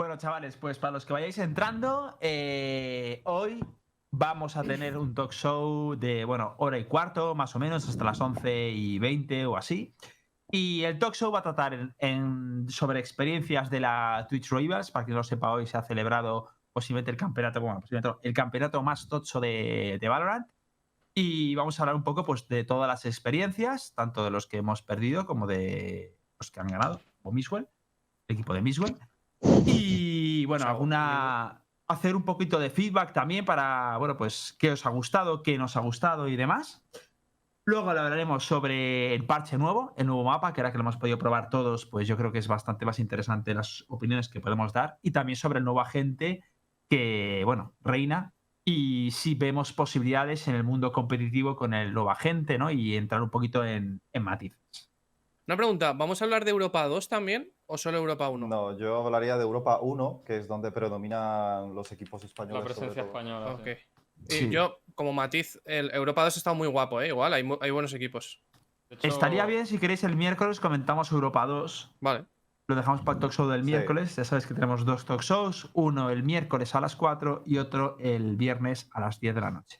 Bueno, chavales, pues para los que vayáis entrando, eh, hoy vamos a tener un talk show de, bueno, hora y cuarto, más o menos, hasta las 11 y 20 o así. Y el talk show va a tratar en, sobre experiencias de la Twitch Rivals. Para quien no lo sepa, hoy se ha celebrado posiblemente el campeonato, el campeonato más tocho de, Valorant. Y vamos a hablar un poco pues, de todas las experiencias, tanto de los que hemos perdido como de los que han ganado, como Miswell, el equipo de Miswell. Y bueno, alguna. Hacer un poquito de feedback también para, bueno, pues qué os ha gustado, qué nos ha gustado y demás. Luego hablaremos sobre el parche nuevo, el nuevo mapa, que ahora que lo hemos podido probar todos, pues yo creo que es bastante más interesante las opiniones que podemos dar. Y también sobre el nuevo agente que, bueno, reina. Y si vemos posibilidades en el mundo competitivo con el nuevo agente, ¿no? Y entrar un poquito en, en matices. Una pregunta, ¿vamos a hablar de Europa 2 también o solo Europa 1? No, yo hablaría de Europa 1, que es donde predominan los equipos españoles. La presencia española. Ok. sí. Y Sí. yo, como matiz, el Europa 2 está muy guapo, ¿eh? Igual, hay, hay buenos equipos. Hecho, Estaría bien si queréis el miércoles comentamos Europa 2. Vale. Lo dejamos para el talk show del Sí. miércoles. Ya sabes que tenemos dos talk shows. Uno el miércoles a las 4 y otro el viernes a las 10 de la noche.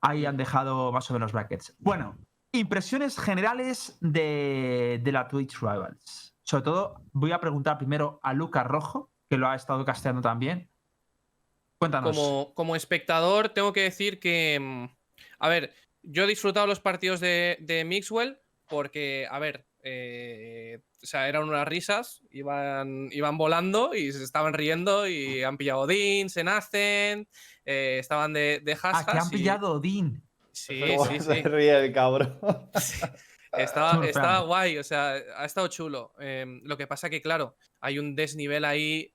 Ahí han dejado más o menos brackets. Bueno, impresiones generales de, de la Twitch Rivals. Sobre todo, voy a preguntar primero a Lucas Rojo, que lo ha estado casteando también. Cuéntanos. Como, como espectador, tengo que decir que. mm, A ver, yo he disfrutado los partidos de, de Mixwell porque, a ver, eh, o sea, eran unas risas, iban, iban volando y se estaban riendo y han pillado Odin, se nacen, eh, estaban de, de Ah, que han y- pillado Odín. Sí, ¿Cómo sí, se sí. ríe el cabrón? Estaba, estaba guay, o sea, ha estado chulo. Em, lo que pasa que, claro, hay un desnivel ahí.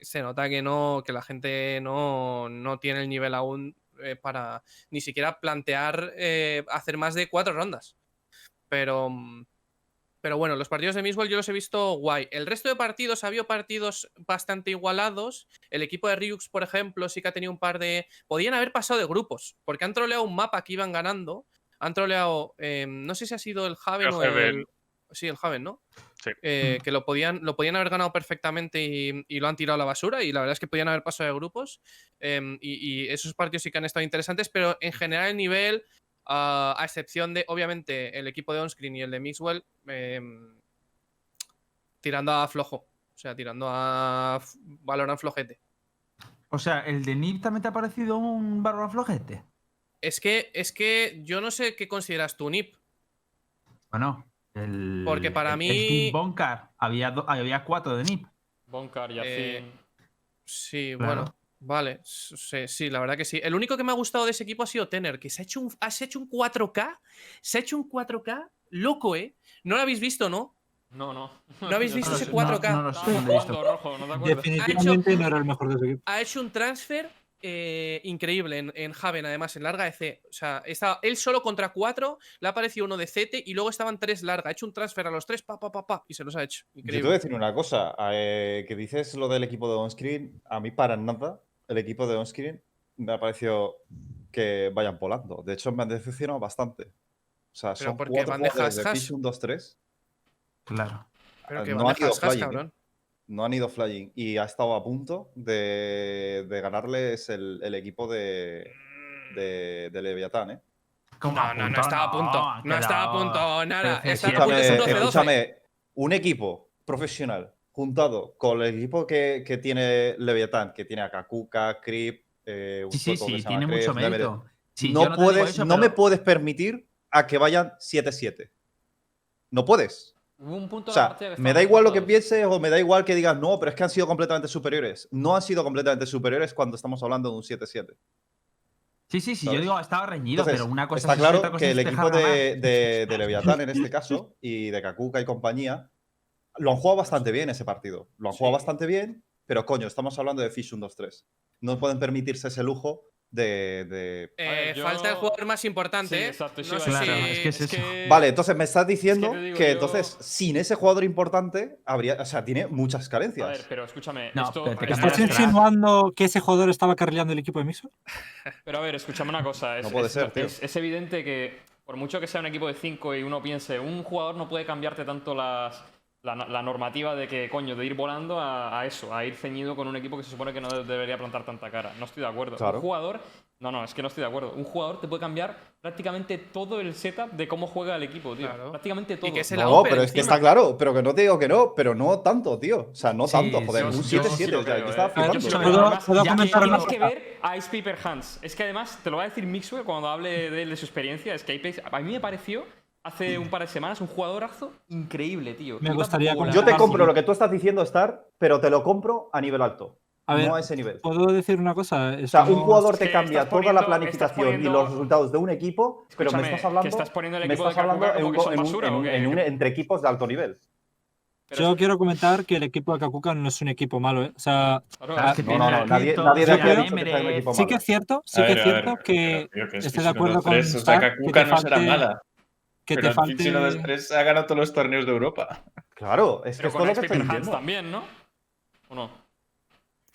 Se nota que no, que la gente no, no tiene el nivel aún eh, para ni siquiera plantear eh, hacer más de cuatro rondas. Pero, mm, pero bueno, los partidos de Miswell yo los he visto guay. El resto de partidos ha habido partidos bastante igualados. El equipo de Ryux, por ejemplo, sí que ha tenido un par de. Podían haber pasado de grupos, porque han troleado un mapa que iban ganando. Han troleado, eh, no sé si ha sido el Haven El o el. Sí, el Haven, ¿no? Sí. Eh, Mm. que lo podían, lo podían haber ganado perfectamente y, y lo han tirado a la basura. Y la verdad es que podían haber pasado de grupos. em, y, y esos partidos sí que han estado interesantes, pero en general el nivel, a excepción de, obviamente, el equipo de Onscreen y el de Mixwell, em, tirando a flojo. O sea, tirando a Valorant flojete. O sea, ¿el de Nip también te ha parecido un bárbaro flojete? Es que, es que yo no sé qué consideras tú, Nip. Bueno, el. Porque para el- mí- El Team Bonkar había, do- había cuatro de Nip. Bonkar, Yacine. Eh, Sí, Claro. bueno. Vale, sí, sí, la verdad que sí. El único que me ha gustado de ese equipo ha sido Tener, que se ha hecho un, has hecho un 4K. Se ha hecho un 4K loco, ¿eh? No lo habéis visto, ¿no? No, no. ¿No habéis visto No ese sé, 4K? no- no lo sé, Estaba no lo he visto. jugando rojo, ¿no te acuerdas? Definitivamente no era el mejor de su equipo. Ha hecho un transfer eh, increíble en, en Haven, además, en larga de C. O sea, estaba él solo contra cuatro, le ha aparecido uno de CT y luego estaban tres larga. Ha hecho un transfer a los tres, pa, pa, pa, pa, y se los ha hecho. Yo te voy a Increíble. decir una cosa, eh, que dices lo del equipo de onscreen, a mí para nada el equipo de onscreen me ha parecido que vayan volando. De hecho, me han decepcionado bastante. O sea, Pero son porque cuatro van de jugadores de has-has. Fish 1, 2, 3. Claro. Pero que Ah, no van de has-has, flying, ¿eh? cabrón. No han ido flying y ha estado a punto de, de ganarles el, el equipo de, de, de Leviatán, ¿eh? ¿Cómo No, no, no estaba a punto. No estaba a punto, nada. Está a CC7. punto, es un Escúchame, 12-12. escúchame, un equipo profesional juntado con el equipo que, que tiene Leviatán, que tiene a Kakuka, Creep, eh, un Sí, sí, sí, tiene mucho mérito. Sí, no puedes, eso, no me puedes permitir a que vayan 7-7. No puedes. Hubo un punto O de la sea, partida que me da igual lo que pienses o me da igual que digas, no, pero es que han sido completamente superiores. No han sido completamente superiores cuando estamos hablando de un 7-7. Sí, sí, sí, yo digo, estaba reñido, Entonces, pero una cosa está es claro otra cosa que es el equipo de, de- de Leviatán en este caso y de Kakuka y compañía lo han jugado bastante bien ese partido. Lo han jugado Sí. bastante bien, pero coño, estamos hablando de Fish 1, 2-3. No pueden permitirse ese lujo de. de- Eh, A ver, Falta el jugador más importante. Sí, exacto, No sí, sé claro, si- es que es eso. Vale, entonces me estás diciendo digo que yo- entonces sin ese jugador importante habría. O sea, tiene muchas A carencias. ver, pero escúchame. No, esto, pero ¿Estás insinuando que ese jugador estaba carrileando el equipo de Mixer? Pero a ver, escúchame una cosa. Es, No puede es- ser, tío. es- es evidente que, por mucho que sea un equipo de 5 y uno piense, un jugador no puede cambiarte tanto las, La, no- la normativa de que, coño, de ir volando a, a eso, a ir ceñido con un equipo que se supone que no debería plantar tanta cara. No estoy de acuerdo. Claro. Un jugador. No, no, es que no estoy de acuerdo. Un jugador te puede cambiar prácticamente todo el setup de cómo juega el equipo, tío. Claro. Prácticamente todo. que es el la No, pero es que está claro, pero que no te digo que no, pero no tanto, tío. O sea, no Sí, tanto, joder, un yo 7-7, sí lo o sea, estaba eh. Ah, yo sí lo flipando. creo. ¿Puedo- Además, puedo ya comentar que una tienes que ver a Ice Paper Hands. Es que además, te lo va a decir Mixwell cuando hable de, él, de su experiencia. Es que Apex, a mí me pareció hace un par de semanas un jugadorazo increíble, tío. Me gustaría. Yo te compro lo que tú estás diciendo, Star, pero te lo compro a nivel alto. A ver, no a ese nivel. ¿puedo decir una cosa? O sea, un jugador te cambia toda poniendo- la planificación y los resultados de un equipo, pero me estás hablando, que estás poniendo el me equipo de estás hablando en un en basura, entre equipos de alto nivel. Pero Yo es- quiero comentar que el equipo de Kakuka no es un equipo malo, ¿eh? O sea, claro, es que No, no, no, nadie, nadie de aquí ha sí, dicho que sea un sí que es cierto, sí que es cierto que estoy de acuerdo con 1-2-3, O sea, Star, que Kakuka no será mala. Que pero te el Fishing falte 1-2-3 ha ganado todos los torneos de Europa. Claro, es que Pero esto con es lo Ice que también, ¿no? ¿O no?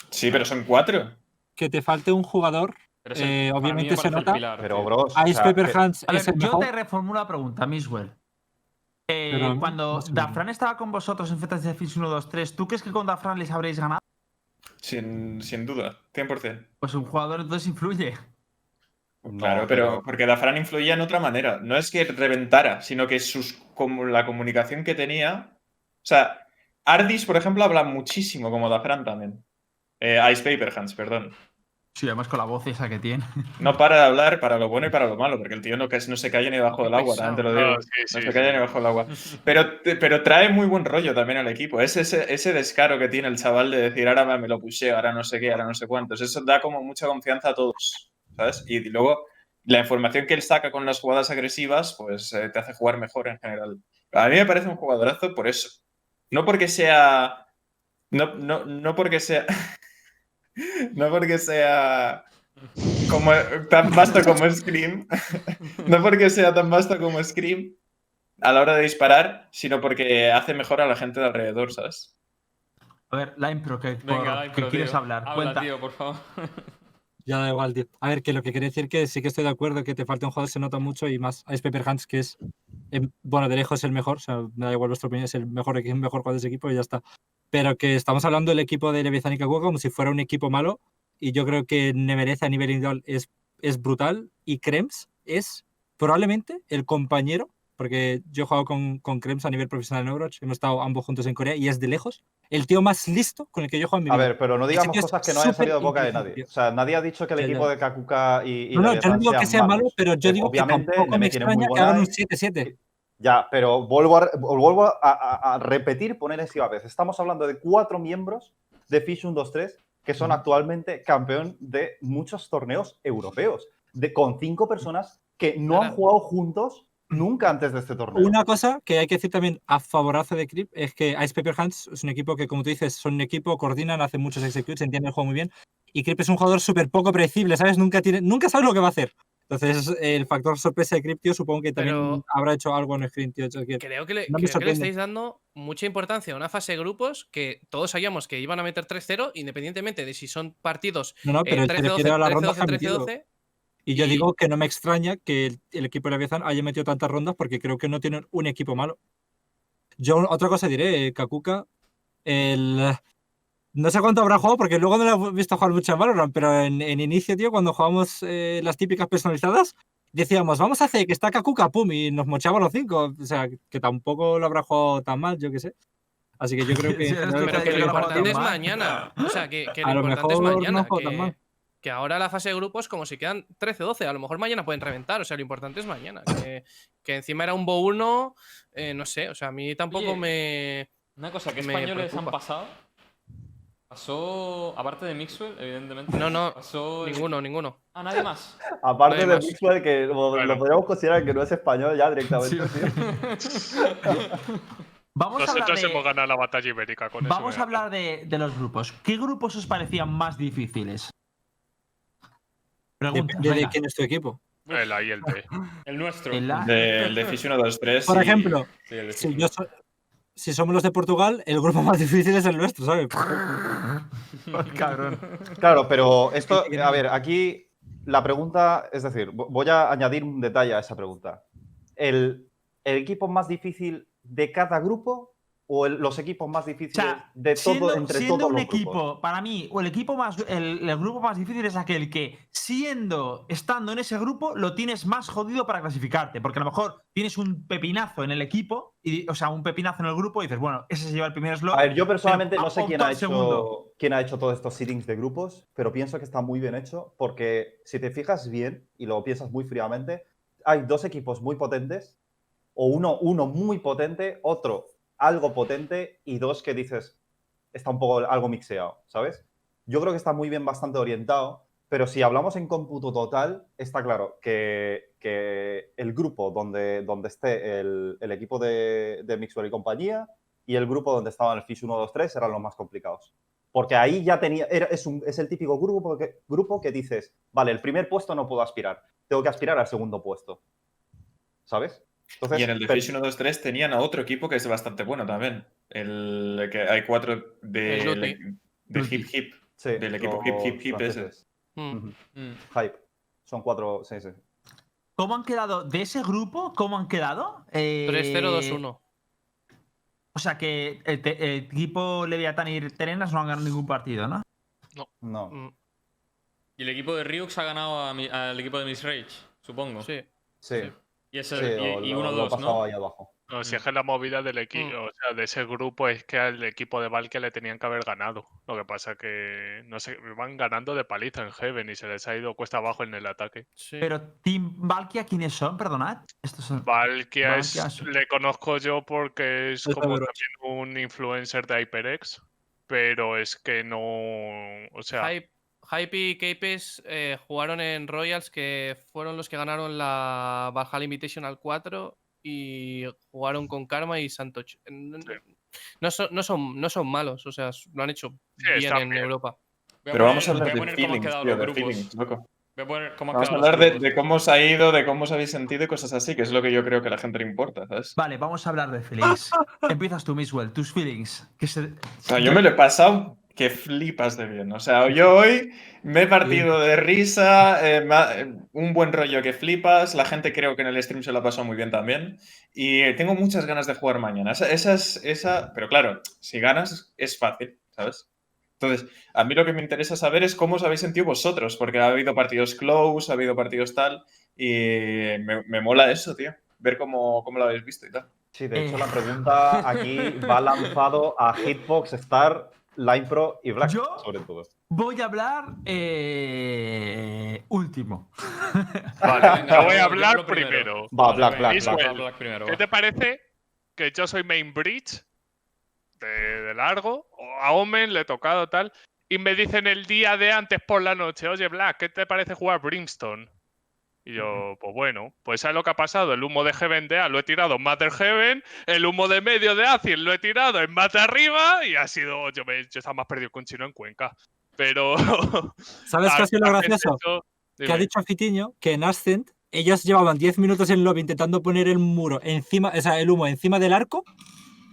Sí, pero son cuatro. que te falte un jugador. Pero es el- Eh, obviamente me se nota, pilar, Pero, tío. bros, o Ice sea, Paper que- ver, es el yo mejor. te reformulo la pregunta, Miswell. Eh, Pero cuando no sé. Dafran estaba con vosotros en Fetas de Fish 1, 2, 3, ¿tú crees que con Dafran les habréis ganado? Sin, sin duda, 100%. Pues un jugador entonces influye. No, Claro, pero porque Dafran influía en otra manera. No es que reventara, sino que sus, como la comunicación que tenía. O sea, Ardis, por ejemplo, habla muchísimo como Dafran también. Eh, Ice Paper Hands, perdón. Sí, además con la voz esa que tiene. No para de hablar para lo bueno y para lo malo, porque el tío no, que- no se calla ni debajo del agua, también te lo digo. No, sí, sí, No se sí. calla ni debajo del agua. Pero, pero trae muy buen rollo también al equipo. Es ese, ese descaro que tiene el chaval de decir, ahora me lo pusheo, ahora no sé qué, ahora no sé cuántos. Eso da como mucha confianza a todos, ¿sabes? Y luego la información que él saca con las jugadas agresivas, pues eh, te hace jugar mejor en general. A mí me parece un jugadorazo por eso. No porque sea... No, no, no porque sea... no porque sea... Como, tan vasto como Scream. no porque sea tan vasto como Scream a la hora de disparar, sino porque hace mejor a la gente de alrededor, ¿sabes? A ver, Line Pro, que, Venga, por- dale, que pero, quieres tío. hablar. Habla, Cuenta. tío, por favor. Ya da igual, tío. A ver, que lo que quiere decir que sí que estoy de acuerdo que te falta un jugador se nota mucho y más Ice Paper Hands, que es, em, bueno, de lejos el mejor, o sea, me da igual vuestra opinión, es el mejor, equi- mejor jugador de ese equipo y ya está. Pero que estamos hablando del equipo de Leviathan y Kakuga como si fuera un equipo malo y yo creo que Nemereza a nivel individual es, es brutal y Krems es probablemente el compañero, porque yo he jugado con, con Krems a nivel profesional en Overwatch, hemos estado ambos juntos en Corea y es de lejos el tío más listo con el que yo he jugado en mi A vida. ver, pero no digamos cosas que no hayan salido de boca de nadie. O sea, nadie ha dicho que el equipo de Kakuka y, y No, no, yo no digo que sean sea malo, malos. pero yo digo que obviamente, tampoco me extraña que hagan un eye. 7-7. Ya, pero vuelvo a, vuelvo a, a- a repetir, poner encima vez. Estamos hablando de cuatro miembros de Fish 1, 2, 3 que son actualmente campeón de muchos torneos europeos. De, con cinco personas que no han jugado juntos nunca antes de este torneo. Una cosa que hay que decir también a favorazo de Crip es que Ice Paper Hands es un equipo que, como tú dices, son un equipo, coordinan, hacen muchos executes, entienden el juego muy bien. Y Crip es un jugador súper poco predecible, ¿sabes? Nunca, tiene, nunca sabes lo que va a hacer. Entonces, el factor sorpresa de Crip, tío, supongo que también Pero- habrá hecho algo en Screen, tío. que- Creo que, le, No creo que le estáis dando mucha importancia a una fase de grupos que todos sabíamos que iban a meter 3-0, independientemente de si son partidos No, no, eh, pero se 13-12, refiere a la ronda 13-12, que ha metido. 13-12. Y yo y- digo que no me extraña que el, el equipo de Leviathan haya metido tantas rondas porque creo que no tienen un equipo malo. Yo otra cosa diré, eh, Kakuka, el... No sé cuánto habrá jugado porque luego no lo he visto jugar mucho en Valorant, pero en, en inicio, tío, cuando jugábamos eh, las típicas personalizadas, decíamos, vamos a hacer que está Kakuka, pum, y nos mochamos los cinco. O sea, que tampoco lo habrá jugado tan mal, yo qué sé. Así que yo creo que... Es Pero que lo no importante es mañana. O sea, que, que A lo lo importante es mejor no mañana. mal. que, que ahora la fase de grupos, como si quedan 13-12, a lo mejor mañana pueden reventar. O sea, lo importante es mañana. Que, que encima era un Bo 1, eh, no sé. O sea, a mí tampoco Oye, me. Una cosa, ¿qué Me españoles han pasado? Pasó, aparte de Mixwell, evidentemente. No, no, Pasó el- Ninguno, ninguno. Ah, nadie más. Aparte de más. Mixwell, que lo, podríamos considerar que no es español ya directamente. Sí. tío. Vamos a hablar Nosotros de, hemos ganado la batalla ibérica con eso. vamos a mira. hablar de, de los grupos. ¿Qué grupos os parecían más difíciles? Depende de quién es tu equipo. El A y el D. El nuestro. El A- De- el de Fish 1, 2, 3. Por y- ejemplo, sí, el de si, Fish yo so- si somos los de Portugal, el grupo más difícil es el nuestro, ¿sabes? Cabrón. Claro, pero esto, a ver, aquí la pregunta, es decir, vo- voy a añadir un detalle a esa pregunta. ¿El, el equipo más difícil de cada grupo o el- los equipos más difíciles O sea, de todo, siendo, entre siendo todos un los equipo, grupos. para mí, o el equipo más, el, el grupo más difícil es aquel que, siendo, estando en ese grupo, lo tienes más jodido para clasificarte. Porque a lo mejor tienes un pepinazo en el equipo, y, o sea, un pepinazo en el grupo, y dices, bueno, ese se lleva el primer slot. A ver, yo personalmente no sé quién ha, hecho, segundo. quién ha hecho todos estos seedings de grupos, pero pienso que está muy bien hecho porque si te fijas bien y lo piensas muy fríamente, hay dos equipos muy potentes, o uno, uno muy potente, otro algo potente y dos que dices, está un poco algo mixeado, ¿sabes? Yo creo que está muy bien, bastante orientado, pero si hablamos en cómputo total, está claro que, que el grupo donde, donde esté el, el equipo de, de Mixwell y compañía y el grupo donde estaban el Fish 1, 2, 3 eran los más complicados. Porque ahí ya tenía, era- es, un- es el típico grupo que, grupo que dices, vale, el primer puesto no puedo aspirar, tengo que aspirar al segundo puesto. ¿Sabes? Entonces, Y en el Fish 1, 2, 3 tenían a otro equipo que es bastante bueno también. El que hay cuatro de, El de. Hip Hip. sí, del equipo Hip, Hip, Hip ese. Mm. Mm. Hype. Son cuatro, sí, sí. ¿Cómo han quedado de ese grupo? ¿Cómo han quedado? Eh, 3-0-2-1. O sea que el, te- el equipo Leviatán y Terenas no han ganado ningún partido, ¿no? No. Mm, Y el equipo de Ryux ha ganado a mi- al equipo de Miss Rage, supongo. Sí. Sí, Sí. Y, ese, sí, o y, y lo- uno lo dos, ¿no? ahí abajo. No, si es que la movida del equipo, Mm. o sea, de ese grupo es que al equipo de Valkyrie le tenían que haber ganado. Lo que pasa que, no sé, van ganando de paliza en Heaven y se les ha ido cuesta abajo en el ataque. sí. Pero Team Valkia, ¿quiénes son? Perdonad. Estos son... Valkyrie es- le conozco yo porque es como también un influencer de HyperX, pero es que no, o sea, Hype, Hype y Capes eh, jugaron en Royals, que fueron los que ganaron la Valhalla Invitational 4 y jugaron con Karma y Santoch. No son, no, son, no son malos, o sea, lo han hecho Sí, bien en bien. Europa. Pero vamos a hablar voy de poner cómo han feelings, quedado tío, los de grupos. feelings, loco. Voy a poner cómo Vamos a hablar de, cómo os ha ido, de cómo os habéis sentido y cosas así, que es lo que yo creo que a la gente le importa, ¿sabes? Vale, vamos a hablar de feelings. Empiezas tú, Miswell, tus feelings. Que se... O sea, yo me lo he pasado que flipas de bien. O sea, yo hoy me he partido de risa, eh, me ha- eh, un buen rollo que flipas. La gente creo que en el stream se lo ha pasado muy bien también. Y eh, tengo muchas ganas de jugar mañana. Esa, esa es, esa... Pero claro, si ganas es fácil, ¿sabes? Entonces, a mí lo que me interesa saber es cómo os habéis sentido vosotros, porque ha habido partidos close, ha habido partidos tal, y me, me mola eso, tío. Ver cómo, cómo lo habéis visto y tal. Sí, de hecho Eh. la pregunta aquí va lanzado a Hitbox, Star, Line Pro y Black, ¿Yo? sobre todo. Voy a hablar eh, último. vale, Venga, voy a hablar primero. primero. Va, Black, Black. Black. Black primero, ¿Qué va. te parece que yo soy main bridge de, de largo? O a Omen le he tocado tal. Y me dicen el día de antes por la noche, oye Black, ¿qué te parece jugar Brimstone? Y yo, pues bueno, pues ¿sabes lo que ha pasado? El humo de Heaven de A lo he tirado en Matter Heaven, el humo de medio de Acid lo he tirado en Mate arriba y ha sido, yo, me, yo estaba más perdido que un chino en Cuenca. Pero... ¿Sabes qué ha sido lo gracioso? Que ha dicho Fitiño que en Ascent ellos llevaban 10 minutos en lobby intentando poner el muro encima, o sea, el humo encima del arco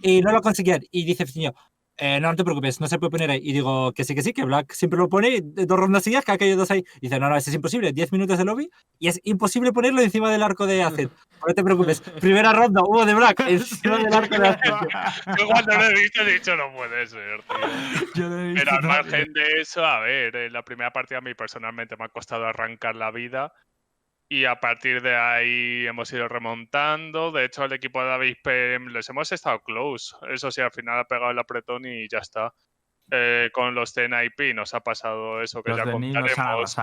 y no lo conseguían. Y dice Fitiño, eh, no, no te preocupes, no se puede poner ahí. Y digo que sí, que sí, que Black siempre lo pone, dos rondas seguidas, que ha caído dos ahí. Y dice, no, no, eso es imposible, 10 minutos de lobby y es imposible ponerlo encima del arco de Ascent. No te preocupes, primera ronda, hubo de Black encima del arco de Ascent. Yo cuando lo he visto he dicho, no puede ser, tío. Yo no he visto Pero al margen de eso, a ver, en la primera partida a mí personalmente me ha costado arrancar la vida y a partir de ahí hemos ido remontando. De hecho, el equipo de David PM les hemos estado close. Eso sí, al final ha pegado el apretón y ya está. Eh, con los TNIP nos ha pasado eso que Los ya contaremos.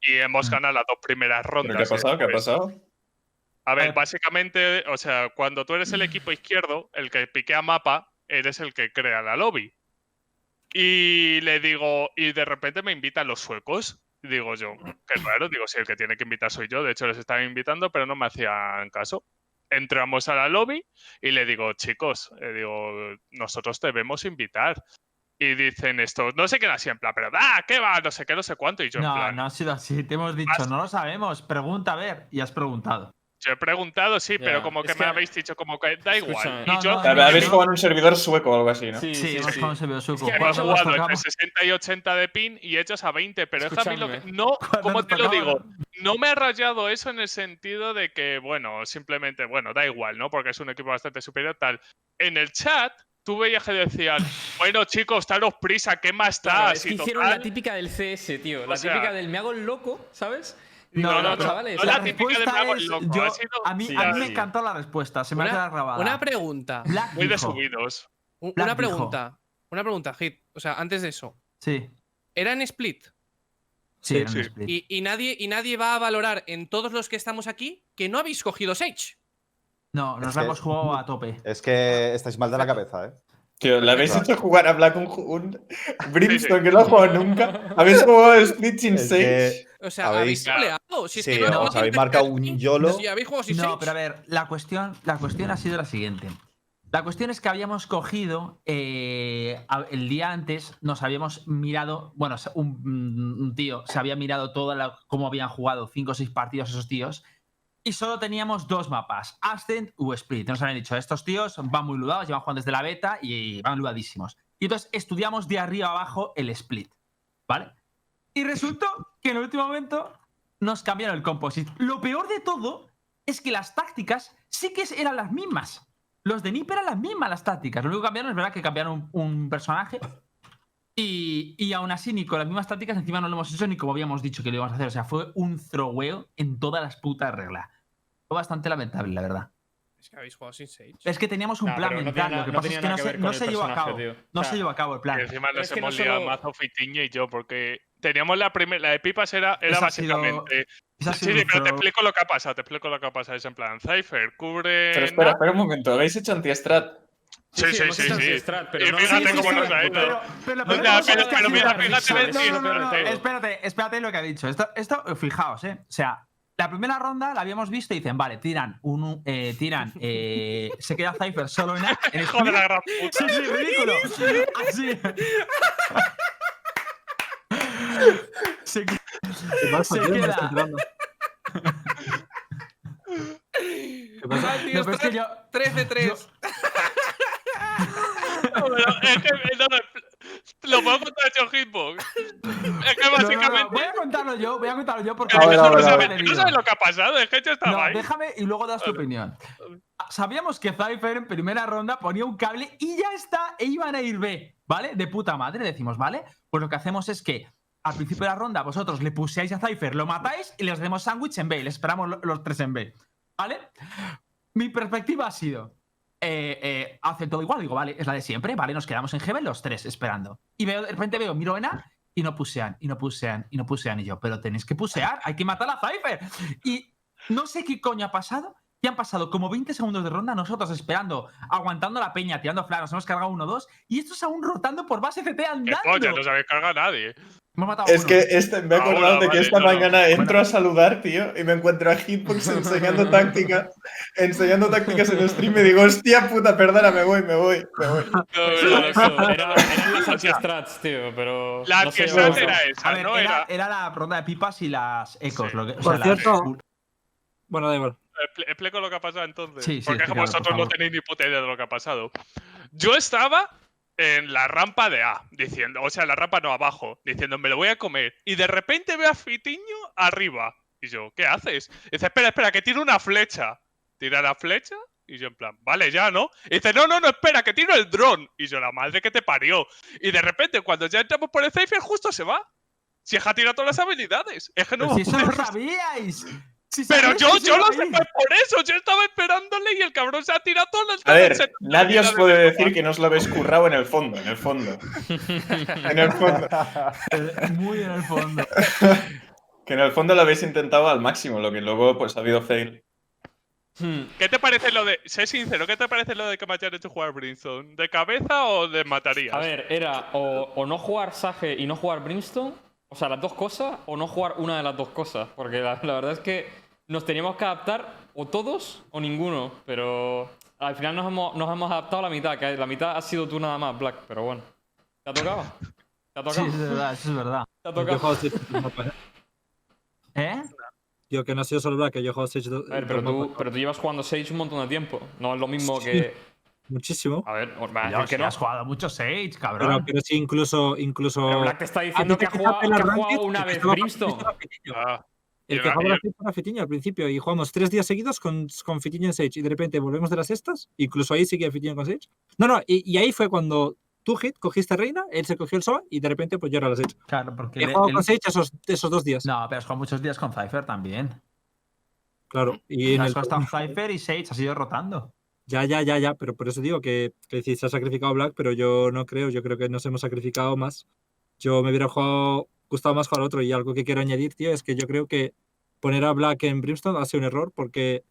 Y hemos Mm. ganado las dos primeras ¿Pero rondas. qué ha pasado? ¿Qué ha después. pasado? A ver, Eh, básicamente, o sea, cuando tú eres el equipo izquierdo, el que piquea mapa, eres el que crea la lobby. Y le digo, y de repente me invitan los suecos. Digo yo, qué raro, digo, si el que tiene que invitar soy yo, de hecho les estaba invitando, pero no me hacían caso. Entramos a la lobby y le digo, chicos, eh, digo, nosotros debemos invitar. Y dicen esto, no sé qué así en plan, pero ah, ¿qué va? No sé qué, no sé cuánto. Y yo en No, plan, no ha sido así. Te hemos dicho, no lo sabemos. Pregunta a ver. Y has preguntado. Yo he preguntado, sí, pero Ya, como que es me que- habéis dicho como que da igual. Escúchame. Y No, yo, no, no, Habéis no. jugado en un servidor sueco o algo así, ¿no? Sí, Sí, sí, hemos sí. conseguido suco. que Hemos Cuando nos jugado entre tocamos- 60 y 80 de pin y hechos a 20, pero es que a mí lo que. Escúchame. No, como te lo digo, no me ha rayado eso en el sentido de que, bueno, simplemente, bueno, da igual, ¿no? Porque es un equipo bastante superior, tal. En el chat, tú veías que decían, bueno chicos, daros prisa, ¿qué más Claro, da? es que hicieron la típica del CS, tío. La O sea- típica del me hago el loco, ¿sabes? No, No, no, no, pero chavales, no la la típica de es, loco, yo- ha sido- a mí, Sí, a mí me encantó la respuesta, se me ha Una- quedado grabada. Una pregunta. Black Muy de subidos. Black Una dijo. pregunta. Una pregunta, Hit. O sea, antes de eso. Sí, ¿Era en split? sí, Sí, split. Y, y nadie, y nadie va a valorar en todos los que estamos aquí que no habéis cogido Sage. No, nos Es la que- hemos jugado a tope. Es que estáis mal de la cabeza, ¿eh? Tío, le habéis hecho jugar a Black un, un Brimstone que no ha jugado nunca. Habéis jugado el Split sin Es 6. que- O sea, Habéis- troleado. Si es Sí, que no, os habéis marcado un YOLO. Sí, habéis jugado sin No, pero a ver, la cuestión, la cuestión ha sido la siguiente. La cuestión es que habíamos cogido, eh, el día antes nos habíamos mirado, bueno, un, un tío se había mirado todo la- cómo habían jugado cinco o seis partidos esos tíos y solo teníamos dos mapas, Ascent u Split. Nos habían dicho, estos tíos van muy ludados, llevan jugando desde la beta y van ludadísimos. Y entonces estudiamos de arriba abajo el Split, ¿vale? Y resultó que en el último momento nos cambiaron el composite. Lo peor de todo es que las tácticas sí que eran las mismas. Los de NIP eran las mismas las tácticas. Lo único que cambiaron es verdad que cambiaron un, un personaje. Y, y aún así, ni con las mismas tácticas, encima no lo hemos hecho ni como habíamos dicho que lo íbamos a hacer. O sea, fue un throweo en todas las putas reglas. Fue bastante lamentable, la verdad. Es que habéis jugado sin Sage. Es que teníamos un Nah, plan no mental. tiene lo que no pasa es que no que se, no se llevó a cabo. tío. No O se sea, llevó a cabo el plan. Y encima nos es que no hemos liado solo- mazo Fitiño y yo, porque teníamos la primera, la de Pipas era, era sido- básicamente. Sí, sido sí, pero te explico lo que ha pasado, te explico lo que ha pasado. Es en plan, Cypher, cubre. Pero espera, espera un momento. ¿Habéis hecho anti-strat? Sí, sí, sí, sí. pero Y no- fíjate Sí, cómo sí, nos sí, ha ido. Pero, No, mira, fíjate, No, no, no, no, espérate. Espérate, espérate lo que ha dicho. Esto, esto, fijaos, ¿eh? O sea, la primera ronda la habíamos visto y dicen, vale, tiran un. eh, tiran. eh, se queda Cypher solo en, A- en Joder, la split. gran Sí, puta. sí, ridículo. Así. Se que- ¿Qué pasa, Se tío? Me queda. estoy enterando. ¿Qué pasa? Ah, tío, No, pero es que yo. 13-3. No, pero es que, no, no, lo puedo contar hecho Hitbox. Es que No, no, no, básicamente. Voy a contarlo yo, voy a contarlo yo porque. Es que A ver, tú a no sabes- no sabes lo que ha pasado, es que yo estaba No, ahí. déjame y luego das tu opinión. Sabíamos que Cypher en primera ronda ponía un cable y ya está, e iban a ir B, ¿vale? De puta madre, decimos, ¿vale? Pues lo que hacemos es que al principio de la ronda vosotros le puseáis a Cypher, lo matáis y le hacemos sándwich en B, y le esperamos lo- los tres en B, ¿vale? Mi perspectiva ha sido, eh, eh, hace todo igual, digo, vale, es la de siempre, vale, nos quedamos en GB los tres esperando. Y veo, de repente veo, miro en A y no pusean, y no pusean, y no pusean, y yo, pero tenéis que pusear, hay que matar a Cypher. Y no sé qué coño ha pasado. Que han pasado como 20 segundos de ronda, nosotros esperando, aguantando la peña, tirando flash, nos hemos cargado uno dos y estos aún rotando por base CT ¿Qué andando. coño? No se habéis cargado a nadie. Hemos matado a Es uno. que este, me he Ah, acordado bueno, de que vale, esta no, no. mañana entro Bueno. a saludar, tío, y me encuentro a Hitbox enseñando tácticas, enseñando tácticas en el stream y digo, hostia puta, perdona, me voy, me voy, me voy. No, no, no. era- eran las O sea, anti-strats, tío, pero. La no sé, era A esa, ver, no era, era. era la ronda de pipas y las ecos. Sí. lo que- o Por sea, las- cierto- Bueno, da igual. Expl- Explico lo que ha pasado entonces. Sí, sí, porque explícalo, por vosotros no tenéis ni puta idea de lo que ha pasado. Yo estaba en la rampa de A, diciendo, o sea, la rampa no abajo, diciendo, me lo voy a comer. Y de repente veo a Fitiño arriba. Y yo, ¿qué haces? Y dice, espera, espera, que tiro una flecha. Tira la flecha. Y yo en plan, vale, ya, ¿no? Y dice, no, no, no, espera, que tiro el dron. Y yo, la madre que te parió. Y de repente, cuando ya entramos por el Cypher, justo se va. Si es que ha tirado todas las habilidades. Es que no si eso lo sabíais. Si Pero yo, yo lo sé por eso. Yo estaba esperándole y el cabrón se ha tirado todas las A ver, nadie os puede de decir que no os lo habéis currado en el fondo, en el fondo. En el fondo. Muy en el fondo. Que en el fondo lo habéis intentado al máximo, lo que luego pues ha habido fail. Hmm. ¿Qué te parece lo de. Sé sincero, ¿qué te parece lo de que me hayan hecho jugar Brimstone? ¿De cabeza o de matarías? A ver, era o, o no jugar Sage y no jugar Brimstone, o sea, las dos cosas, o no jugar una de las dos cosas. Porque la, la verdad es que nos teníamos que adaptar o todos o ninguno, pero al final nos hemos, nos hemos adaptado a la mitad, que la mitad ha sido tú nada más, Black, pero bueno. ¿Te ha tocado? ¿Te ha Sí, tocado? eso es verdad, eso es verdad. ¿Te ha tocado? ¿eh? Yo que no ha sido solo Black, que yo he jugado Sage dos A ver, pero tú, pero tú llevas jugando Sage un montón de tiempo. No es lo mismo Sí. que. Muchísimo. A ver, os va a Yo, decir si que no. has jugado mucho Sage, Pero, cabrón. pero sí, incluso. incluso Pero Black te está diciendo que ha jugado, que ha jugado una el que vez Brimstone. Ah, El que jugaba para Fitiño al principio y jugamos tres días seguidos con, con Fitiño en Sage y de repente volvemos de las estas, incluso ahí seguía Fitiño con Sage. No, no, y, y ahí fue cuando tú, Hit, cogiste Reina, él se cogió el Soba y de repente pues yo era las Sage. Claro, porque He jugado con Sage esos, esos dos días. No, pero has jugado muchos días con Cypher también. Claro. Y en has el Cypher y Sage, has ido rotando. Ya, ya, ya, ya, pero por eso digo que, que se ha sacrificado Black, pero yo no creo, yo creo que nos hemos sacrificado más. Yo me hubiera jugado, gustado más jugar otro y algo que quiero añadir, tío, es que yo creo que poner a Black en Brimstone ha sido un error porque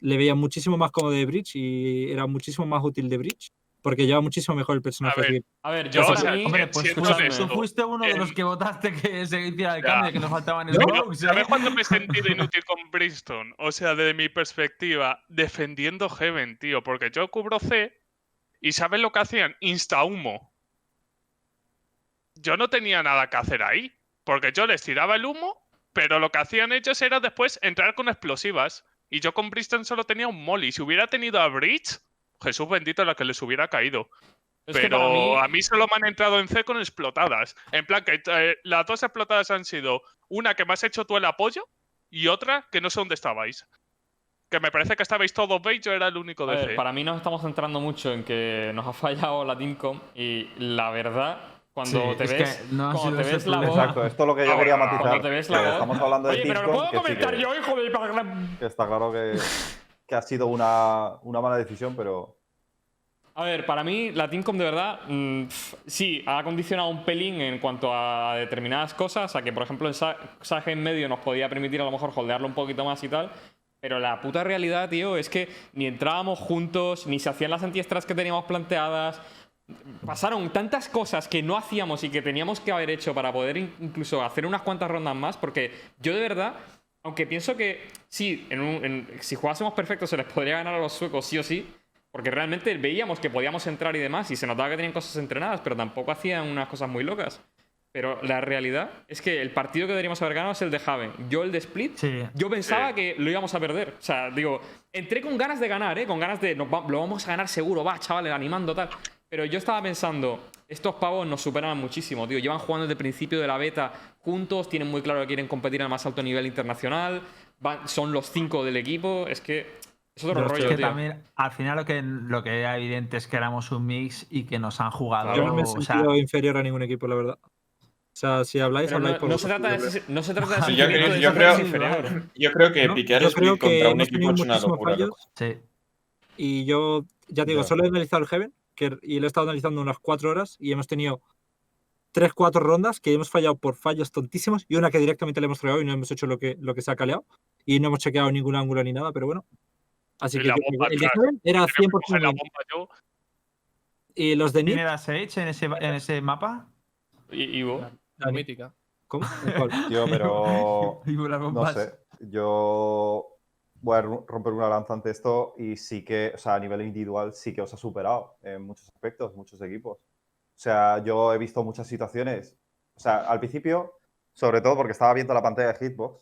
le veía muchísimo más cómodo de Bridge y era muchísimo más útil de Bridge porque lleva muchísimo mejor el personaje. A ver, que- A ver, Yo, o para sea, mí- Hombre, pues escúchame, honesto, tú fuiste uno de los que votaste que se hiciera el Ya. cambio, que nos faltaban Pero, smokes. ¿eh? ¿Sabes cuándo me he sentido inútil con Brimstone? O sea, desde mi perspectiva, defendiendo Heaven, tío. Porque yo cubro C y ¿sabes lo que hacían? Insta humo. Yo no tenía nada que hacer ahí. Porque yo les tiraba el humo, pero lo que hacían ellos era después entrar con explosivas. Y yo con Brimstone solo tenía un molly. Si hubiera tenido a Bridge, Jesús bendito la que les hubiera caído. es Pero mí- a mí solo me han entrado en C con explotadas. En plan, que eh, las dos explotadas han sido una que me has hecho tú el apoyo y otra que no sé dónde estabais. Que me parece que estabais todos B y yo era el único A de ver, C. para mí nos estamos centrando mucho en que nos ha fallado la Teamcom y la verdad, cuando Sí, te es que ves, no cuando te ves la voz, Exacto, esto es lo que yo Ah, quería matizar. cuando te ves la estamos hablando de Oye, pero no Teamcom, puedo que sí comentar que- yo, hijo de... que está claro que, que ha sido una, una mala decisión, pero A ver, para mí la Teamcom de verdad, mm, sí, ha condicionado un pelín en cuanto a determinadas cosas, a que por ejemplo el Sa- Sage en medio nos podía permitir a lo mejor holdearlo un poquito más y tal, pero la puta realidad, tío, es que ni entrábamos juntos, ni se hacían las antiestras que teníamos planteadas, pasaron tantas cosas que no hacíamos y que teníamos que haber hecho para poder in- incluso hacer unas cuantas rondas más, porque yo de verdad, aunque pienso que sí, en un- en- si jugásemos perfecto se les podría ganar a los suecos sí o sí, porque realmente veíamos que podíamos entrar y demás y se notaba que tenían cosas entrenadas, pero tampoco hacían unas cosas muy locas. Pero la realidad es que el partido que deberíamos haber ganado es el de Haven. Yo el de Split, Sí. yo pensaba Sí. que lo íbamos a perder. O sea, digo, entré con ganas de ganar, ¿eh? Con ganas de, nos va- lo vamos a ganar seguro, va, chavales, animando tal. Pero yo estaba pensando, estos pavos nos superan muchísimo, tío. Llevan jugando desde el principio de la beta juntos, tienen muy claro que quieren competir al más alto nivel internacional, van- son los cinco del equipo. Es que es otro Pero es rollo, que tío. también, al final, lo que, lo que era evidente es que éramos un mix y que nos han jugado. Yo no me he o sea, inferior a ningún equipo, la verdad. O sea, si habláis, Pero habláis no, por no se trata de, yo creo. ese- no se trata de Sí, yo creo- yo creo- inferior. Yo creo que ¿no? piquear Yo Split creo que contra un hemos equipo es una locura. sí. y yo, ya te digo, solo he analizado el Heaven que, y lo he estado analizando unas cuatro horas y hemos tenido tres, cuatro rondas que hemos fallado por fallos tontísimos y una que directamente le hemos fregado y no hemos hecho lo que, lo que se ha caleado y no hemos chequeado ningún ángulo ni nada, pero bueno. Así Y que bomba el de era Tenía que 100% coger la bien. bomba yo. Y los de ¿Quién Nick, era Sage en ese, en ese mapa? Y, y vos. La mítica. ¿cómo? Tío, pero no bombas. sé. Yo voy a romper una lanza ante esto y sí que, o sea, a nivel individual sí que os ha superado en muchos aspectos, muchos equipos. O sea, yo he visto muchas situaciones. O sea, al principio, sobre todo porque estaba viendo la pantalla de Hitbox,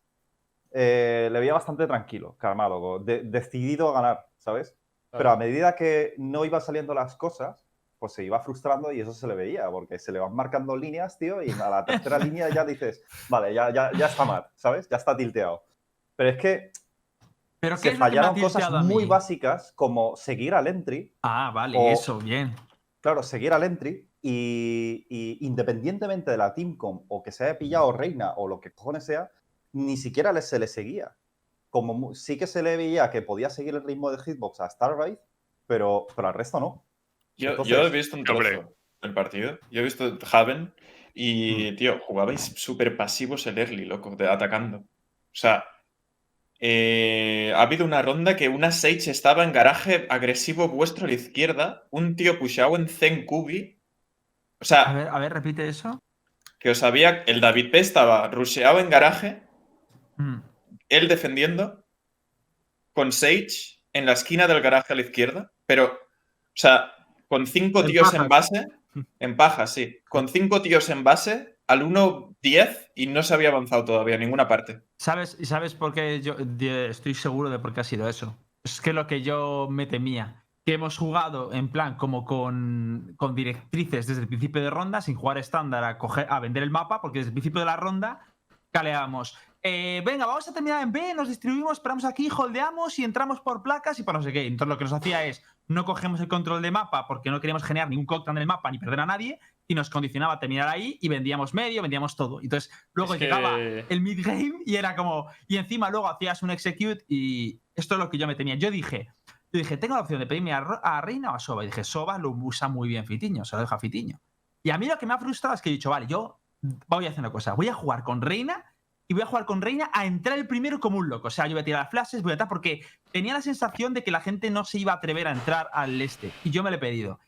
eh, le veía bastante tranquilo, calmado, de- decidido a ganar, ¿sabes? Pero a medida que no iban saliendo las cosas, pues se iba frustrando y eso se le veía, porque se le van marcando líneas, tío, y a la tercera línea ya dices, vale, ya, ya, ya está mal, ¿sabes? Ya está tilteado. Pero es que Pero ¿qué se es lo que fallaron cosas muy básicas como seguir al entry, Ah, vale, o- eso, bien. claro, seguir al entry y, y independientemente de la teamcom o que se haya pillado Reina o lo que cojones sea, ni siquiera le- se le seguía. Como sí que se le veía que podía seguir el ritmo de Hitbox a Starbite, pero, pero al resto no. Yo, Entonces- yo he visto un trozo del partido. Yo he visto Haven y, tío, jugabais súper pasivos el early, loco, de- atacando. O sea, eh, ha habido una ronda que una Sage estaba en garaje agresivo vuestro a la izquierda, un tío pushado en Zen Kubi. O A sea, ver, a ver, repite eso. que os había. El David P estaba rusheado en garaje, Mm. él defendiendo, con Sage en la esquina del garaje a la izquierda, pero, o sea, con cinco En tíos en base, en paja, sí, con cinco tíos en base, al 1-10 y no se había avanzado todavía a ninguna parte. ¿Sabes, ¿Y sabes por qué yo estoy seguro de por qué ha sido eso? Es que lo que yo me temía, que hemos jugado en plan como con, con directrices desde el principio de ronda, sin jugar estándar a, coger, a vender el mapa, porque desde el principio de la ronda caleábamos eh, venga, vamos a terminar en B, nos distribuimos, esperamos aquí, holdeamos y entramos por placas y por no sé qué. Entonces lo que nos hacía es, no cogemos el control de mapa porque no queríamos generar ningún cóctel en el mapa ni perder a nadie y nos condicionaba a terminar ahí y vendíamos medio, vendíamos todo. Entonces luego Es que- llegaba el mid-game y era como, y encima luego hacías un execute y esto es lo que yo me tenía. Yo dije, yo dije, tengo la opción de pedirme a, a Reina o a Soba. Y dije, Soba lo usa muy bien Fitiño, se lo deja Fitiño. Y a mí lo que me ha frustrado es que he dicho, vale, yo voy a hacer una cosa, voy a jugar con Reina y voy a jugar con Reina a entrar el primero como un loco. O sea, yo voy a tirar las flashes, voy a entrar porque tenía la sensación de que la gente no se iba a atrever a entrar al este. Y yo me lo he pedido.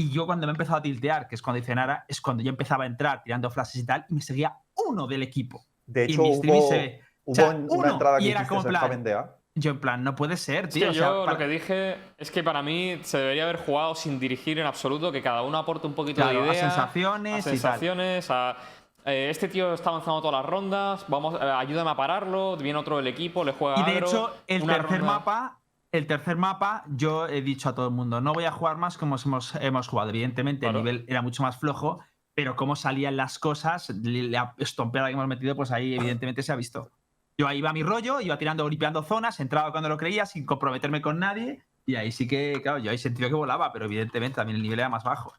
Y yo cuando me he empezado a tiltear, que es cuando dice Nara, es cuando yo empezaba a entrar tirando flashes y tal, y me seguía uno del equipo. De y hecho, mi streaming hubo, se hubo sea, una uno, entrada y que era Javen DA. Yo en plan, no puede ser, Es tío. que o sea, yo para- lo que dije es que para mí se debería haber jugado sin dirigir en absoluto, que cada uno aporte un poquito Claro, de a idea, sensaciones a y tal. sensaciones, a, eh, este tío está avanzando todas las rondas, vamos, eh, ayúdame a pararlo, viene otro del equipo, le juega Y de agro, hecho, el tercer ronda- mapa, el tercer mapa, yo he dicho a todo el mundo, no voy a jugar más como hemos, hemos jugado. Evidentemente, Claro. el nivel era mucho más flojo, pero cómo salían las cosas, la estompeada que hemos metido, pues ahí evidentemente se ha visto. Yo ahí iba a mi rollo, iba tirando, gripeando zonas, entraba cuando lo creía, sin comprometerme con nadie, y ahí sí que, claro, yo ahí sentido que volaba, pero evidentemente también el nivel era más bajo.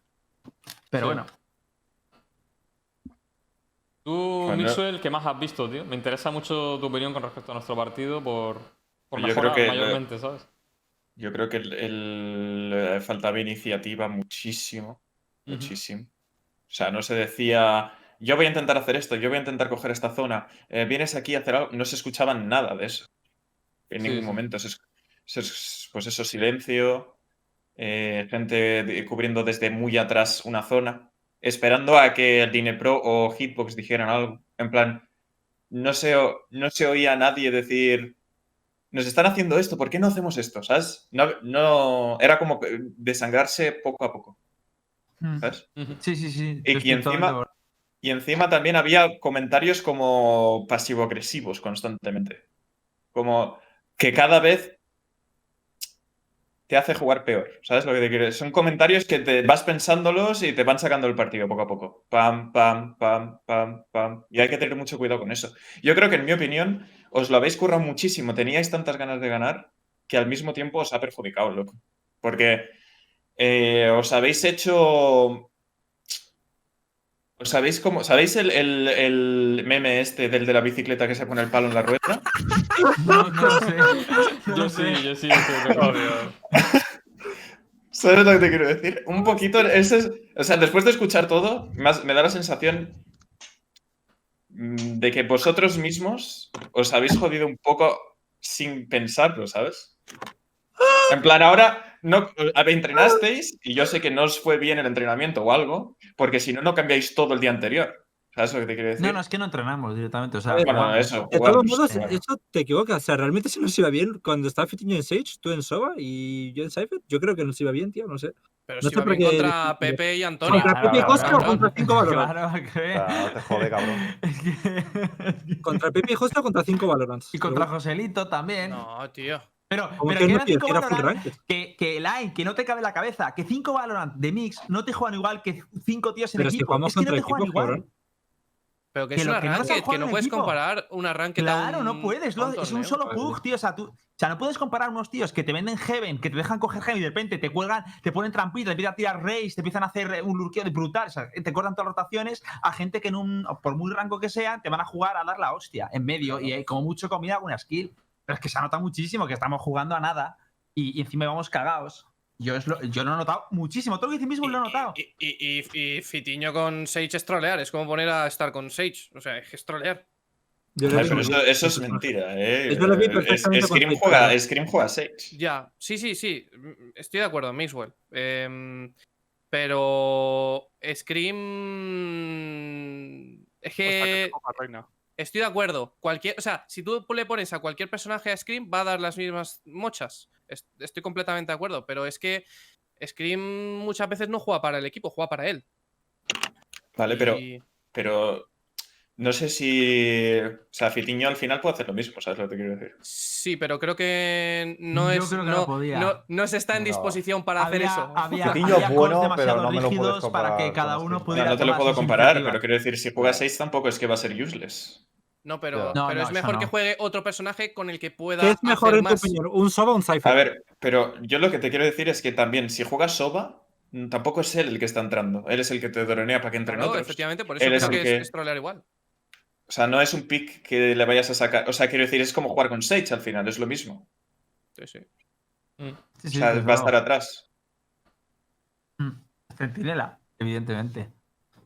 Pero Sí. bueno, Tú, Bueno. Mixwell, ¿qué más has visto, tío? Me interesa mucho tu opinión con respecto a nuestro partido por, por Yo creo que- mayormente, ¿sabes? Yo creo que el, el- faltaba iniciativa muchísimo, muchísimo. O sea, no se decía, yo voy a intentar hacer esto, yo voy a intentar coger esta zona, eh, vienes aquí a hacer algo. No se escuchaba nada de eso. En Sí, ningún sí. momento. Se es- se es- pues eso, silencio, eh, gente cubriendo desde muy atrás una zona, esperando a que el Dinepro o Hitbox dijeran algo. En plan, no se, no se oía a nadie decir, nos están haciendo esto, ¿por qué no hacemos esto? ¿Sabes? No, no, era como desangrarse poco a poco, mm, ¿sabes? Sí, sí, sí. Y- encima- Y encima también había comentarios como pasivo-agresivos constantemente. Como que cada vez te hace jugar peor. ¿Sabes lo que te quiero decir? Son comentarios que te vas pensándolos y te van sacando el partido poco a poco. Pam, pam, pam, pam, pam. Y hay que tener mucho cuidado con eso. Yo creo que, en mi opinión, os lo habéis currado muchísimo. Teníais tantas ganas de ganar que al mismo tiempo os ha perjudicado, loco. Porque eh, os habéis hecho ¿Os sabéis cómo? ¿Sabéis el, el- el meme este del de la bicicleta que se pone el palo en la rueda? No, no sé. No Yo sí, yo sí. acuerdo. Dios. ¿Sabes lo que te quiero decir? Un poquito. Ese es, o sea, después de escuchar todo, me da la sensación de que vosotros mismos os habéis jodido un poco sin pensarlo, ¿sabes? En plan, ahora no entrenasteis y yo sé que no os fue bien el entrenamiento o algo, porque si no, no cambiáis todo el día anterior. ¿Sabes lo que te quiero decir? No, no, es que no entrenamos directamente. O sea, ver, Bueno, eso. De todos modos, claro. eso te equivocas. O sea, realmente si nos iba bien cuando estaba Fitiño en Sage, tú en Soba y yo en Cypher, yo creo que nos iba bien, tío, no sé. Pero No si sé va por bien qué contra Pepe y Antonio. ¿Contra Claro, Pepe y claro, Hostia o claro. contra 5 Valorants? Claro, que- no te jode, cabrón. Contra Pepe y Hostia o contra 5 Valorants. Y contra Joselito también. No, tío. Pero, pero que que no, tío, cinco que era full Valorant que, que Line, que no te cabe la cabeza, que 5 Valorant de Mix no te juegan igual que 5 tíos en Pero si equipo. jugamos es que no te juegan igual. cabrón. Pero que, Que es lo una que que no puedes equipo. comparar una ranked a Claro, un, no puedes. un lo- es un torneo. solo bug, tío. O sea, tú, o sea, no puedes comparar unos tíos que te venden Heaven, que te dejan coger Heaven y de repente te cuelgan, te ponen trampitas, te empiezan a tirar Race, te empiezan a hacer eh, un lurkeo de brutal. O sea, te cortan todas las rotaciones a gente que en un, por muy rango que sea, te van a jugar a dar la hostia en medio y eh, como mucho comida alguna skill. Pero es que se nota muchísimo que estamos jugando a nada y, y encima vamos cagados. Yo, es lo, yo lo he notado muchísimo. Todo lo que dice mismo lo he notado. Y, y, y- y Fitiño con Sage es trolear. Es como poner a estar con Sage. O sea, es trolear. Pero eso, es mentira, ¿eh? Yo lo vi perfectamente Scream, juega. Scream juega Sage. Ya, sí, sí, sí. Estoy de acuerdo, Maxwell. Em, pero Scream. Es que Estoy de acuerdo. Cualquier, o sea, si tú le pones a cualquier personaje a Scream, va a dar las mismas mochas. Es- Estoy completamente de acuerdo. Pero es que Scream muchas veces no juega para el equipo, juega para él. Vale, pero, pero no sé si. O sea, Fitiño al final puede hacer lo mismo, ¿sabes lo que te quiero decir? Sí, pero creo que no Yo es. creo que no no, podía. no- no se está en No. disposición para hacer eso. Había, Fitiño había es bueno, demasiado pero no me lo puedes rígidos para que comparar cada uno Scream. pudiera No, no te lo puedo comparar, pero quiero decir, si juega Sage tampoco es que va a ser useless. No, pero. No, pero no, es mejor que juegue otro personaje con el que pueda. ¿Qué es mejor hacer en tu más. opinión? ¿Un Soba o un Cypher? A ver, pero yo lo que te quiero decir es que también, si juegas Soba, tampoco es él el que está entrando. Él es el que te dronea para que entren otros. efectivamente, por eso Él es creo el que es, que- es trolear igual. O sea, no es un pick que le vayas a sacar. O sea, quiero decir, es como jugar con Sage al final, es lo mismo. Sí, sí. Mm. Sí, O sí, sea, va a estar atrás. Mm, Centinela, evidentemente.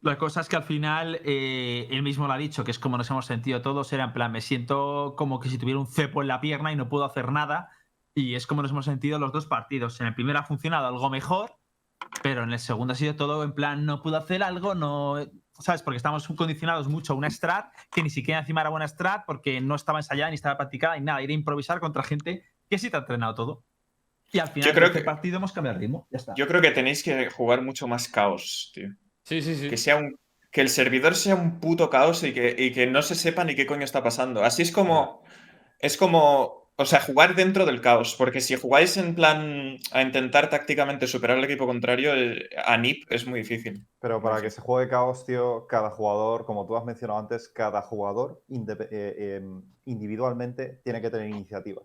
La cosa es que al final eh, él mismo lo ha dicho, que es como nos hemos sentido todos, era en plan, me siento como que si tuviera un cepo en la pierna y no puedo hacer nada. Y es como nos hemos sentido los dos partidos. En el primero ha funcionado algo mejor, pero en el segundo ha sido todo en plan, no puedo hacer algo, no... ¿Sabes? Porque estamos condicionados mucho a una strat que ni siquiera encima era buena strat porque no estaba ensayada ni estaba practicada ni nada. Ir a improvisar contra gente que sí te ha entrenado todo. Y al final Yo creo de este que- partido hemos cambiado el ritmo. Ya está. Yo creo que tenéis que jugar mucho más caos, tío. Sí, sí, sí. Que sea un. Que el servidor sea un puto caos y que, y que no se sepa ni qué coño está pasando. Así es como. Es como. O sea, jugar dentro del caos. Porque si jugáis en plan a intentar tácticamente superar al equipo contrario, eh, a NIP es muy difícil. Pero para que se juegue caos, tío, cada jugador, como tú has mencionado antes, cada jugador eh, em, individualmente tiene que tener iniciativa.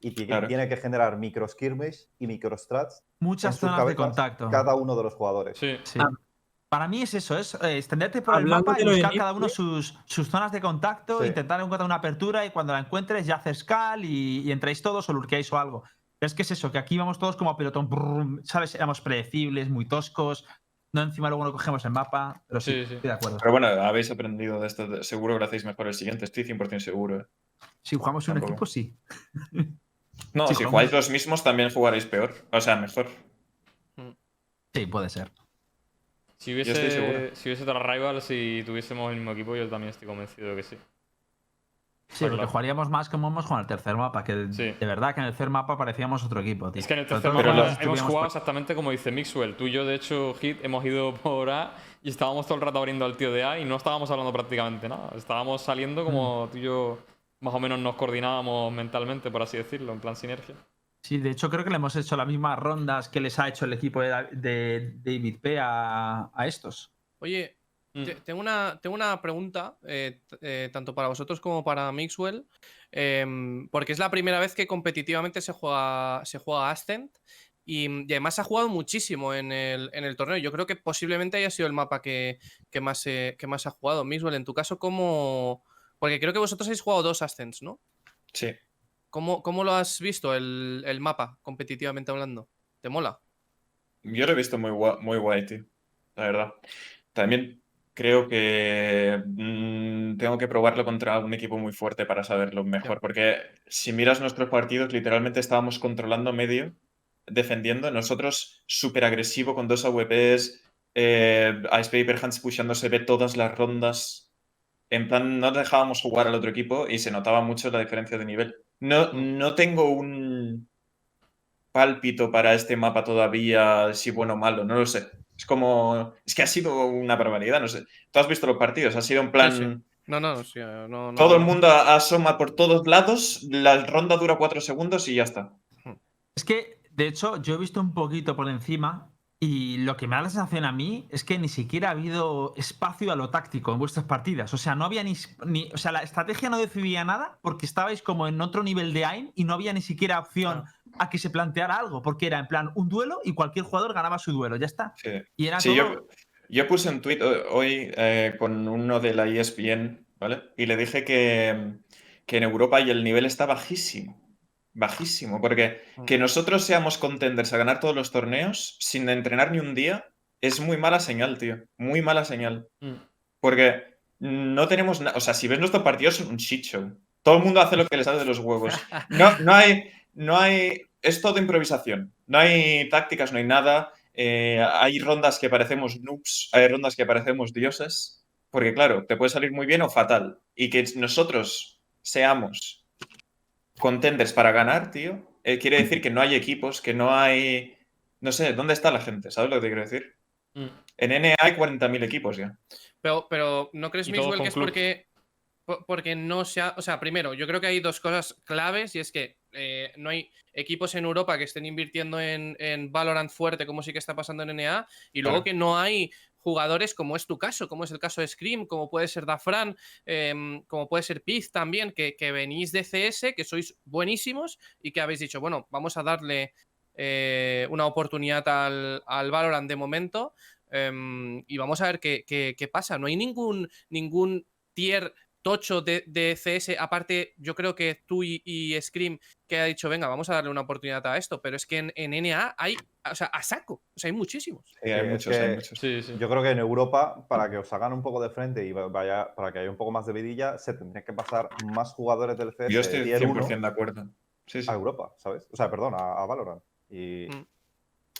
Y Claro. tiene que generar micro skirmish y micro strats Muchas zonas de contacto. cada uno de los jugadores. Sí. Sí. Para mí es eso, es eh, extenderte por el mapa y buscar cada uno sus, sus zonas de contacto, Sí. intentar encontrar una apertura y cuando la encuentres ya haces cal y, y entráis todos o lurqueáis o algo. Pero es que es eso, que aquí vamos todos como pelotón, brum, ¿sabes? Éramos predecibles, muy toscos, no encima luego no cogemos el mapa, pero sí, Sí, sí. estoy de acuerdo. Pero bueno, habéis aprendido de esto. Seguro que lo hacéis mejor el siguiente. Estoy 100% seguro. eh. Si jugamos un Tampoco. equipo, sí. No, si jugamos- jugáis los mismos también jugaréis peor. O sea, mejor. Sí, puede ser. Si Yo estoy seguro. hubiese, si hubiese otras rivals y tuviésemos el mismo equipo, yo también estoy convencido de que sí. Sí, porque claro. jugaríamos más como hemos jugado en el tercer mapa, que Sí. de verdad que en el tercer mapa parecíamos otro equipo. tío. Es que en el tercer mapa hemos jugado por- exactamente como dice Mixwell. Tú y yo, de hecho, Hit, hemos ido por A y estábamos todo el rato abriendo al tío de A y no estábamos hablando prácticamente nada. Estábamos saliendo Mm. como tú y yo más o menos nos coordinábamos mentalmente, por así decirlo, en plan sinergia. Sí, de hecho creo que le hemos hecho las mismas rondas que les ha hecho el equipo de, de David P a, a estos. Oye, Mm. te- tengo, una, tengo una pregunta, eh, eh, tanto para vosotros como para Mixwell, em, porque es la primera vez que competitivamente se juega, se juega Ascent y, y además ha jugado muchísimo en el, en el torneo. Yo creo que posiblemente haya sido el mapa que, que más, eh, que más ha jugado. Mixwell, en tu caso, ¿cómo...? Porque creo que vosotros habéis jugado dos Ascents, ¿no? Sí. ¿Cómo, cómo lo has visto el, el mapa, competitivamente hablando? ¿Te mola? Yo lo he visto muy guay, muy guay, tío. La verdad. También creo que mm, tengo que probarlo contra un equipo muy fuerte para saberlo mejor. Porque si miras nuestros partidos, literalmente estábamos controlando medio, defendiendo. Nosotros súper agresivo con dos AWPs, eh, Ice Paper Hands pushándose B todas las rondas. En plan, no dejábamos jugar al otro equipo y se notaba mucho la diferencia de nivel. No, no tengo un pálpito para este mapa todavía, si bueno o malo, no lo sé. Es como. Es que ha sido una barbaridad, no sé. Tú has visto los partidos, ha sido en plan. sí. No, no, no, sí, eh, no, no- Todo el mundo asoma por todos lados, la ronda dura cuatro segundos y ya está. Es que, de hecho, yo he visto un poquito por encima y lo que me da la sensación a mí es que ni siquiera ha habido espacio a lo táctico en vuestras partidas. O sea, no había ni, ni- o sea, la estrategia no decidía nada porque estabais como en otro nivel de AIM y no había ni siquiera opción a que se planteara algo, porque era en plan un duelo y cualquier jugador ganaba su duelo, ya está. Sí. Y era Sí, todo... yo, yo puse un tweet hoy eh, con uno de la ESPN, ¿vale? Y le dije que, que en Europa y el nivel está bajísimo. Bajísimo. Porque que nosotros seamos contenders a ganar todos los torneos sin entrenar ni un día es muy mala señal, tío. Muy mala señal. Mm. Porque no tenemos nada. O sea, si ves nuestros partidos, es un shit show. Todo el mundo hace lo que le sale de los huevos. No, no hay. No hay. Es todo improvisación. No hay tácticas, no hay nada. Eh, hay rondas que parecemos noobs, hay rondas que parecemos dioses. Porque, claro, te puede salir muy bien o fatal. Y que nosotros seamos contenders para ganar, tío, eh, quiere decir que no hay equipos, que no hay. No sé, ¿dónde está la gente? ¿Sabes lo que te quiero decir? Mm. En NA hay 40.000 equipos ya. Pero, pero ¿no crees, Mixwell, que es porque, po- porque no se ha. O sea, primero, yo creo que hay dos cosas claves y es que eh, no hay equipos en Europa que estén invirtiendo en, en Valorant fuerte, como sí que está pasando en NA, y luego Claro. que no hay jugadores como es tu caso, como es el caso de Scream, como puede ser Dafran, em, como puede ser Piz también, que, que venís de CS, que sois buenísimos y que habéis dicho, bueno, vamos a darle eh, una oportunidad al, al Valorant de momento em, y vamos a ver qué, qué- qué pasa. No hay ningún, ningún tier tocho de, de CS, aparte yo creo que tú y, y Scream que ha dicho, venga, vamos a darle una oportunidad a esto, pero es que en, en NA hay, o sea, a saco, o sea, hay muchísimos. Sí, hay muchos, hay muchos. Sí, sí. Yo creo que en Europa, para que os hagan un poco de frente y vaya, para que haya un poco más de vidilla, se tendrían que pasar más jugadores del CS Yo de estoy tier 1 100% de acuerdo. Sí, sí. a Europa, ¿sabes? O sea, perdón, a, a Valorant. Y, Mm.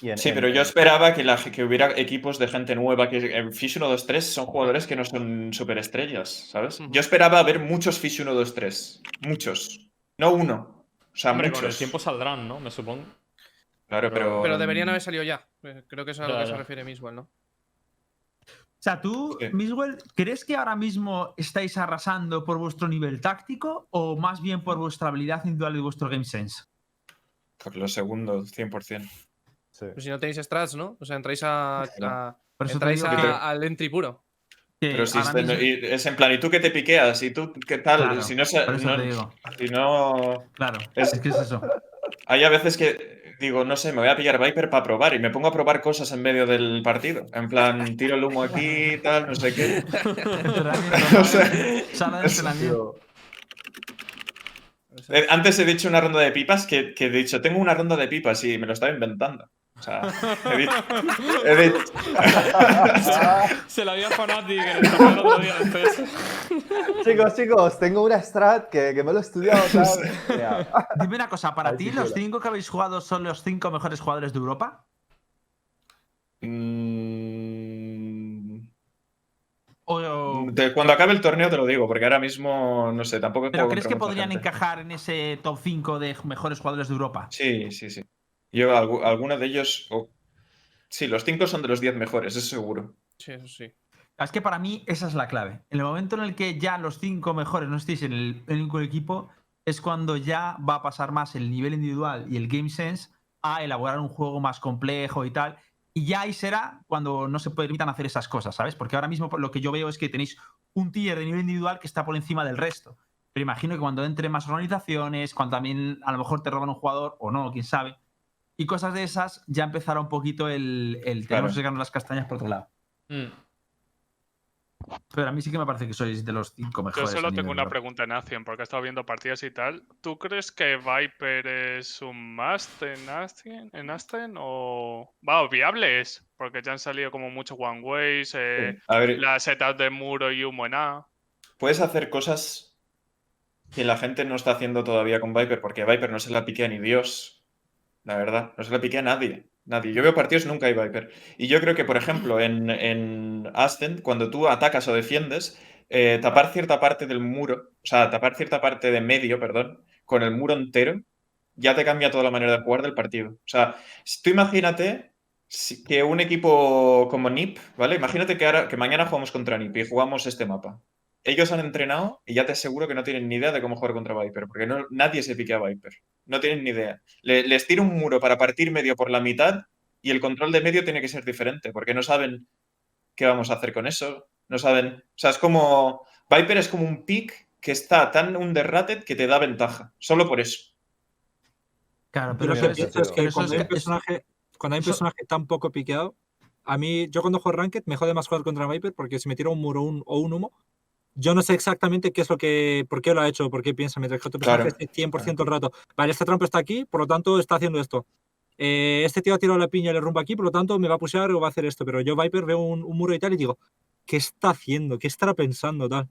Y en- Sí, en- pero yo esperaba que, la, que hubiera equipos de gente nueva, que en Fish 1, 2, 3 son jugadores que no son superestrellas, ¿sabes? Ujú. Yo esperaba ver muchos Fish 1, 2, 3. Muchos. No uno. O sea, Hombre, muchos. con el tiempo saldrán, ¿no? Me supongo. Claro, pero- pero. Pero deberían haber salido ya. Eh, Creo que eso es a lo Ya, que se ya. refiere Miswell, ¿no? O sea, tú, Sí. Miswell, ¿crees que ahora mismo estáis arrasando por vuestro nivel táctico o más bien por vuestra habilidad individual y vuestro game sense? Por lo segundo, 100%. Sí. Pues si no tenéis strats, ¿no? O sea, entráis a, a- Por eso te entráis a- que- al entry puro. Pero si ahora es, mismo- y es en plan, ¿y tú qué te piqueas? ¿Y tú qué tal? Claro, si no, se- por eso no- te digo. si no- Claro, Es- es que es eso. Hay a veces que digo, no sé, me voy a pillar Viper para probar y me pongo a probar cosas en medio del partido. En plan, tiro el humo aquí, tal, no sé qué. O sea, entrenamiento. Eh, Antes he dicho una ronda de pipas que, que he dicho, tengo una ronda de pipas y me lo estaba inventando. O sea, he dicho- Se la dio a Fnatic en el otro día. Chicos, chicos, tengo una strat que, que me lo he estudiado. tal. Dime una cosa, ¿para ti los cinco que habéis jugado son los cinco mejores jugadores de Europa? Mm, O- de- cuando acabe el torneo te lo digo, porque ahora mismo, no sé, tampoco ¿Pero crees que podrían gente. encajar en ese top 5 de mejores jugadores de Europa? Sí, sí, sí. Yo, algu- alguno de ellos. Sí, los cinco son de los 10 mejores, eso seguro. Sí, eso sí. Es que para mí esa es la clave. En el momento en el que ya los cinco mejores no estéis en el, el equipo, es cuando ya va a pasar más el nivel individual y el game sense a elaborar un juego más complejo y tal. Y ya ahí será cuando no se permitan hacer esas cosas, ¿sabes? Porque ahora mismo lo que yo veo es que tenéis un tier de nivel individual que está por encima del resto. Pero imagino que cuando entre más organizaciones, cuando también a lo mejor te roban un jugador o no, quién sabe, y cosas de esas, ya empezará un poquito el, el tenemos que sacarnos las castañas por otro lado. Mm. Pero a mí sí que me parece que sois de los cinco Yo mejores. solo a tengo una pregunta en Azion, porque he estado viendo partidas y tal. ¿Tú crees que Viper es un must en Azion? ¿En Azion o... Va, o viable es, porque ya han salido como muchos one ways, eh, A ver, la setup de muro y humo en A. puedes hacer cosas que la gente no está haciendo todavía con Viper, porque Viper no se la piquea ni Dios. La verdad, no se la piquea a nadie. Nadie. Yo veo partidos, nunca hay Viper. Y yo creo que, por ejemplo, en, en Ascent, cuando tú atacas o defiendes, eh, tapar cierta parte del muro, o sea, tapar cierta parte de medio, perdón, con el muro entero, ya te cambia toda la manera de jugar del partido. O sea, tú imagínate que un equipo como NIP, ¿vale? Imagínate que, ahora, que mañana jugamos contra NIP y jugamos este mapa. Ellos han entrenado y ya te aseguro que no tienen ni idea de cómo jugar contra Viper, porque nadie se pique a Viper. No tienen ni idea. Le- les tiro un muro para partir medio por la mitad y el control de medio tiene que ser diferente, porque no saben qué vamos a hacer con eso. No saben. O sea, es como. Viper es como un pick que está tan underrated que te da ventaja. Solo por eso. Claro, pero lo eso que es- que pero eso cuando hay un personaje, cuando hay un eso- personaje tan poco piqueado, a mí, yo cuando juego Ranked me jode más jugar contra Viper porque si me tira un muro un- o un humo, yo no sé exactamente qué es lo que, por qué lo ha hecho, por qué piensa, mientras que otro Claro, personaje esté 100% el rato. Vale, esta trampa está aquí, por lo tanto está haciendo esto. Eh, este tío ha tirado la piña y le rumba aquí, por lo tanto me va a pushear o va a hacer esto. Pero yo Viper veo un, un muro y tal y digo, ¿qué está haciendo? ¿Qué estará pensando tal?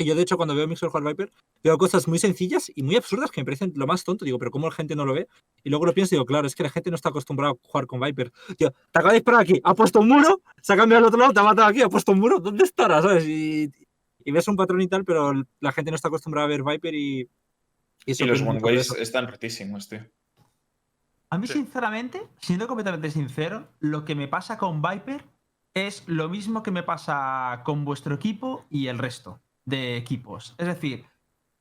Y yo, de hecho, cuando veo a Mixer jugar Viper, veo cosas muy sencillas y muy absurdas que me parecen lo más tonto. Digo, pero ¿cómo la gente no lo ve? Y luego lo pienso y digo, claro, es que la gente no está acostumbrada a jugar con Viper. Tío, te acaba de disparar aquí, ha puesto un muro, se ha cambiado al otro lado, te ha matado aquí, ha puesto un muro, ¿dónde estará? ¿Sabes? Y, y ves un patrón y tal, pero la gente no está acostumbrada a ver Viper y. Y, los pues, one ways están rotísimos, tío. A mí, Sí. sinceramente, siendo completamente sincero, lo que me pasa con Viper es lo mismo que me pasa con vuestro equipo y el resto de equipos. Es decir,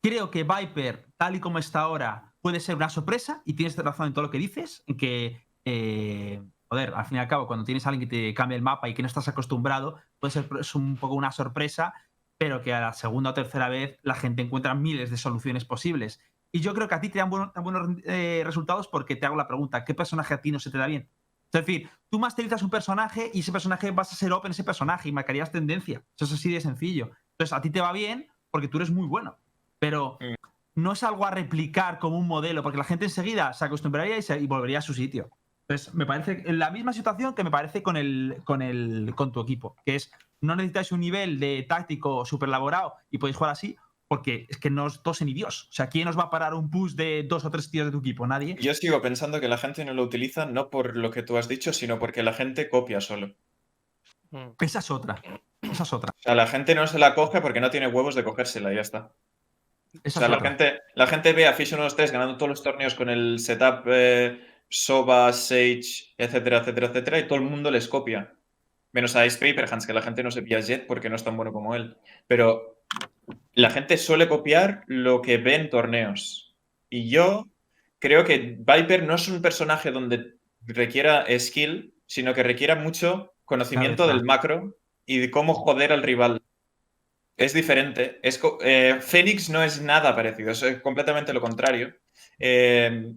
creo que Viper, tal y como está ahora, puede ser una sorpresa y tienes razón en todo lo que dices, en que eh, joder, al fin y al cabo, cuando tienes a alguien que te cambia el mapa y que no estás acostumbrado, puede ser es un poco una sorpresa, pero que a la segunda o tercera vez la gente encuentra miles de soluciones posibles. Y yo creo que a ti te dan buenos, buenos, eh, resultados porque te hago la pregunta, ¿qué personaje a ti no se te da bien? Es decir, tú masterizas un personaje y ese personaje vas a ser open ese personaje y marcarías tendencia. Eso es así de sencillo. Entonces, a ti te va bien porque tú eres muy bueno. Pero Mm. no es algo a replicar como un modelo, porque la gente enseguida se acostumbraría y, se- y volvería a su sitio. Entonces, me parece en la misma situación que me parece con el, con el con tu equipo, que es no necesitáis un nivel de táctico súper elaborado y podéis jugar así, porque es que no os tosen ni Dios. O sea, ¿quién os va a parar un push de dos o tres tíos de tu equipo? Nadie. Yo sigo pensando que la gente no lo utiliza no por lo que tú has dicho, sino porque la gente copia solo. Mm. Esa es otra. Esa es otra. O sea, la gente no se la coge porque no tiene huevos de cogérsela y ya está. O Esa sea, es la otra. gente, la gente ve a Fission 3 ganando todos los torneos con el setup eh, Soba, Sage, etcétera, etcétera, etcétera, y todo el mundo les copia. Menos a Ice Paperhands, que la gente no se pilla Jet porque no es tan bueno como él. Pero la gente suele copiar lo que ve en torneos. Y yo creo que Viper no es un personaje donde requiera skill, sino que requiera mucho conocimiento del macro y de cómo joder al rival. Es diferente. Es eh, Fénix no es nada parecido, es eh, completamente lo contrario. Eh,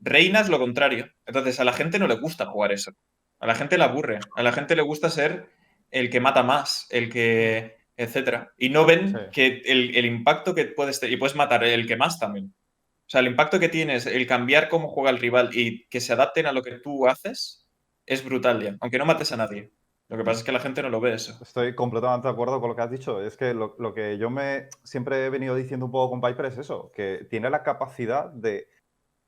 Reina es lo contrario. Entonces a la gente no le gusta jugar eso. A la gente le aburre. A la gente le gusta ser el que mata más, el que. etcétera. Y no ven Sí. que el, el impacto que puedes tener. Y puedes matar el que más también. O sea, el impacto que tienes, el cambiar cómo juega el rival y que se adapten a lo que tú haces, es brutal ya. Aunque no mates a nadie. Lo que pasa es que la gente no lo ve eso. Estoy completamente de acuerdo con lo que has dicho. Es que lo, lo que yo me siempre he venido diciendo un poco con Viper es eso, que tiene la capacidad de,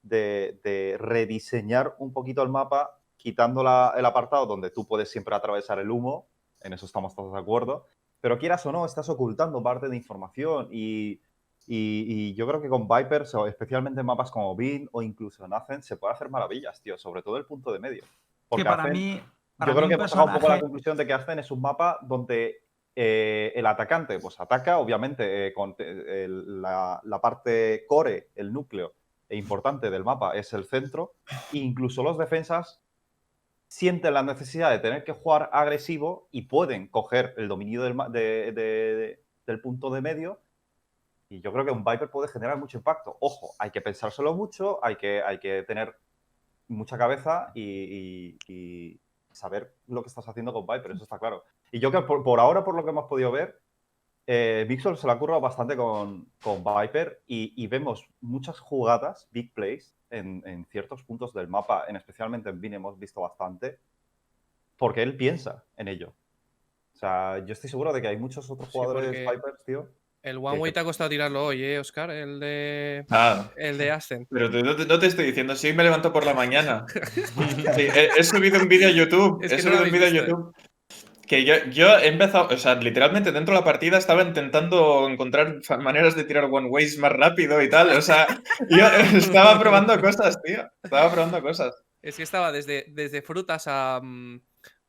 de- de rediseñar un poquito el mapa, quitando la- el apartado donde tú puedes siempre atravesar el humo, en eso estamos todos de acuerdo, pero quieras o no, estás ocultando parte de información y, y- y yo creo que con Viper, so- especialmente en mapas como Bean o incluso en Ascent, se puede hacer maravillas, tío, sobre todo el punto de medio. que Porque para Ascent- mí. para yo creo que un hemos un poco la personaje- conclusión de que Ascen es un mapa donde eh, el atacante pues ataca, obviamente, eh, con eh, la, la parte core, el núcleo e importante del mapa es el centro, e incluso los defensas sienten la necesidad de tener que jugar agresivo y pueden coger el dominio del, de- de- de- del punto de medio. Y yo creo que un Viper puede generar mucho impacto. Ojo, hay que pensárselo mucho, hay que, hay que tener mucha cabeza y, y- y saber lo que estás haciendo con Viper, eso está claro. Y yo que por, por ahora, por lo que hemos podido ver, eh, se la ha currado bastante con, con Viper y, y vemos muchas jugadas, big plays, en, en ciertos puntos del mapa, en, especialmente en Vin hemos visto bastante, porque él piensa en ello. O sea, yo estoy seguro de que hay muchos otros Sí, jugadores porque- Vipers, tío. El One Way te ha costado tirarlo hoy, ¿eh, Oscar? El de. Ah, El de Ascent. pero te- no, te, no te estoy diciendo, si hoy me levanto por la mañana. Sí, he, he subido un vídeo a YouTube. Es he que subido un vídeo a YouTube. Que yo, yo he empezado, o sea, literalmente dentro de la partida estaba intentando encontrar maneras de tirar one ways más rápido y tal. O sea, yo estaba probando cosas, tío. Estaba probando cosas. Es que estaba desde, desde frutas a, mm,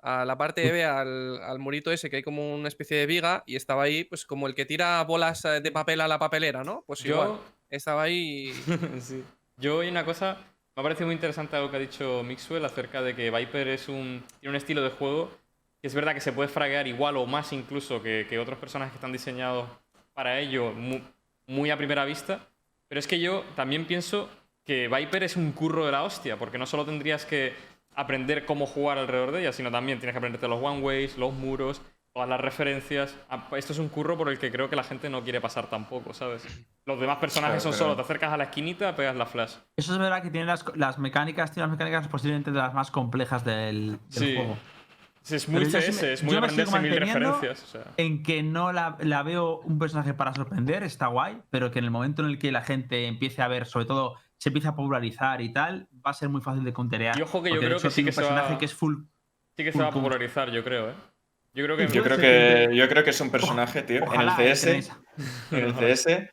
a la parte de B, al, al murito ese, que hay como una especie de viga, y estaba ahí, pues como el que tira bolas eh, de papel a la papelera, ¿no? Pues igual. Yo, Estaba ahí. sí. Yo hay una cosa, me ha parecido muy interesante algo que ha dicho Mixwell acerca de que Viper es un, tiene un estilo de juego es verdad que se puede fraguear igual o más incluso que, que otros personajes que están diseñados para ello muy, muy a primera vista. Pero es que yo también pienso que Viper es un curro de la hostia, porque no solo tendrías que aprender cómo jugar alrededor de ella, sino también tienes que aprenderte los one ways, los muros, todas las referencias. Ah, Esto es un curro por el que creo que la gente no quiere pasar tampoco, ¿sabes? Los demás personajes Claro, son pero- solo, te acercas a la esquinita, pegas la flash. Eso es verdad que tiene las, las mecánicas, tiene las mecánicas posiblemente de las más complejas del, del Sí. juego. Sí, Es muy sí CS, me- es muy aprenderse mil manteniendo referencias. o sea. En que no la, la veo un personaje para sorprender, está guay, pero que en el momento en el que la gente empiece a ver, sobre todo, se empieza a popularizar y tal, va a ser muy fácil de counterear. Y ojo que yo creo hecho que sí que un se va- personaje que es full. Sí que se va a popularizar, yo creo, ¿eh? Yo creo que... Yo creo que, yo creo que es un personaje, tío. Ojalá, en eh, el CS, tenéis- en el CS,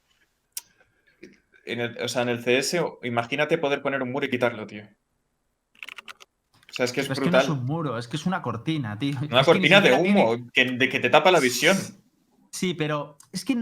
en el- o sea, en el CS, imagínate poder poner un muro y quitarlo, tío. Sea, es que es Pero es que no es brutal. un muro, es que es una cortina, tío. Una Es cortina de tiene- humo que, de que te tapa la visión. Sí, pero es que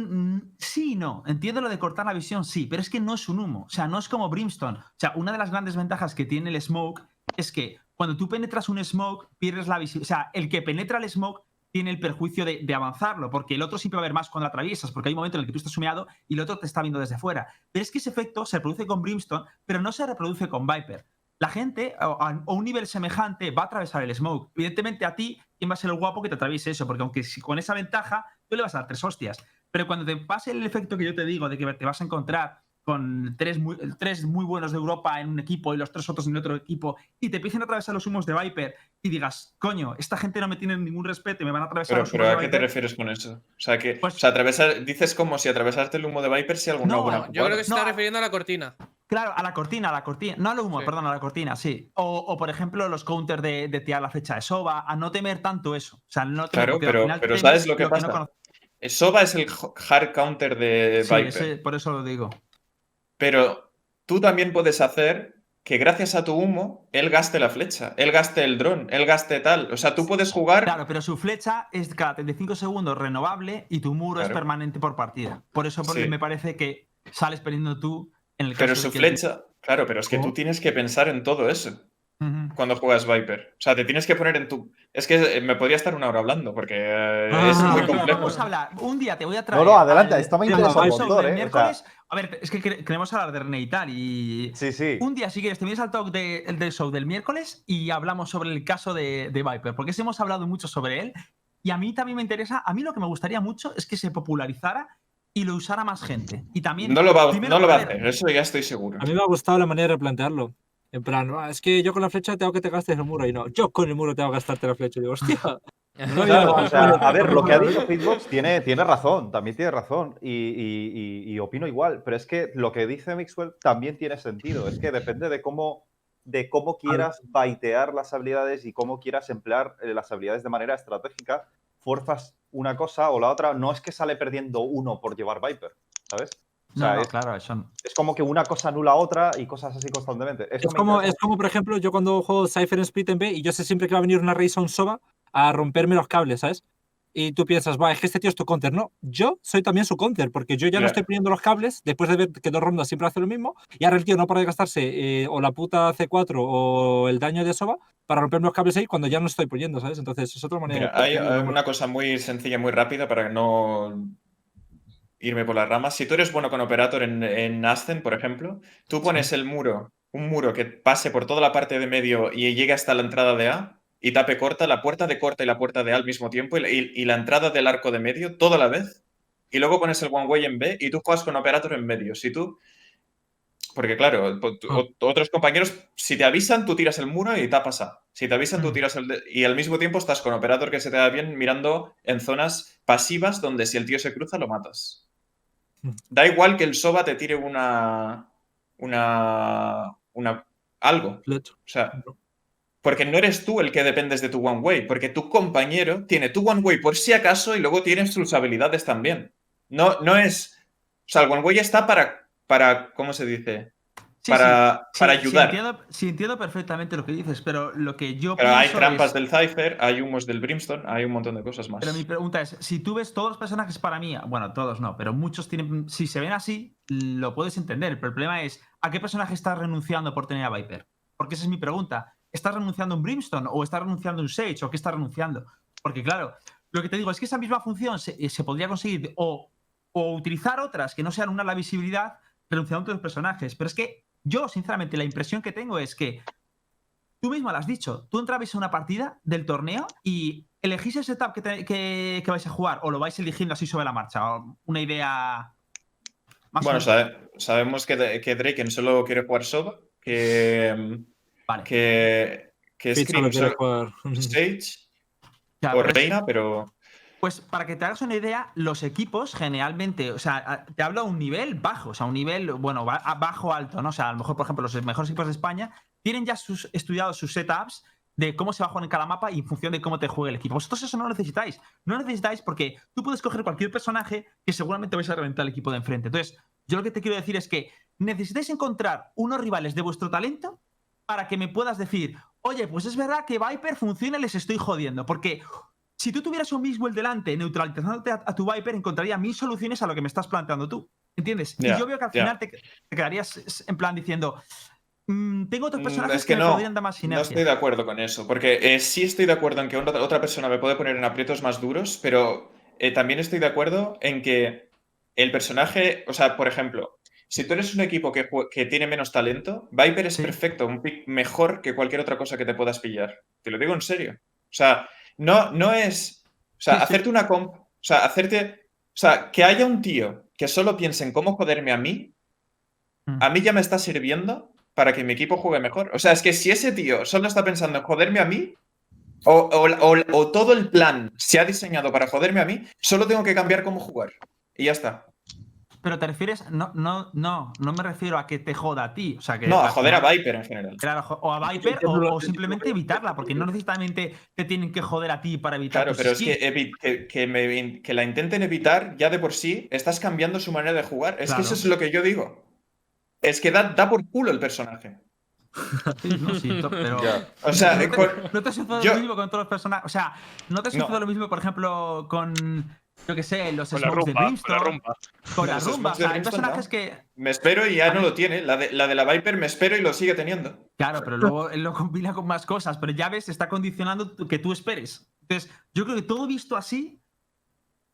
sí y no. Entiendo lo de cortar la visión, sí, pero es que no es un humo. O sea, no es como Brimstone. O sea, una de las grandes ventajas que tiene el Smoke es que cuando tú penetras un smoke, pierdes la visibilidad. O sea, el que penetra el smoke tiene el perjuicio de, de avanzarlo, porque el otro siempre va a ver más cuando atraviesas, porque hay un momento en el que tú estás sumeado y el otro te está viendo desde fuera. Pero es que ese efecto se reproduce con Brimstone, pero no se reproduce con Viper. La gente, o a, a un nivel semejante, va a atravesar el smoke. Evidentemente, a ti, ¿quién va a ser el guapo que te atraviese eso? Porque aunque si- con esa ventaja, tú le vas a dar tres hostias. Pero cuando te pase el efecto que yo te digo de que te vas a encontrar con tres muy, tres muy buenos de Europa en un equipo y los tres otros en otro equipo y te empiecen a atravesar los humos de Viper y digas, coño, esta gente no me tiene ningún respeto y me van a atravesar Pero, los pero humos ¿a de qué te refieres con eso? O sea, que Pues- o sea, atravesar, dices como si atravesaste el humo de Viper si alguna No, buena Yo creo que se No, está a- refiriendo a la cortina. Claro, a la cortina, a la cortina. No al humo, Sí. perdón, a la cortina, sí. O, o, por ejemplo, los counters de, de tirar la flecha de Soba, a no temer tanto eso. O sea, no temer, Claro, porque al pero- final pero ¿sabes lo que no pasa? conoces. Eh, Soba es el hard counter de Sí, Viper. ese- por eso lo digo. Pero tú también puedes hacer que gracias a tu humo, él gaste la flecha, él gaste el dron, él gaste tal. O sea, tú puedes jugar. Claro, pero su flecha es cada 35 segundos renovable y tu muro es permanente por partida. Por eso porque Sí. me parece que sales perdiendo tú en el caso pero de su que- flecha. Claro, pero es que ¿Cómo? tú tienes que pensar en todo eso cuando juegas Viper. O sea, te tienes que poner en tu. Es que eh, me podría estar una hora hablando porque eh, Ah. es muy No, no, complejo. Vamos a hablar. Un día te voy a traer. No, no, adelante, al- está muy interesante el ¿eh? O. A ver, es que quere- queremos hablar de René y tal. Y Sí, sí. un día, si quieres, te vienes al talk de- el del show del miércoles y hablamos sobre el caso de, de Viper. Porque sí hemos hablado mucho sobre él. Y a mí también me interesa. A mí lo que me gustaría mucho es que se popularizara y lo usara más gente. Y también. No lo va, no lo va a hacer, eso ya estoy seguro. A mí me ha gustado la manera de plantearlo. En plan, "Ah, es que yo con la flecha tengo que te gastes el muro. Y no, yo con el muro tengo que gastarte la flecha. Y digo, hostia. no Claro, o sea, a ver, lo que ha dicho Hitbox tiene, tiene razón, también tiene razón. Y, y- y- y opino igual. Pero es que lo que dice Mixwell también tiene sentido. Es que depende de cómo, de cómo quieras baitear las habilidades y cómo quieras emplear eh, las habilidades de manera estratégica. Fuerzas una cosa o la otra. No es que sale perdiendo uno por llevar Viper, ¿sabes? O No, sea, no, es, claro, eso no. es como que una cosa anula a otra y cosas así constantemente. Eso Es como, es como, por ejemplo, yo cuando juego Cypher en Split en B y yo sé siempre que va a venir una Razor Soba a romperme los cables, ¿sabes? Y tú piensas, va, es que este tío es tu counter. No, yo soy también su counter, porque yo ya no estoy poniendo los cables después de ver que dos rondas siempre hace lo mismo. Y ahora el tío no para de gastarse eh, o la puta C4 o el daño de Soba para romperme los cables ahí cuando ya no estoy poniendo, ¿sabes? Entonces es otra manera. Mira, hay una cosa muy sencilla, muy rápida para no irme por las ramas. Si tú eres bueno con Operator en, en Ascent, por ejemplo, tú pones el muro, un muro que pase por toda la parte de medio y llegue hasta la entrada de A y tape corta, la puerta de corta y la puerta de A al mismo tiempo y, la- y- y la entrada del arco de medio toda la vez. Y luego pones el One Way en B y tú juegas con Operator en medio. Si tú... Porque claro, tu- Ah. otros compañeros, si te avisan, tú tiras el muro y tapas A. Si te avisan, tú Mm. tiras el... de- Y al mismo tiempo estás con Operator que se te da bien mirando en zonas pasivas donde si el tío se cruza, lo matas. Mm. Da igual que el Soba te tire una... Una... una algo. O sea, porque no eres tú el que dependes de tu One Way, porque tu compañero tiene tu One Way por si acaso y luego tienes sus habilidades también. No, no es... O sea, el One Way está para... para ¿Cómo se dice? Sí, para, sí, para sí, ayudar. entiendo, sí, entiendo perfectamente lo que dices, pero lo que yo Pero hay trampas es- del Cypher, hay humos del Brimstone, hay un montón de cosas más. Pero mi pregunta es, si tú ves todos los personajes para mí, bueno, todos no, pero muchos tienen, si se ven así, lo puedes entender. Pero el problema es, ¿a qué personaje estás renunciando por tener a Viper? Porque esa es mi pregunta. ¿Estás renunciando a un Brimstone o estás renunciando a un Sage o qué estás renunciando? Porque claro, lo que te digo es que esa misma función se, se podría conseguir o, o utilizar otras que no sean una la visibilidad renunciando a otros personajes. Pero es que yo, sinceramente, la impresión que tengo es que tú mismo lo has dicho, tú entrabais a una partida del torneo y elegís el setup que, te- que- que vais a jugar o lo vais eligiendo así sobre la marcha. o Una idea más bueno, sabe- sabemos que, que Draken solo quiere jugar Soba, que, Vale. que, que Fitz Scream jugar. Stage Ya, o pero es- Reina, pero Pues para que te hagas una idea, los equipos generalmente, o sea, a- te hablo a un nivel bajo, o sea, un nivel, bueno, bajo alto, ¿no? O sea, a lo mejor, por ejemplo, los mejores equipos de España tienen ya sus, estudiados sus setups de cómo se va a jugar en cada mapa y en función de cómo te juegue el equipo. Vosotros eso no lo necesitáis. No lo necesitáis porque tú puedes coger cualquier personaje que seguramente vais a reventar el equipo de enfrente. Entonces, yo lo que te quiero decir es que necesitáis encontrar unos rivales de vuestro talento para que me puedas decir, oye, pues es verdad que Viper funciona y les estoy jodiendo. Porque si tú tuvieras un Mixwell delante, neutralizándote a, a tu Viper, encontraría mil soluciones a lo que me estás planteando tú. ¿Entiendes? Y yo veo que al final te, te quedarías en plan diciendo, mm, tengo otros Mm, personajes es que me no, podrían dar más No sinergia. estoy de acuerdo con eso, porque eh, sí estoy de acuerdo en que otra, otra persona me puede poner en aprietos más duros, pero eh, también estoy de acuerdo en que el personaje, o sea, por ejemplo, si tú eres un equipo que, tiene menos talento, Viper es Sí. perfecto, un pick mejor que cualquier otra cosa que te puedas pillar. Te lo digo en serio. O sea, no, no es. O sea, hacerte una comp. O sea, hacerte. O sea, que haya un tío que solo piense en cómo joderme a mí, Mm. a mí ya me está sirviendo para que mi equipo juegue mejor. O sea, es que si ese tío solo está pensando en joderme a mí, o, o- o- o todo el plan se ha diseñado para joderme a mí, solo tengo que cambiar cómo jugar. Y ya está. Pero te refieres, no, no, no, no me refiero a que te joda a ti. O sea, que No, a joder a Viper en general. Claro, o a Viper o, simplemente evitarla, porque no necesariamente te tienen que joder a ti para evitar Claro, pero es que, que, que me- que la intenten evitar ya de por sí, estás cambiando su manera de jugar. Es Claro. que eso es lo que yo digo. Es que da, da por culo el personaje. Sí, no, sí, to- pero. Ya. O sea, no, te, no te sucede yo- lo mismo con todos los personajes. O sea, no te sucede No. lo mismo, por ejemplo, con. Yo que sé, los Con smokes de rumba, con la Brimstone. rumba. Con la Los rumba. O sea, hay Brimstone, personajes no. que. me espero y ya no lo tiene. La de, la de la Viper me espero y lo sigue teniendo. Claro, pero luego él lo combina con más cosas. Pero ya ves, está condicionando que tú esperes. Entonces, yo creo que todo visto así.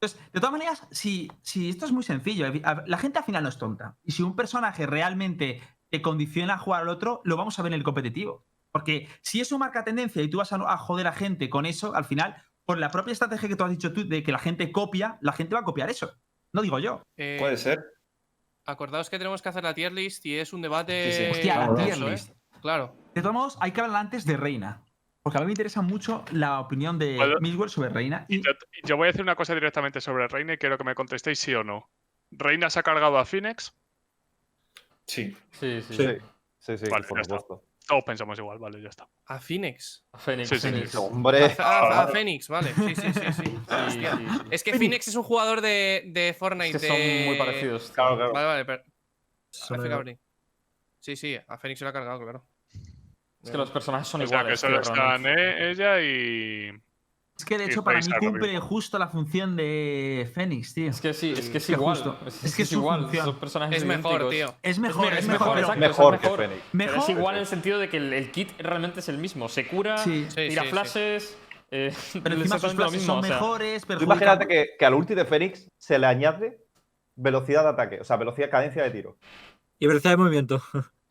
Entonces, de todas maneras, si, si esto es muy sencillo, la gente al final no es tonta. Y si un personaje realmente te condiciona a jugar al otro, lo vamos a ver en el competitivo. Porque si eso marca tendencia y tú vas a, a joder a gente con eso, al final, por la propia estrategia que tú has dicho tú de que la gente copia, la gente va a copiar eso. No digo yo. Eh, Puede ser. Acordaos que tenemos que hacer la tier list y es un debate. Sí, sí. Hostia, la tier ¿eh? list. Claro. De todos modos, hay que hablar antes de Reina. Porque a mí me interesa mucho la opinión de Miswell sobre Reina. Y Yo, yo voy a decir una cosa directamente sobre Reina y quiero que me contestéis sí o no. ¿Reina se ha cargado a Phoenix? Sí. Sí, sí. Sí, sí, sí, Vale, por supuesto. Todos pensamos igual, vale, ya está. A Phoenix. A Fénix, Sí, sí, Fénix. sí. A, Hombre, a- a Phoenix, vale. Sí, sí, sí. sí. Sí, Hostia. sí, sí. Es que Phoenix es un jugador de, de Es Fortnite. que son de- muy parecidos. claro, claro. Vale, vale, pero. Son. Sí, sí, a Phoenix se lo ha cargado, claro. Es que los personajes son o sea, que iguales. solo tío, están eh, ella y. es que de hecho para mí cumple mismo. justo la función de Fénix, tío. Es que sí, es que es igual. justo. Es, Es que es su igual. función. Son personajes Es mejor, idénticos. tío. Es mejor, es, es mejor, mejor, pero- exacto. mejor que mejor. Fénix. Pero mejor. es igual en el sentido de que el, el kit realmente es el mismo. Se cura, Sí. Tira sí, sí. flashes. eh, Pero encima sus mismo. son o sea, mejores, perjudican- imagínate que, que al ulti de Fénix se le añade velocidad de ataque, o sea, velocidad, cadencia de tiro. Y velocidad de movimiento.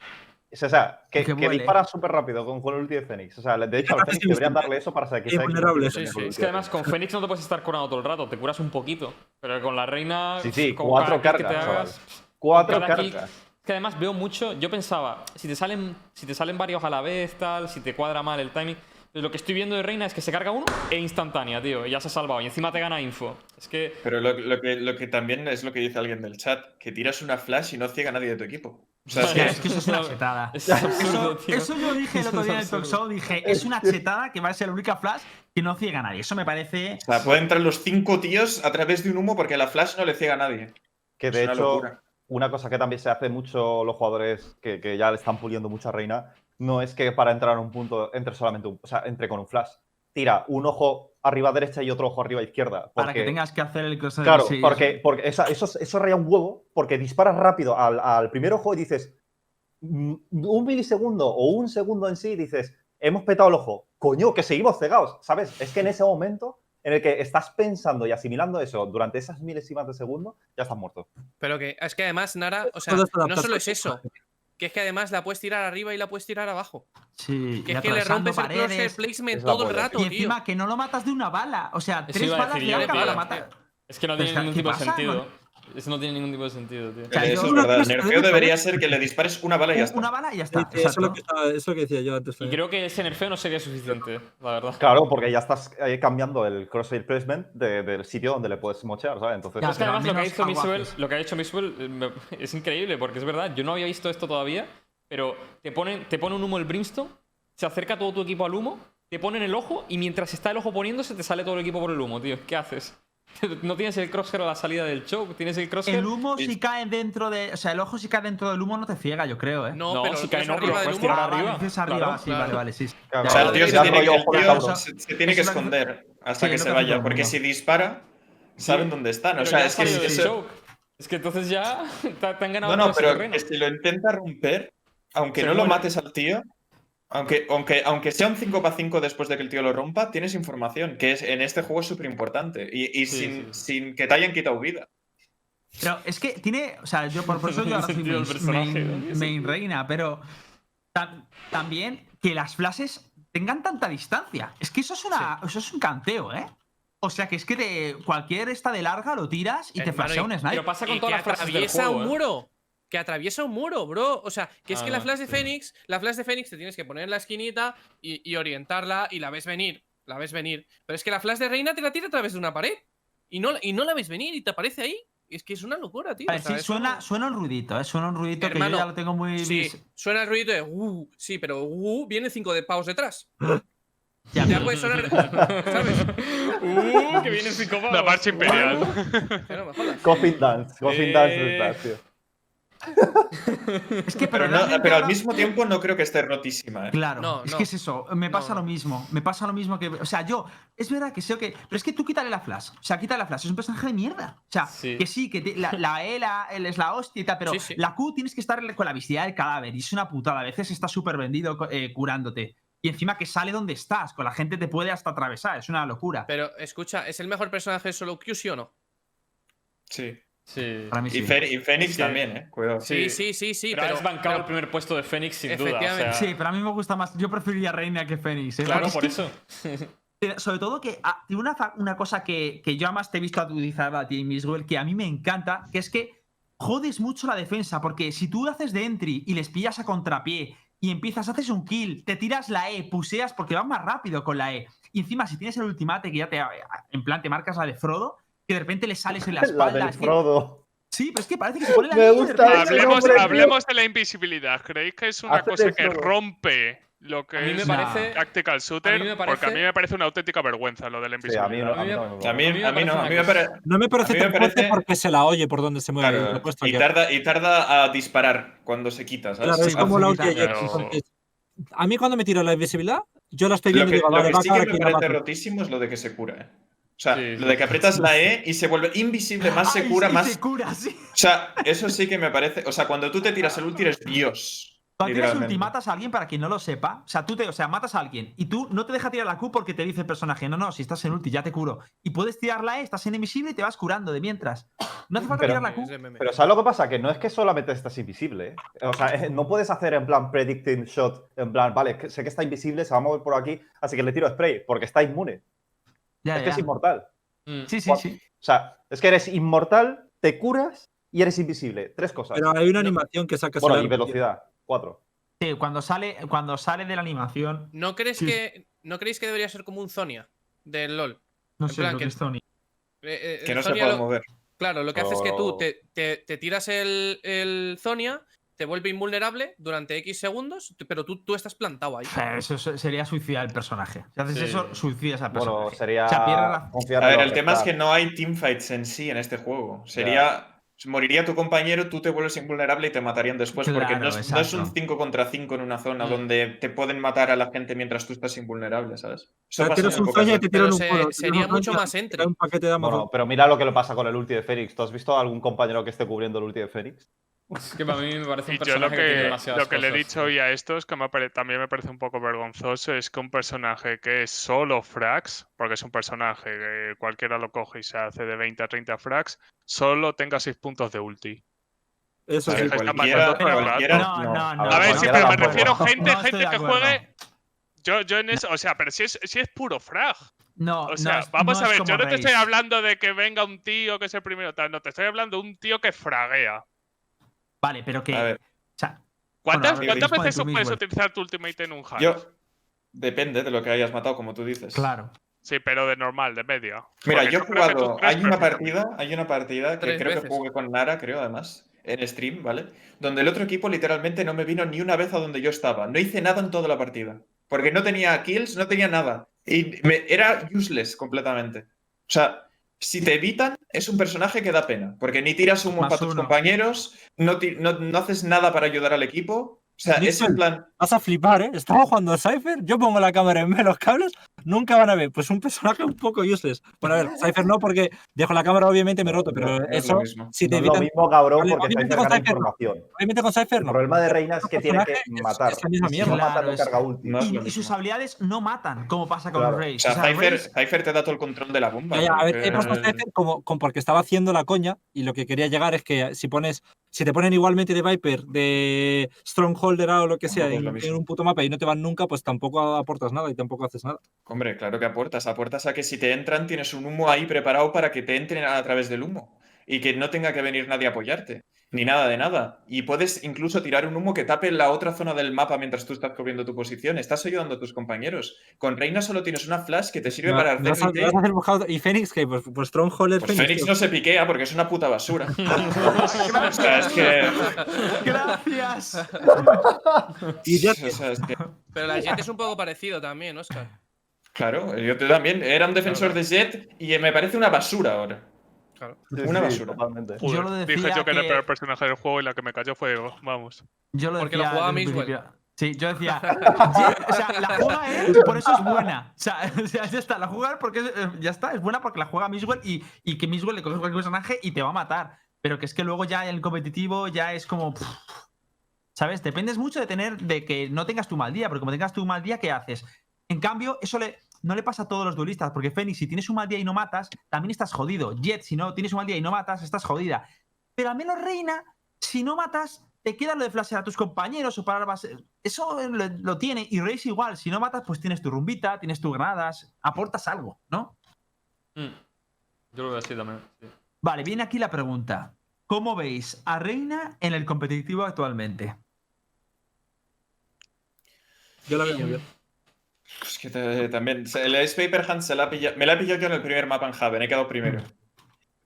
O sea, que, Que que dispara súper rápido con, con el ulti de Fénix. O sea, de hecho, al Aparte Fénix es deberían darle eso para que Sí, con el sí. Es que de además con Fénix. No te puedes estar curando todo el rato, te curas un poquito. Pero con la reina. Sí, sí, con cuatro kit que te cargas, hagas, Cuatro cargas. Es que además veo mucho, yo pensaba, si te salen, si te salen varios a la vez, tal, si te cuadra mal el timing. Pues lo que estoy viendo de Reina es que se carga uno e instantánea, tío, y ya se ha salvado. Y encima te gana info. Es que. Pero lo, lo que, lo que también es lo que dice alguien del chat, que tiras una flash y no ciega a nadie de tu equipo. O sea, es que, es que eso es una chetada. Es absurdo, Eso, tío. eso yo dije el otro día en el talk show, dije, es una chetada que va a ser la única flash que no ciega a nadie. Eso me parece... o sea, pueden entrar los cinco tíos a través de un humo porque la flash no le ciega a nadie. Que de Es hecho, locura. una cosa que también se hace mucho los jugadores que, que ya le están puliendo mucho a Reina, no es que para entrar a un punto entre solamente un, o sea, entre con un flash. Tira un ojo arriba derecha y otro ojo arriba izquierda. Para que porque- tengas que hacer el cross Claro, sí, porque, porque esa- eso, eso raya un huevo, porque disparas rápido al, al primer ojo y dices, "Mm, un milisegundo o un segundo en sí, dices, hemos petado el ojo. Coño, que seguimos cegados, ¿sabes? Es que en ese momento en el que estás pensando y asimilando eso durante esas milésimas de segundo, ya estás muerto. Pero que es que además, Nara, o sea, no solo es eso. Que es que además la puedes tirar arriba y la puedes tirar abajo. Sí, Que y es que le rompes el paredes. placement todo el rato, Y tío. encima que no lo matas de una bala. O sea, tres balas yo, dan para tío. matar. Es que no tiene ningún ¿qué tipo de sentido. Eso no tiene ningún tipo de sentido, tío. sea, Eso es verdad. nerfeo debería ser que le dispares una bala y ya está. Una bala y ya está. Eso, es lo que estaba- eso es lo que decía yo antes. Y creo que ese nerfeo no sería suficiente, la verdad. Claro, porque ya estás eh, cambiando el crosshair placement de- del sitio donde le puedes mochear, ¿sabes? Entonces, Ya, Es que además lo que, ha hecho haces. lo que ha hecho Miswell eh, es increíble, porque es verdad, yo no había visto esto todavía, pero te pone, te pone un humo el Brimstone, se acerca todo tu equipo al humo, te pone en el ojo y mientras está el ojo poniéndose te sale todo el equipo por el humo, tío. ¿Qué haces? No tienes el crosshair a la salida del choke, tienes el crosshair... El humo si cae dentro de... O sea, el ojo si cae dentro del humo no te ciega, yo creo, ¿eh? No, No, pero si cae no, arriba lo del puedes humo. tirar arriba. vale, dices arriba, claro. sí, claro. vale, vale, sí. Claro, O sea, el tío se tiene, que, rollo el ojo de tío se- se tiene que esconder hasta Sí, que se vaya, porque si dispara, saben Sí, dónde están. O sea, es que eso-. Es que entonces ya te, han ganado No, no, pero que si lo intenta romper, aunque no lo mates al tío, aunque, aunque, aunque sea un 5 para 5 después de que el tío lo rompa, tienes información, que es, en este juego es súper importante. Y, y Sí, sin, sí. sin que te hayan quitado vida. Pero es que tiene. O sea, yo por, por eso yo ahora soy main, reina, pero tam- también que las flashes tengan tanta distancia. Es que eso es una. Eso es un canteo, ¿eh? O sea que es que te, cualquier esta de larga lo tiras y te Hermano, flashea un y- snipe. Pero pasa con y todas las frases del atraviesa juego. un ¿eh? Que atraviesa un muro, bro. O sea, que es Ah, que la no, flash de sí. Fénix, la flash de Fénix te tienes que poner en la esquinita y, y orientarla y la ves venir. La ves venir. Pero es que la flash de Reina te la tira a través de una pared. Y no, y no la ves venir y te aparece ahí. Es que es una locura, tío. O sea, sí, suena, suena un ruidito, ¿eh? Suena un ruidito que Hermano, yo ya lo tengo muy. Sí, suena el ruido de uh, sí, pero uh, viene cinco de pavos detrás. Ya, puede sonar. ¿Sabes? Uh, que vienen cinco La pavos. marcha imperial. Que no me jodas. Coffin Dance. Coffin Eh. Dance tío. Es que, Pero, pero, no- pero al mismo tiempo no creo que esté rotísima. ¿eh? Claro, No, es no. que es eso, me pasa No, lo no. mismo, me pasa lo mismo que, o sea, yo, es verdad que sé que, pero es que tú quítale la flash, o sea, quítale la flash, es un personaje de mierda, o sea, Sí. que sí, que te- la, la E, la L es la hostia y tal, pero Sí, sí. la Q tienes que estar con la visibilidad del cadáver y es una putada, a veces está súper vendido eh, curándote y encima que sale donde estás, con la gente te puede hasta atravesar, es una locura. Pero escucha, ¿es el mejor personaje de solo Q, sí o no? Sí. Sí. Para mí Y, sí. Fe- y Fénix Sí. también, ¿eh? Cuidado. Sí, sí, sí, sí. pero, pero, has bancado pero- el primer puesto de Fénix sin duda. O Efectivamente. sea, Sí, pero a mí me gusta más, yo preferiría Reina que Fénix, ¿eh? Claro, por eso. Eh, Sobre todo que ah, tiene una, una cosa que, que yo además te he visto utilizar a ti, Miswell, que a mí me encanta, que es que jodes mucho la defensa, porque si tú haces de entry y les pillas a contrapié y empiezas, haces un kill, te tiras la E, puseas porque vas más rápido con la E, y encima si tienes el ultimate que ya te, en plan, te marcas la de Frodo, que de repente le sales en la La espalda. del es que- Frodo. sí, pero es que parece que se pone la Me de gusta ese Hablemos, nombre, tío. hablemos de la invisibilidad. ¿Creéis que es una cosa que rompe lo que A mí me es parece. Tactical Shooter? a mí me Porque a parece- mí me parece una auténtica vergüenza lo de la Sí, a mí invisibilidad. no. A mí no me A mí, mola. A mí me a mí parece no, a una mí me parece. No me parece tan fuerte parece- porque se la oye por donde se mueve. Claro, lo puesto y, aquí. tarda, y tarda a disparar cuando se quita, ¿sabes? Claro, es Sí, como la ulti A mí cuando me tiro la invisibilidad, yo la estoy Lo viendo y que, digo, lo que sí que me la parece rotísimo es lo de que se cura, ¿eh? O sea, Sí, lo de que aprietas la E y se vuelve invisible, más se Ay, cura, sí, más. se cura, sí. O sea, eso sí que me parece. O sea, cuando tú te tiras el ulti eres Dios. Cuando tiras ulti matas a alguien para quien no lo sepa, o sea, tú te, o sea, matas a alguien y tú no te deja tirar la Q porque te dice el personaje, no, no, si estás en ulti ya te curo. Y puedes tirar la E, estás en invisible y te vas curando de mientras. No hace falta Pero- tirar la Q. Pero ¿sabes lo que pasa? Que no es que solamente estás invisible. ¿eh? O sea, no puedes hacer en plan predicting shot, en plan, vale, que sé que está invisible, se va a mover por aquí, así que le tiro spray, porque está inmune. Ya, es que ya. es inmortal. Mm. Sí, sí, sí. O sea, es que eres inmortal, te curas y eres invisible. Tres cosas. Pero hay una animación que saca bueno, y velocidad. Cuatro. Sí, cuando sale, cuando sale de la animación, ¿No, crees Sí. que, ¿No creéis que debería ser como un Zonia del LOL? no En sé plan lo que que- es Tony. Eh, eh, Que no se Zonia puede lo- mover. Claro, lo que hace es que tú Oh. te, te- te tiras el, el Zonia, te vuelve invulnerable durante X segundos, pero tú, tú estás plantado ahí. Eso se- sería suicidar al personaje. Si haces Sí. eso, suicidas al personaje. Bueno, sería O sea, pierde la- confiar A ver, el tema es que no hay teamfights en sí en este juego. Sería. Moriría tu compañero, tú te vuelves invulnerable y te matarían después. porque no es, no es un exacto. 5 contra 5 en una zona Mm. donde te pueden matar a la gente mientras tú estás invulnerable, ¿sabes? Eso pasa un y te tiran Pero un se- polo, sería mucho más un paquete de. Bueno, pero mira lo que le pasa con el ulti de Fénix. ¿Tú has visto a algún compañero que esté cubriendo el ulti de Fénix? Es que para mí me parece un Y yo lo personaje que, tiene que, demasiadas lo que le he dicho hoy a estos, que me pare- también me parece un poco vergonzoso, es que un personaje que es solo frags, porque es un personaje que cualquiera lo coge y se hace de 20 a 30 frags, solo tenga 6 puntos de ulti. Eso Sí, Cualquiera. No, no, no. A ver, sí, pero me tampoco. refiero a gente, gente que juegue. Yo, yo en eso, o sea, pero si es, si es puro frag. No, O sea, no es- vamos no a es ver, yo no te estoy hablando de que venga un tío que es el primero, tal, no, te estoy hablando de un tío que fraguea. Vale, pero que. A ver. o sea, ¿Cuántas, cuántas veces tú, puedes utilizar tu ultimate en un hack? Yo. Depende de lo que hayas matado, como tú dices. claro. Sí, pero de normal, de media. Mira, Porque yo he jugado. Hay una partida, hay una partida que creo veces. que jugué con Nara, creo, además, en stream, ¿vale? Donde el otro equipo literalmente no me vino ni una vez a donde yo estaba. No hice nada en toda la partida. Porque no tenía kills, no tenía nada. Y me- era useless completamente. O sea, si te evitan, es un personaje que da pena. Porque ni tiras humo Más para tus compañeros, no, no, no haces nada para ayudar al equipo. O sea, es en Nixon. plan. Vas a flipar, ¿eh? Estaba jugando a Cypher, yo pongo la cámara en vez de los cables, nunca van a ver. Pues un personaje un poco useless. Bueno, a ver, Cypher no, porque dejo la cámara, obviamente me roto, pero No, no es eso, lo mismo. si No te es lo mismo, cabrón, Vale, porque obviamente con no. información. Obviamente con Cypher El no. problema de Reina es que tiene que es- matar. es la misma Si mierda. no mata, Claro, no es-. No es Y, sus habilidades no matan, como pasa con Claro. Raze. O sea, O sea, Cypher, te da todo el control de la bomba. Ya, ya, a ver, porque- he pasado Cypher como, como porque estaba haciendo la coña y lo que quería llegar es que si pones, si te ponen igualmente de Viper, de Strongholder o lo que sea Tampoco es en, en un puto mapa y no te van nunca, pues tampoco aportas nada y tampoco haces nada. Hombre, claro que aportas. Aportas a que si te entran tienes un humo ahí preparado para que te entren a través del humo. Y que no tenga que venir nadie a apoyarte. Ni nada de nada. Y puedes incluso tirar un humo que tape la otra zona del mapa mientras tú estás cubriendo tu posición. Estás ayudando a tus compañeros. Con Reina solo tienes una flash que te sirve para vas hacer ¿Y Fénix qué? Pues, pues Strongholder Pues Fénix. No se piquea porque es una puta basura. o sea, es que. Gracias. Y ya- o sea, es que- Pero la Jet es un poco parecido también, Oscar. Claro, yo también era un defensor de Jet y me parece una basura ahora. Claro. Una sí, basura. Totalmente. Yo lo dije decía yo que, era el que- peor personaje del juego y la que me cayó fue Ego. Vamos. Yo lo Porque lo decía jugaba un Mixwell. principio. Sí, yo decía, "Ye- o sea, la juega él, por eso es buena. O sea, o sea, ya está, la juega él porque es- eh, ya está, es buena porque la juega Miswell y, y que Miswell le coges cualquier personaje y te va a matar. Pero que es que luego ya en el competitivo ya es como. pff, ¿Sabes? Dependes mucho de tener, de que no tengas tu mal día, porque como tengas tu mal día, ¿qué haces? En cambio, eso le, no le pasa a todos los duelistas, porque Fénix, si tienes un mal día y no matas, también estás jodido. Jet, si no tienes un mal día y no matas, estás jodida. Pero al menos Reina, si no matas, te queda lo de flashear a tus compañeros o parar base. Eso lo, lo tiene. Y Race igual, si no matas, pues tienes tu rumbita, tienes tus granadas, aportas algo, ¿no? Mm. Yo lo veo así también. sí. Vale, viene aquí la pregunta. ¿Cómo veis a Reina en el competitivo actualmente? Yo la veo muy bien. Es que te- también. se- El Ice Paper Hands se la ha pillado. Me la he pillado yo en el primer mapa en Haven, he quedado primero.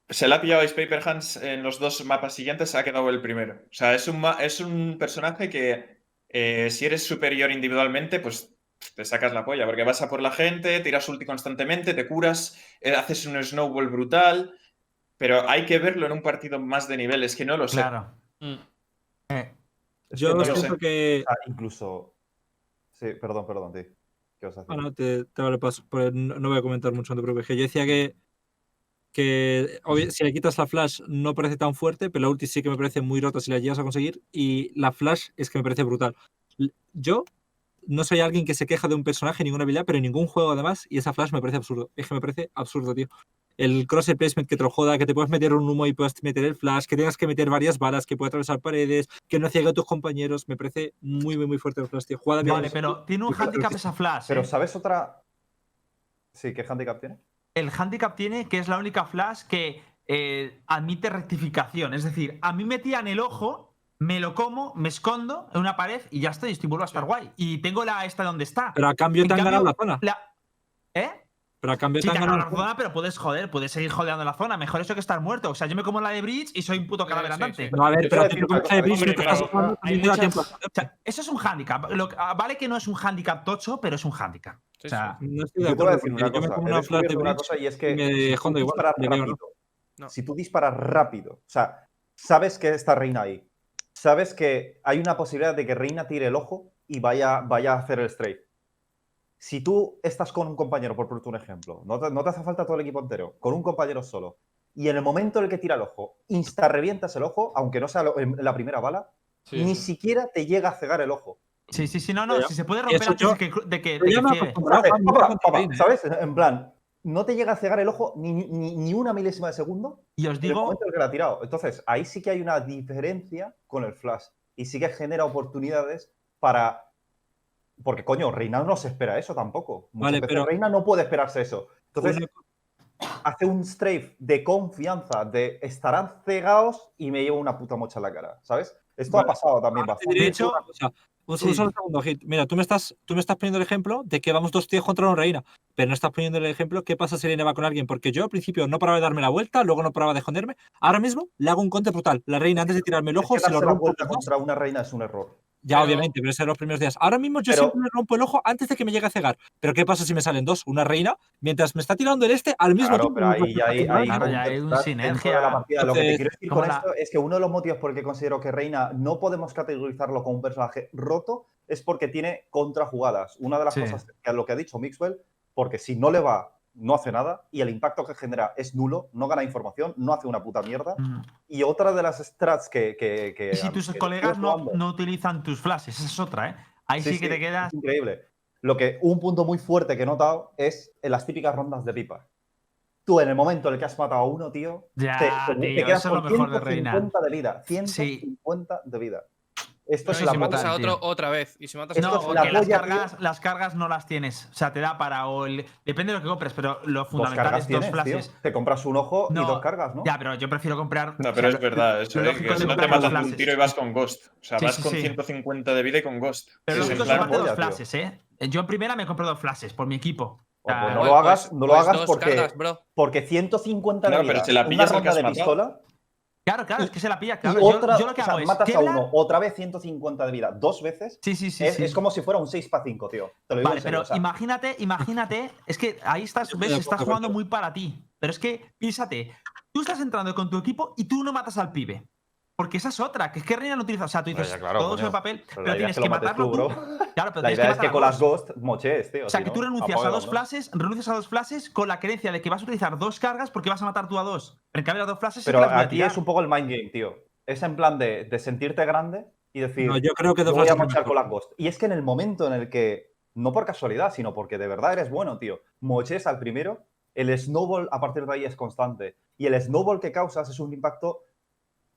Se la ha pillado Ice Paper Hands en los dos mapas siguientes, se ha quedado el primero. O sea, es un, es un personaje que eh, si eres superior individualmente, pues te sacas la polla, porque vas a por la gente, tiras ulti constantemente, te curas, eh, haces un snowball brutal. Pero hay que verlo en un partido más de nivel, es que no lo sé. Claro. Mm. Es Yo no lo siento sé. que. Sea, incluso. Sí, perdón, perdón, tío. Bueno, te, vale paso. No, no voy a comentar mucho, no te preocupes. Yo decía que, que si le quitas la flash no parece tan fuerte, pero la ulti sí que me parece muy rota si la llegas a conseguir. Y la flash es que me parece brutal. Yo no soy alguien que se queja de un personaje, ninguna habilidad, pero en ningún juego además, y esa flash me parece absurdo. Es que me parece absurdo, tío. El cross placement que te lo joda, que te puedes meter un humo y puedes meter el flash, que tengas que meter varias balas, que puede atravesar paredes, que no ciegue a tus compañeros, me parece muy, muy, muy fuerte el flash, tío. Jugada bien. Vale, pero tiene un handicap esa flash. Pero ¿eh? ¿sabes otra? Sí, ¿qué handicap tiene? el handicap tiene que es la única flash que eh, admite rectificación. Es decir, a mí me tiran el ojo, me lo como, me escondo en una pared y ya estoy, estoy vuelvo a estar guay. Y tengo la esta donde está. Pero a cambio En te han ganado la zona. La- ¿Eh? Pero a cambio Sí, te la zona. puedes joder, puedes seguir jodeando la zona. Mejor eso que estar muerto. O sea, yo me como la de Bridge y soy un puto cadáver sí, andante. sí. No, a ver, pero te cosa, de Bridge hombre, hay muchas- tiempo. O sea, eso es un handicap. Lo ah, vale que no es un handicap tocho, pero es un handicap. Sí, o sea, No estoy de Yo te voy a acuerdo, decir una yo me cosa. como una de una Bridge cosa y es que me si si tú disparas rápido, o sea, sabes que está Reina ahí, sabes que hay una posibilidad de que Reina tire el ojo y vaya, vaya a hacer el strafe. Si tú estás con un compañero, por ponerte un ejemplo, no te, no te hace falta todo el equipo entero, con un compañero solo, y en el momento en el que tira el ojo, insta revientas el ojo, aunque no sea lo- en la primera bala, Sí, ni sí. siquiera te llega a cegar el ojo. sí, sí, sí, no, no. Si se puede romper antes yo- de que, de que, de que. ¿Sabes? En plan, no te llega a cegar el ojo ni, ni- ni una milésima de segundo Y os en el digo, momento en el que la ha tirado. Entonces, ahí sí que hay una diferencia con el flash. Y sí que genera oportunidades para. Porque, coño, Reina no se espera eso tampoco. Muchas Vale, veces pero- Reina no puede esperarse eso. Entonces, Una- hace un strafe de confianza, de estarán cegados y me llevo una puta mocha en la cara, ¿sabes? Esto Vale. ha pasado también bastante. De hecho-. Un, Sí. solo segundo, Hit. Mira, tú me, estás, tú me estás poniendo el ejemplo de que vamos dos tíos contra una reina, pero no estás poniendo el ejemplo qué pasa si Reina va con alguien, porque yo al principio no paraba de darme la vuelta, luego no paraba de esconderme. Ahora mismo le hago un conte brutal. La reina, antes de tirarme el Es ojo, que se lo la vuelta contra una reina es un error. Ya, Pero- obviamente, pero eso en los primeros días. Ahora mismo yo Pero- siempre le rompo el ojo antes de que me llegue a cegar. Pero ¿qué pasa si me salen dos? Una reina, mientras me está tirando el este, al mismo Claro, tiempo. pero me ahí. Claro, ya hay dentro sinergia. de la partida. Lo que te quiero decir con la- esto es que uno de los motivos por el que considero que Reina no podemos categorizarlo como un personaje roto es porque tiene contrajugadas. Una de las Sí. cosas que lo que ha dicho Mixwell porque si no le va, no hace nada y el impacto que genera es nulo, no gana información, no hace una puta mierda. Mm. Y otra de las strats que. que, que- Y si tus que colegas no, no utilizan tus flashes, esa es otra, ¿eh? Ahí sí, que te quedas. Es increíble. Lo que, un punto muy fuerte que he notado es en las típicas rondas de pipa. Tú, en el momento en el que has matado a uno, tío, Ya, te, te- te tío, quedas eso es lo con mejor de Reina. 150 de vida. 150 de vida. Esto No, es y la si matas a otro otra vez. Y si matas a No, la otra las cargas, las cargas no las tienes. O sea, te da para. O el- depende de lo que compres, pero lo fundamental es dos tío. flashes. Te compras un ojo y dos cargas, ¿no? Ya, pero yo prefiero comprar. No, o pero sea, es verdad, eso, ¿eh? lógico que es si no te matas de un tiro y vas con Ghost. O sea, Sí, vas sí, con sí. 150 de vida y con Ghost. Pero Sí, lo lógico es dos flashes, ¿eh? Yo en primera me compro dos flashes por mi equipo. O Pues no lo hagas, pues- no lo pues hagas porque, cargas, bro. porque 150 Claro, de pero vida, si la pillas de pistola Claro, claro, es que se la pilla. y Claro. Yo- otra, yo, lo que o sea, hago es. matas a uno, otra vez 150 de vida, dos veces, Sí, sí, sí. es, sí. es como si fuera un 6 para 5, tío. Te lo digo Vale, en serio, pero o sea, imagínate, imagínate, es que ahí estás, ves, estás jugando muy para ti. Pero es que, piénsate, tú estás entrando con tu equipo y tú no matas al pibe. Porque esa es otra, que es que Reina no utiliza. O sea, tú dices Ya, claro, todo coño. sobre papel, pero pero, tienes es que que, matarlo tú, tú. Claro, pero La tienes idea que es que con a las. Ghost mochees, tío. O sea, si que tú no, renuncias a apaga, dos ¿no? flashes, renuncias a dos flashes con la creencia de que vas a utilizar dos cargas porque vas a matar tú a dos. Pero en cambio las dos flashes sí Pero a aquí es un poco el mind game, tío. Es en plan de, de sentirte grande y decir, No, yo creo que dos voy a mochar con las Ghost. Y es que en el momento en el que, no por casualidad, sino porque de verdad eres bueno, tío, moches al primero, el snowball a partir de ahí es constante. Y el snowball que causas es un impacto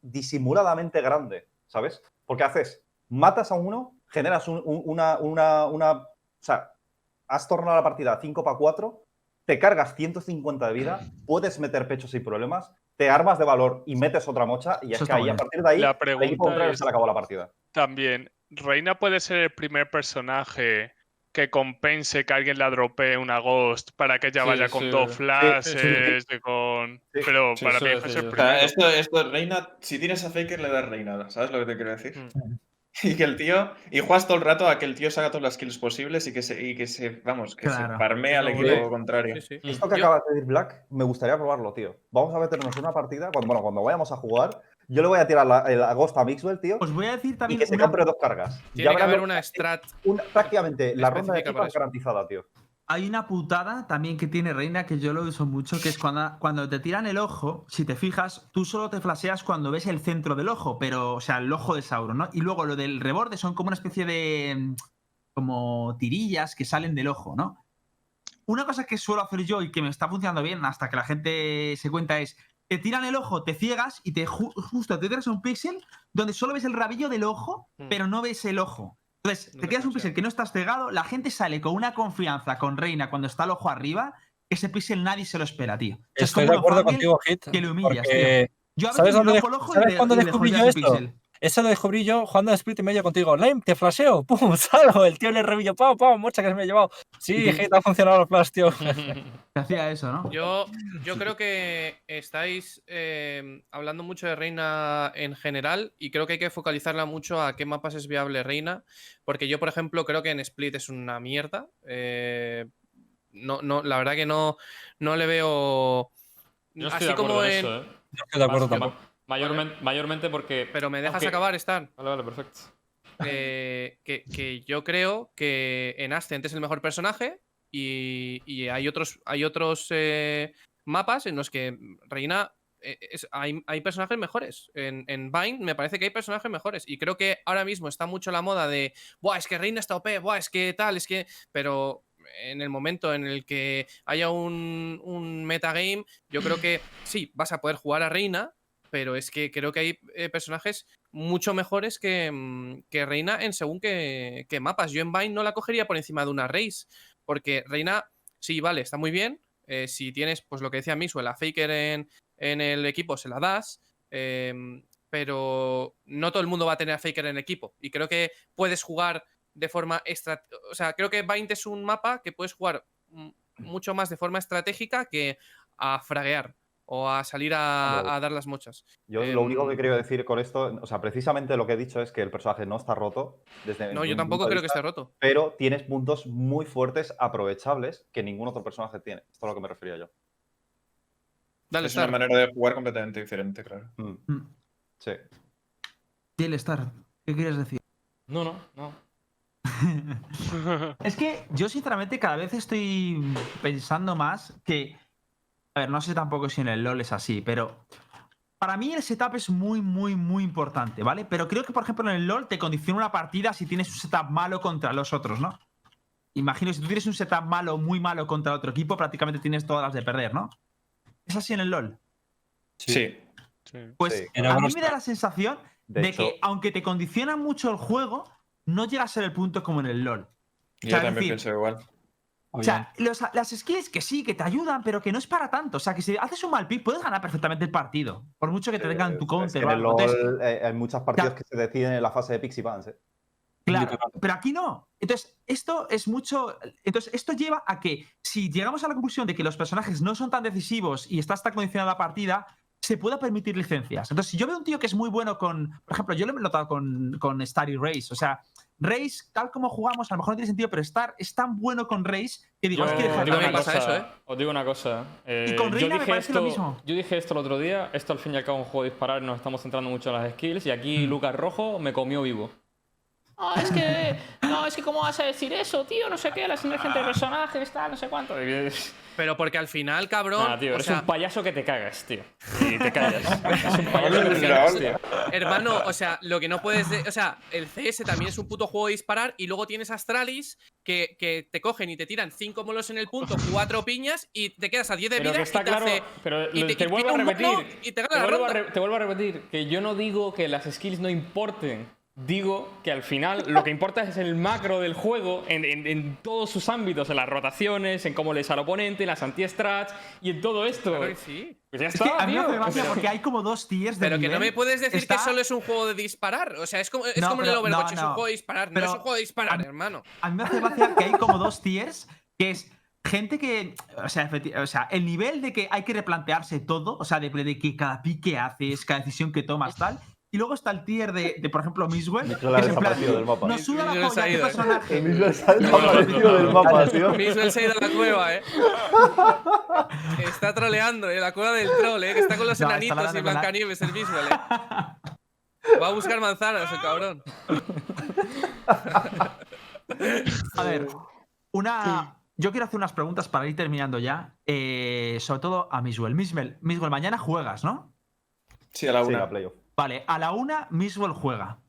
disimuladamente grande, ¿sabes? Porque haces, matas a uno, generas un- un- una, una, una. O sea, has tornado la partida 5 para 4, te cargas 150 de vida, puedes meter pecho sin problemas, te armas de valor y metes otra mocha, y es que está ahí, a partir de ahí, La el equipo pregunta contrario es se le acabó la partida. también, ¿Reina puede ser el primer personaje que compense que alguien la dropee una Ghost para que ella Sí, vaya con sí. dos Sí, flashes, con... Sí. Pero Sí, para mí es el. O sea, esto, esto, Reina, si tienes a Faker, le das reinada, ¿sabes lo que te quiero decir? Mm. Y que el tío, y juegas todo el rato a que el tío saca todas las kills posibles y que se, y que se vamos, que Claro. se farmea al equipo contrario. Sí, sí. Esto que acabas de decir, Black, me gustaría probarlo, tío. Vamos a meternos en una partida, cuando, bueno, cuando vayamos a jugar, yo le voy a tirar la, el agosto a Mixwell, tío, Os voy a decir y también que se una- compre dos cargas. Tiene que verás haber una strat. una- prácticamente la ronda de para es garantizada, tío. Hay una putada también que tiene Reina que yo lo uso mucho, que es cuando, cuando te tiran el ojo, si te fijas, tú solo te flasheas cuando ves el centro del ojo, pero, o sea, el ojo de Sauron, ¿no? Y luego lo del reborde son como una especie de. como tirillas que salen del ojo, ¿no? Una cosa que suelo hacer yo y que me está funcionando bien hasta que la gente se cuenta es. Te tiran el ojo, te ciegas y te ju- justo te tiras un píxel donde solo ves el rabillo del ojo, Mm. pero no ves el ojo. Entonces, No te quedas un píxel que no estás cegado, la gente sale con una confianza con Reina cuando está el ojo arriba, que ese píxel nadie se lo espera, tío. O sea, es Estoy como de un acuerdo contigo, Hit. que le humillas, porque Yo a ¿Sabes veces dónde el ojo sabes le- cuándo y descubrí yo esto? píxel. Eso lo descubrí yo jugando a Split y medio contigo. Lime, te flasheo. ¡Pum! Salgo. El tío le revillo. ¡Pam, pam! Mocha que se me ha llevado. Sí. Hit, ha funcionado los flash, tío. Te hacía eso, ¿no? Yo, yo creo que estáis eh, hablando mucho de Reina en general y creo que hay que focalizarla mucho a qué mapas es viable Reina, porque yo, por ejemplo, creo que en Split es una mierda. eh, no, no, la verdad que no, no le veo... Yo estoy así de acuerdo como en eso, ¿eh? No estoy de acuerdo tampoco. Mayormente, mayormente porque. Pero me dejas acabar, Stan. Vale, vale, perfecto. eh, que, que yo creo que en Ascent es el mejor personaje y, y hay otros, hay otros eh, mapas en los que Reina. eh, es- hay, hay personajes mejores. En, en Vine me parece que hay personajes mejores. Y creo que ahora mismo está mucho la moda de. Buah, es que Reina está OP, buah, es que tal, es que. Pero en el momento en el que haya un, un metagame, yo creo que sí, vas a poder jugar a Reina, pero es que creo que hay eh, personajes mucho mejores que, mm, Reina en según qué, qué mapas. Yo en Vine no la cogería por encima de una Race, porque Reina, sí, vale, está muy bien. eh, si tienes, pues lo que decía Misue, la Faker en, en el equipo, se la das. em, pero no todo el mundo va a tener a Faker en el equipo. Y creo que puedes jugar de forma extra. O sea, creo que Vine es un mapa que puedes jugar mm, mucho más de forma estratégica que a fraguear o a salir a, dar las mochas. Yo lo único que Em, quería decir con esto, o sea, precisamente lo que he dicho es que el personaje no está roto. Desde No, yo tampoco creo que esté roto. Pero tienes puntos muy fuertes, aprovechables, que ningún otro personaje tiene. Esto es a lo que me refería yo. Dale, es una manera de jugar completamente diferente, claro. Mm, Mm. Sí. Y el Star, ¿qué quieres decir? No, no, no. Es que yo sinceramente cada vez estoy pensando más que... A ver, no sé tampoco si en el LoL es así, pero... Para mí el setup es muy, muy, muy importante, ¿vale? Pero creo que, por ejemplo, en el LoL te condiciona una partida si tienes un setup malo contra los otros, ¿no? Imagino, si tú tienes un setup malo, muy malo contra otro equipo, prácticamente tienes todas las de perder, ¿no? ¿Es así en el LoL? Sí. Sí. Pues Sí, a mí me da la sensación De, de, hecho, que, aunque te condiciona mucho el juego, no llega a ser el punto como en el LoL. Yo sea, también decir, pienso igual. O sea, los- las skills que sí, que te ayudan, pero que no es para tanto. O sea, que si haces un mal pick, puedes ganar perfectamente el partido. Por mucho que te tengan tu es counter que o en. Entonces, eh, hay muchas partidas Ya. que se deciden en la fase de Pixie Pants. ¿eh? Claro, pero aquí no. Entonces, esto es mucho. Entonces, esto lleva a que si llegamos a la conclusión de que los personajes no son tan decisivos y está tan condicionada la partida, se pueda permitir licencias. Entonces, si yo veo un tío que es muy bueno con. Por ejemplo, yo lo he notado con, con Star y Race. O sea, Race, tal como jugamos, a lo mejor no tiene sentido, pero Star es tan bueno con Race que digo, Yo es que deja os de pasa cosa, eso, ¿eh? Os digo una cosa. eh, Y con yo, Reina me dije parece lo esto, mismo. yo dije esto el otro día. Esto al fin y al cabo es un juego de disparar. Nos estamos centrando mucho en las skills. Y aquí Mm. Lucas Rojo me comió vivo. Ah, es que. No, es que, ¿cómo vas a decir eso, tío? No sé qué, la sinergia entre personajes, tal, no sé cuánto. Pero porque al final, cabrón. Nah, tío, o eres sea, un payaso que te cagas, tío. Y te callas. Eres un payaso que te cagas, tío. Hermano, o sea, lo que no puedes. de- o sea, el CS también es un puto juego de disparar y luego tienes Astralis que, que te cogen y te tiran cinco molos en el punto, cuatro piñas y te quedas a 10 de Pero vida que está y te claro. hace- pero y te, te- y vuelvo a repetir. y te gana la vuelvo a re- te vuelvo a repetir que yo no digo que las skills no importen. Digo que al final lo que importa es el macro del juego en, en- en todos sus ámbitos, en las rotaciones, en cómo lees al oponente, en las anti-strats y en todo esto. Claro que sí. Pues ya Es que está, a mí me tío. hace gracia Pero- porque hay como dos tiers de Pero que no me puedes decir Está- que solo es un juego de disparar. O sea, es como, es No, como en el pero- Overwatch, no, es un no. juego de disparar. Pero- no es un juego de disparar, a- hermano. A mí me hace gracia que hay como dos tiers, que es gente que, o sea, o sea, el nivel de que hay que replantearse todo, o sea, de, de que cada pick que haces, cada decisión que tomas, tal. Y luego está el tier de, de, por ejemplo, Miswell. Miguel ha desaparecido del mapa. Nos suda la Miguel se polla, ha qué ido, eh. personaje. El mismo está desaparecido del mapa, tío. Miswell se ha ido a la cueva, eh. Está troleando, eh. La cueva del troll, eh. Que está con los No, enanitos y Blancanieves, el Miswell, eh. Va a buscar manzanas, el cabrón. A ver, una. Yo quiero hacer unas preguntas para ir terminando ya. eh, sobre todo a Miswell. Miswell, Miswell, mañana juegas, ¿no? Sí, a la Sí, una. a playoff. Vale, a la una, Miswell juega.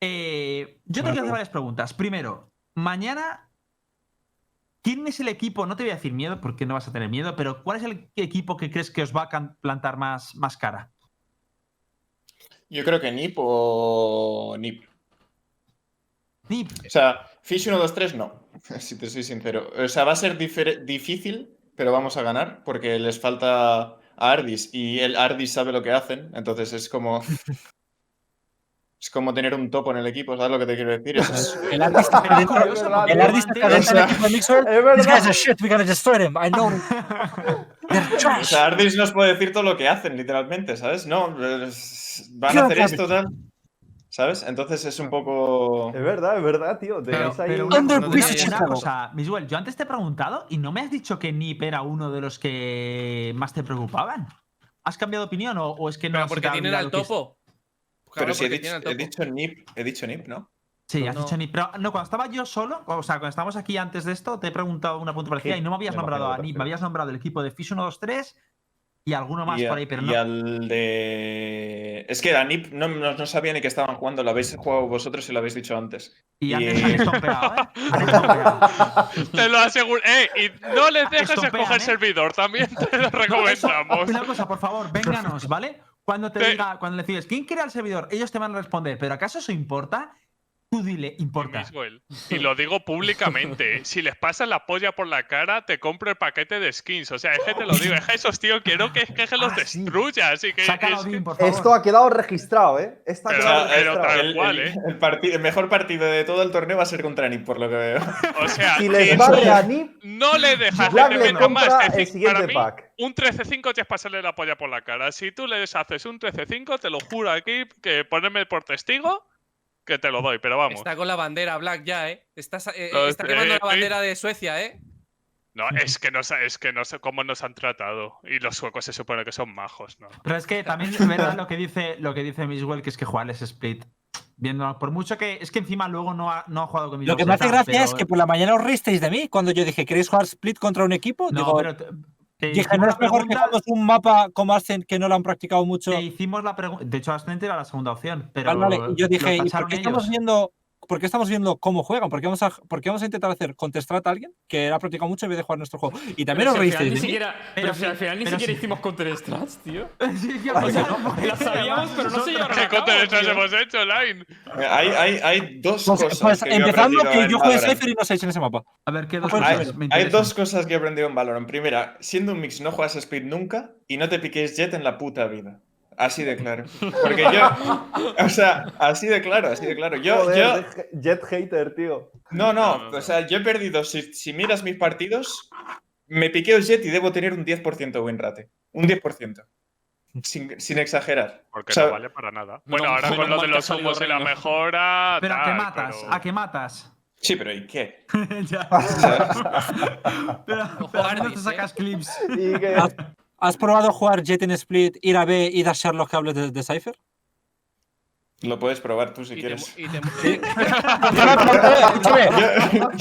Eh, yo te quiero hacer varias preguntas. Primero, mañana, ¿quién es el equipo? No te voy a decir miedo porque no vas a tener miedo, pero ¿cuál es el equipo que crees que os va a plantar más, más cara? Yo creo que NIP o NIP. Nip, O sea, Fish 1, 2, 3 no, si te soy sincero. O sea, va a ser difer- difícil, pero vamos a ganar porque les falta a Ardis y el Ardis sabe lo que hacen, entonces es como... Es como tener un topo en el equipo, ¿sabes lo que te quiero decir? Es- El artista está dentro, el artista antes- está dentro del equipo de Mixwell. Es These guys are shit, we're gonna destroy them. I know. They're O sea, Ardis nos puede decir todo lo que hacen, literalmente, ¿sabes? No, van a hacer esto, tal. ¿Sabes? Entonces es un poco... Es verdad, es verdad, tío. Pero, pero un- una, Under una- British una cosa, Miswell, yo antes te he preguntado y no me has dicho que Nip era uno de los que más te preocupaban. ¿Has cambiado de opinión o, o es que no Pero has porque tienen al lo que topo. Pero si he dicho, tienen al he topo. dicho NIP, he dicho NIP, ¿no? Sí, Pues has no. dicho Nip. Pero no, cuando estaba yo solo, o sea, cuando estábamos aquí antes de esto, te he preguntado una pregunta parecida y no me habías me nombrado a Nip, me habías nombrado el equipo de Fish 1, 2, 3 y alguno más y, a- por ahí, pero y no. al de. Es que a NIP no, no, no sabía ni que estaban jugando, lo habéis jugado vosotros y lo habéis dicho antes. Y y- antes han estompeado, ¿eh? Han estompeado. Te lo aseguro. ¡Eh! Y no les dejes Estompean, escoger ¿eh? servidor, también te lo recomendamos. Una cosa, por favor, vénganos, ¿vale? Cuando te Te- diga, cuando le dices, ¿quién crea el servidor? Ellos te van a responder, ¿pero acaso eso importa? Tú dile, importa. Y lo digo públicamente. Si les pasas la polla por la cara, te compro el paquete de skins. O sea, es que te lo digo. Es que esos tíos quiero que, que, que los Ah, sí. destruyas. Y que, es bien. Esto ha quedado registrado, ¿eh? Esto ha Pero- quedado pero registrado. el, cual, el- ¿eh? el mejor partido de todo el torneo va a ser contra NIP, por lo que veo. O sea, Si les barre a Nip, no le dejas que te le meta más. el para siguiente mí, pack. un 13-5 ya es pasarle la polla por la cara. Si tú le deshaces un 13-5, te lo juro aquí, que ponerme por testigo, que te lo doy. Pero vamos. Está con la bandera Black ya, ¿eh? Está, sa- eh, No, está quemando eh, la bandera de Suecia, ¿eh? No, es que no sé, es que no sé cómo nos han tratado. Y los suecos se supone que son majos, ¿no? Pero es que también es verdad lo que dice, lo que dice Miswell, que es que jugarles split Viendo, por mucho que. Es que encima luego no ha, no ha jugado conmigo. Lo que me hace gracia es que por la mañana os risteis de mí cuando yo dije, ¿queréis jugar split contra un equipo? No, Digo, pero. Te- dije, ¿no es mejor que pregunta- hagamos un mapa como Ascent que no lo han practicado mucho? Te hicimos la pregunta. De hecho, Ascent era la segunda opción. Pero Vale, vale, yo dije, ¿y por qué estamos viendo, por qué estamos viendo cómo juegan? ¿Por qué vamos a, por qué vamos a intentar hacer contestar a alguien que ha practicado mucho en vez de jugar nuestro juego? Y también Pero os reísteis ni siquiera, pero, Pero si sí, al final ni siquiera sí. hicimos Counter Strats, tío. Sí, que O sea, pasamos. la sabíamos, pero no se llevaron ¿Qué tío. hemos hecho, Line? Hay, hay, hay dos Pues, cosas. pues que empezando que yo Valorant. Cypher y no seáis en ese mapa. A ver, ¿qué dos Pues, Hay, cosas hay interesan? dos cosas que he aprendido en Valorant. Primera, siendo un mix no juegas Speed nunca y no te piques Jet en la puta vida. Así de claro. Porque yo. O sea, así de claro, así de claro. Yo, Joder, yo, Jet hater, tío. No, No, no, no, no. o sea, yo he perdido, si, si miras mis partidos, me piqueo Jet y debo tener un 10% win rate. Un 10%. Sin, sin exagerar. Porque O sea, no vale para nada. Bueno, Menos- ahora con lo de los humos y la mejora. Pero a qué tal, matas, pero- a qué matas. Sí, pero ¿y qué? Ya. pero, pero menos te sacas clips. Y que- ¿Has, probado jugar Jet en Split, ir a B y dashar los cables de, de Cypher? Lo puedes probar tú si Y te, quieres. y te- Yo lo he probado, escúchame,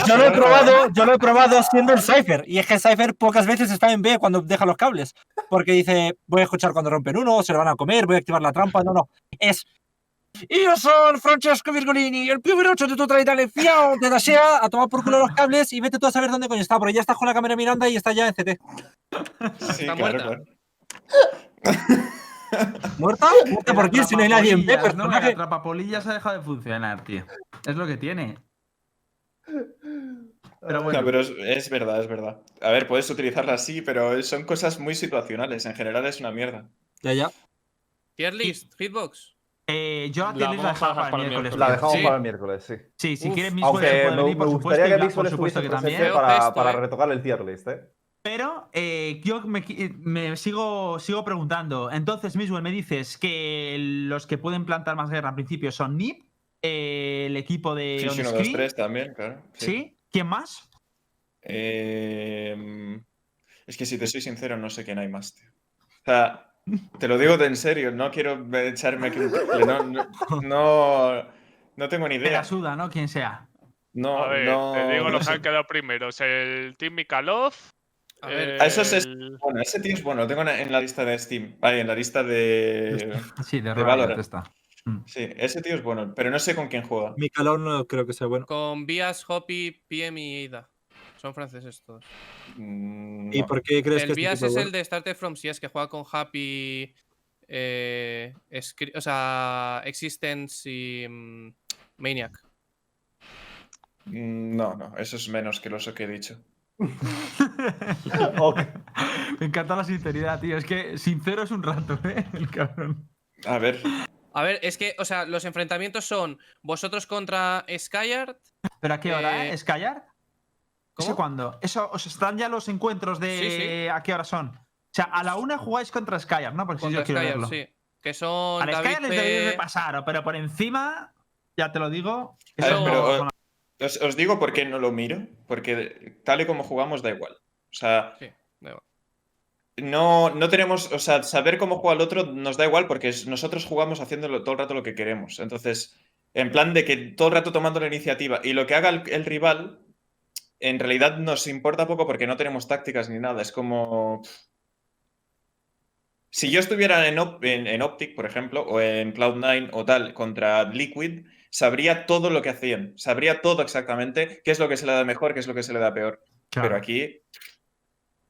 yo lo he probado, yo lo he probado siendo el Cypher. Y es que Cypher pocas veces está en B cuando deja los cables. Porque dice, voy a escuchar cuando rompen uno, se lo van a comer, voy a activar la trampa. No, no. Es. Y yo soy Francesco Virgolini, el pibe 8 de tu Italia, fiao, te dashea a tomar por culo los cables y vete tú a saber dónde coño está, porque ya estás con la cámara mirando y está ya en CT. Sí, Está claro, muerta. claro. ¿Muerta? ¿Muerta por quién? Si no hay nadie en B, ¿no? El personaje. atrapapolillas ha dejado de funcionar, tío. Es lo que tiene. Pero No, bueno, pero es, es verdad, es verdad. A ver, puedes utilizarla así, pero son cosas muy situacionales. En general es una mierda. Ya, ya. Tier list, hitbox. Eh, yo a La la dejar para para el miércoles. La dejamos Sí. para el miércoles, sí. Sí, si Uf. quieres Miswell Aunque puede me, venir, por me supuesto, gustaría y que Black, por supuesto que también. Para, gesto, para eh. retocar el tier list, ¿eh? Pero eh, yo me, me sigo, sigo preguntando. Entonces, Miswell, me dices que los que pueden plantar más guerra al principio son NIP, eh, el equipo de Fish 1, 2, Onscreen, 3 también, claro. ¿sí? ¿Quién más? Eh, es que si te soy sincero, no sé quién hay más, tío. O sea, te lo digo de en serio, no quiero echarme aquí un triple, no, no, no, no tengo ni Te la idea. suda, ¿no? Quien sea. No, A ver, no, te digo los que han quedado primeros. El Team Mikalov. A ver, eso es- Bueno, ese tío es bueno, lo tengo en la lista de Steam, ahí, en la lista de... Sí, de, De Valorant. está. Sí, ese tío es bueno, pero no sé con quién juega. Mi calor no creo que sea bueno. con Bias, Hoppy, PM y Ida. Son franceses todos. Mm, ¿Y no. por qué crees El que Bias es el de Starter From Seas que juega con Happy. Eh, o sea, Existence y mm, Maniac. Mm, No, no, eso es menos que lo que he dicho. Me encanta la sinceridad, tío. Es que sincero es un rato, ¿eh? El cabrón. A ver, A ver, es que, o sea, los enfrentamientos son vosotros contra Skyard. ¿Pero a qué hora, eh? Eh, ¿Skyar? ¿Eso ¿cómo? cuándo? Eso, ¿Os están ya los encuentros de Sí, sí. a qué hora son? O sea, a la una jugáis contra Skyar, ¿no? Porque si yo quiero Skyard, verlo. sí. Que son Al David Skyar les deberéis de pasar, pero por encima, ya te lo digo. A ver, eso- pero, os, os digo por qué no lo miro, porque tal y como jugamos da igual. O sea, Sí, da igual. no, no tenemos, o sea, saber cómo juega el otro nos da igual porque nosotros jugamos haciéndolo todo el rato lo que queremos. Entonces, en plan de que todo el rato tomando la iniciativa y lo que haga el, el rival, en realidad nos importa poco porque no tenemos tácticas ni nada. Es como... Si yo estuviera en, Op- en- en Optic, por ejemplo, o en Cloud9 o tal, contra Liquid, sabría todo lo que hacían. Sabría todo exactamente qué es lo que se le da mejor, qué es lo que se le da peor. Claro. Pero aquí,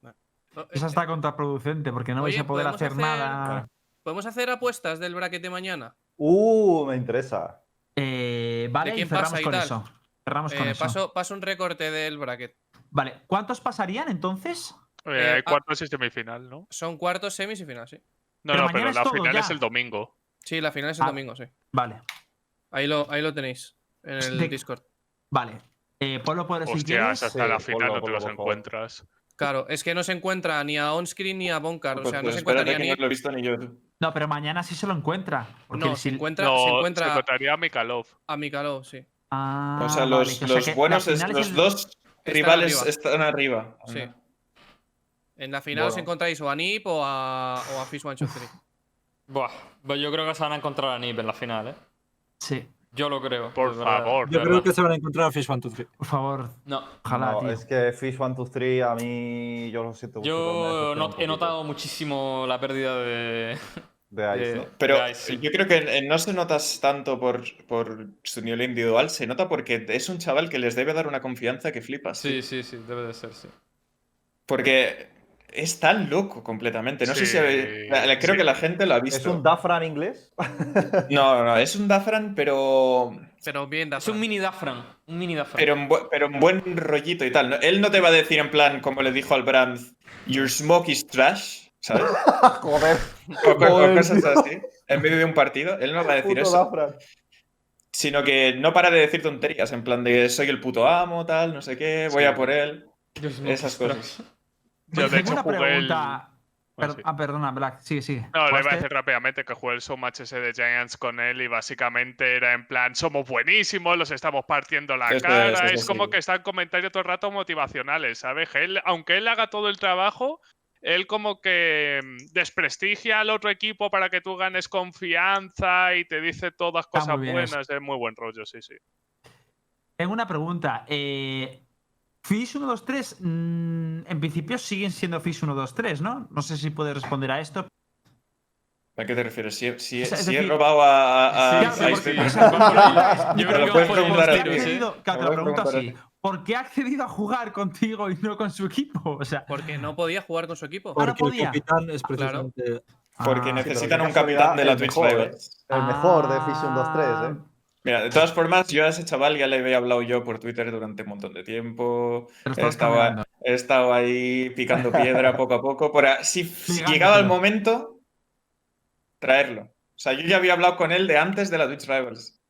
No, Esa eh, está contraproducente porque no vais a poder ¿podemos hacer hacer- nada. ¿Podemos hacer apuestas del bracket de mañana? Uh, me interesa. Eh, vale, ¿De y cerramos pasa y con tal? eso. Cerramos con Eh, eso. paso, paso un recorte del bracket. Vale, ¿cuántos pasarían entonces? Eh, Eh, hay ah. cuartos y semifinal, ¿no? Son cuartos, semis y final, sí. No, Pero no, mañana pero la final ya. es el domingo. Sí, la final es el Ah. domingo, sí. Vale, Ahí lo, ahí lo tenéis. En el De- Discord. vale. Eh, Polo, Hostias, quieres. hasta Sí, la final no te los encuentras. Claro, es que no se encuentra ni a onscreen ni a Bonkar. O pues, sea, no pues se encuentra ni a no Nick. lo he visto ni yo. No, pero mañana sí se lo encuentra. Porque No, si- se encuentra, no, se encuentra encontraría a Mikalov. a Mikalov, sí. Ah, O sea, vale, los, o sea buenos, es- final es los el- dos rivales arriba. están arriba. Sí. En la final os encontráis o a Nip o a, o a Fish 123. Buah, pues yo creo que se van a encontrar a Nip en la final, ¿eh? Sí. Yo lo creo. Por favor. Yo creo verdad. que se van a encontrar a Fish 1, 2, 3. Por favor, No. ojalá, No, tío. es que Fish 1, 2, 3 a mí yo lo siento mucho. Yo no- he notado muchísimo la pérdida de. De Ice, ¿no? Pero de Ice, sí. yo creo que no se nota tanto por, por su nivel individual, se nota porque es un chaval que les debe dar una confianza que flipas. Sí, sí, sí, debe de ser, sí. Porque es tan loco completamente. No sé si habéis- creo sí. que la gente lo ha ¿Es visto. un Dafran inglés? No, no, no, es un Dafran, pero. Pero bien, Es un mini Dafran. Un mini Dafran. Pero bu- pero en buen rollito y tal. Él no te va a decir en plan, como le dijo al Brand, Your smoke is trash, ¿sabes? Joder, O, co- o Joder, cosas tío. así. En medio de un partido. Él no va a decir puto eso. Sino que no para de decir tonterías. En plan de soy el puto amo, tal, no sé qué, voy Sí. a por él. Dios Esas cosas. Yo, Oye, de tengo hecho, una el- pregunta. Bueno, Per- sí. Ah, perdona, Black. Sí, sí. No, le iba a decir rápidamente que jugué el showmatch ese de Giants con él y básicamente era en plan, somos buenísimos, los estamos partiendo la cara. eso es sí. como que está en comentarios todo el rato motivacionales, ¿sabes? Él, aunque él haga todo el trabajo, él como que mm, desprestigia al otro equipo para que tú ganes confianza y te dice todas cosas eso. buenas. Es muy buen rollo, sí, sí. Tengo una pregunta. Eh, Fish 1, 2, 3, mm, en principio siguen siendo Fish 1, 2, 3, ¿no? No sé si puedes responder a esto. ¿A qué te refieres? Si, si- O sea, es si he robado a. a- Sí, a o sea. Yo creo que por preguntar a ¿por qué ti, ¿eh? así. ¿Por qué ha accedido a jugar contigo y no con su equipo? O sea, Porque no podía jugar con su equipo. Ahora Porque el podía. capitán es precisamente. Porque Ah, necesitan un capitán de la Twitch el mejor, Rivals. El mejor de Fish 1, 2, 3, Ah, ¿eh? Mira, de todas formas, yo a ese chaval ya le había hablado yo por Twitter durante un montón de tiempo. He estado, cambiando. he estado ahí picando piedra poco a poco. Para, si llegaba el momento, traerlo. O sea, yo ya había hablado con él de antes de la Twitch Rivals.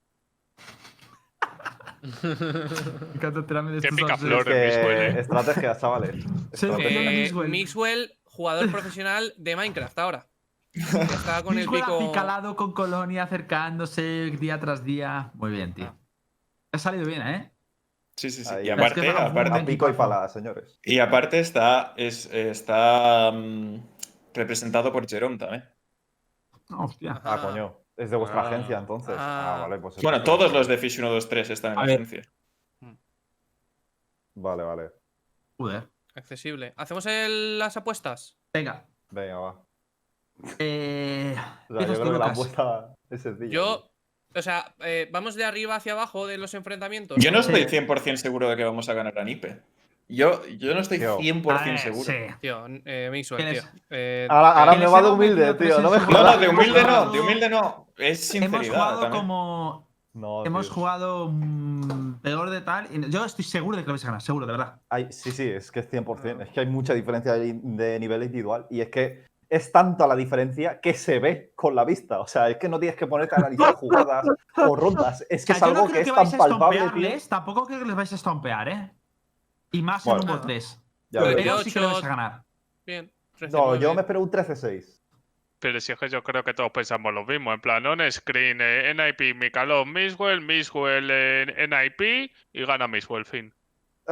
Me encanta de Qué estos picaflor. Que ¿eh? estrategia, chavales. Sí, Eh, Mixwell. Mixwell, jugador profesional de Minecraft ahora. Está con el pico. acicalado con Colonia, acercándose día tras día. Muy bien, tío. Ha salido bien, ¿eh? Sí, sí, sí. Ahí. Y Es que aparte, A pico y pala, señores. y aparte está, es, está mm, representado por Jerome también. Hostia. Ah, coño. Es de vuestra Ah. agencia, entonces. Ah, Ah. vale, pues. Bueno, todos los de Fish 1, 2, 3 están en la agencia. Vale, vale. Joder. Accesible. ¿Hacemos el- las apuestas? Venga. Venga, va. Eh, O sea, yo creo que la apuesta es sencilla. Yo. O sea, eh, vamos de arriba hacia abajo de los enfrentamientos. Yo no estoy 100% seguro de que vamos a ganar a Nipe. Yo, yo no estoy Tío. 100% A ver, seguro. sí. Tío, eh. Eh, Ahora, me va de hemos humilde, tío. No me No, de Hemos humilde no, jugado- de humilde no. Es Hemos sinceridad jugado también. como. No, Hemos tío. jugado mm, peor de tal. y Yo estoy seguro de que lo vais a ganar, seguro, de verdad. Hay- sí, sí, es que es 100%. Es que hay mucha diferencia de, nivel individual y es que es tanta la diferencia que se ve con la vista. O sea, es que no tienes que ponerte a analizar jugadas o rondas. Es que O es sea, algo no que es tan palpable, tío. estompearles. Tampoco creo que les vais a estompear, ¿eh? Y más en Bueno. un bot 3. Ya Pero ves. Pero yo sí que lo vais a ganar. Bien. No, 13-9. yo me espero un 13-6. Pero si es que yo creo que todos pensamos lo mismo. En plan, on screen, eh, NIP, Mikalov, Miswell, Miswell, eh, NIP y gana Miswell, fin.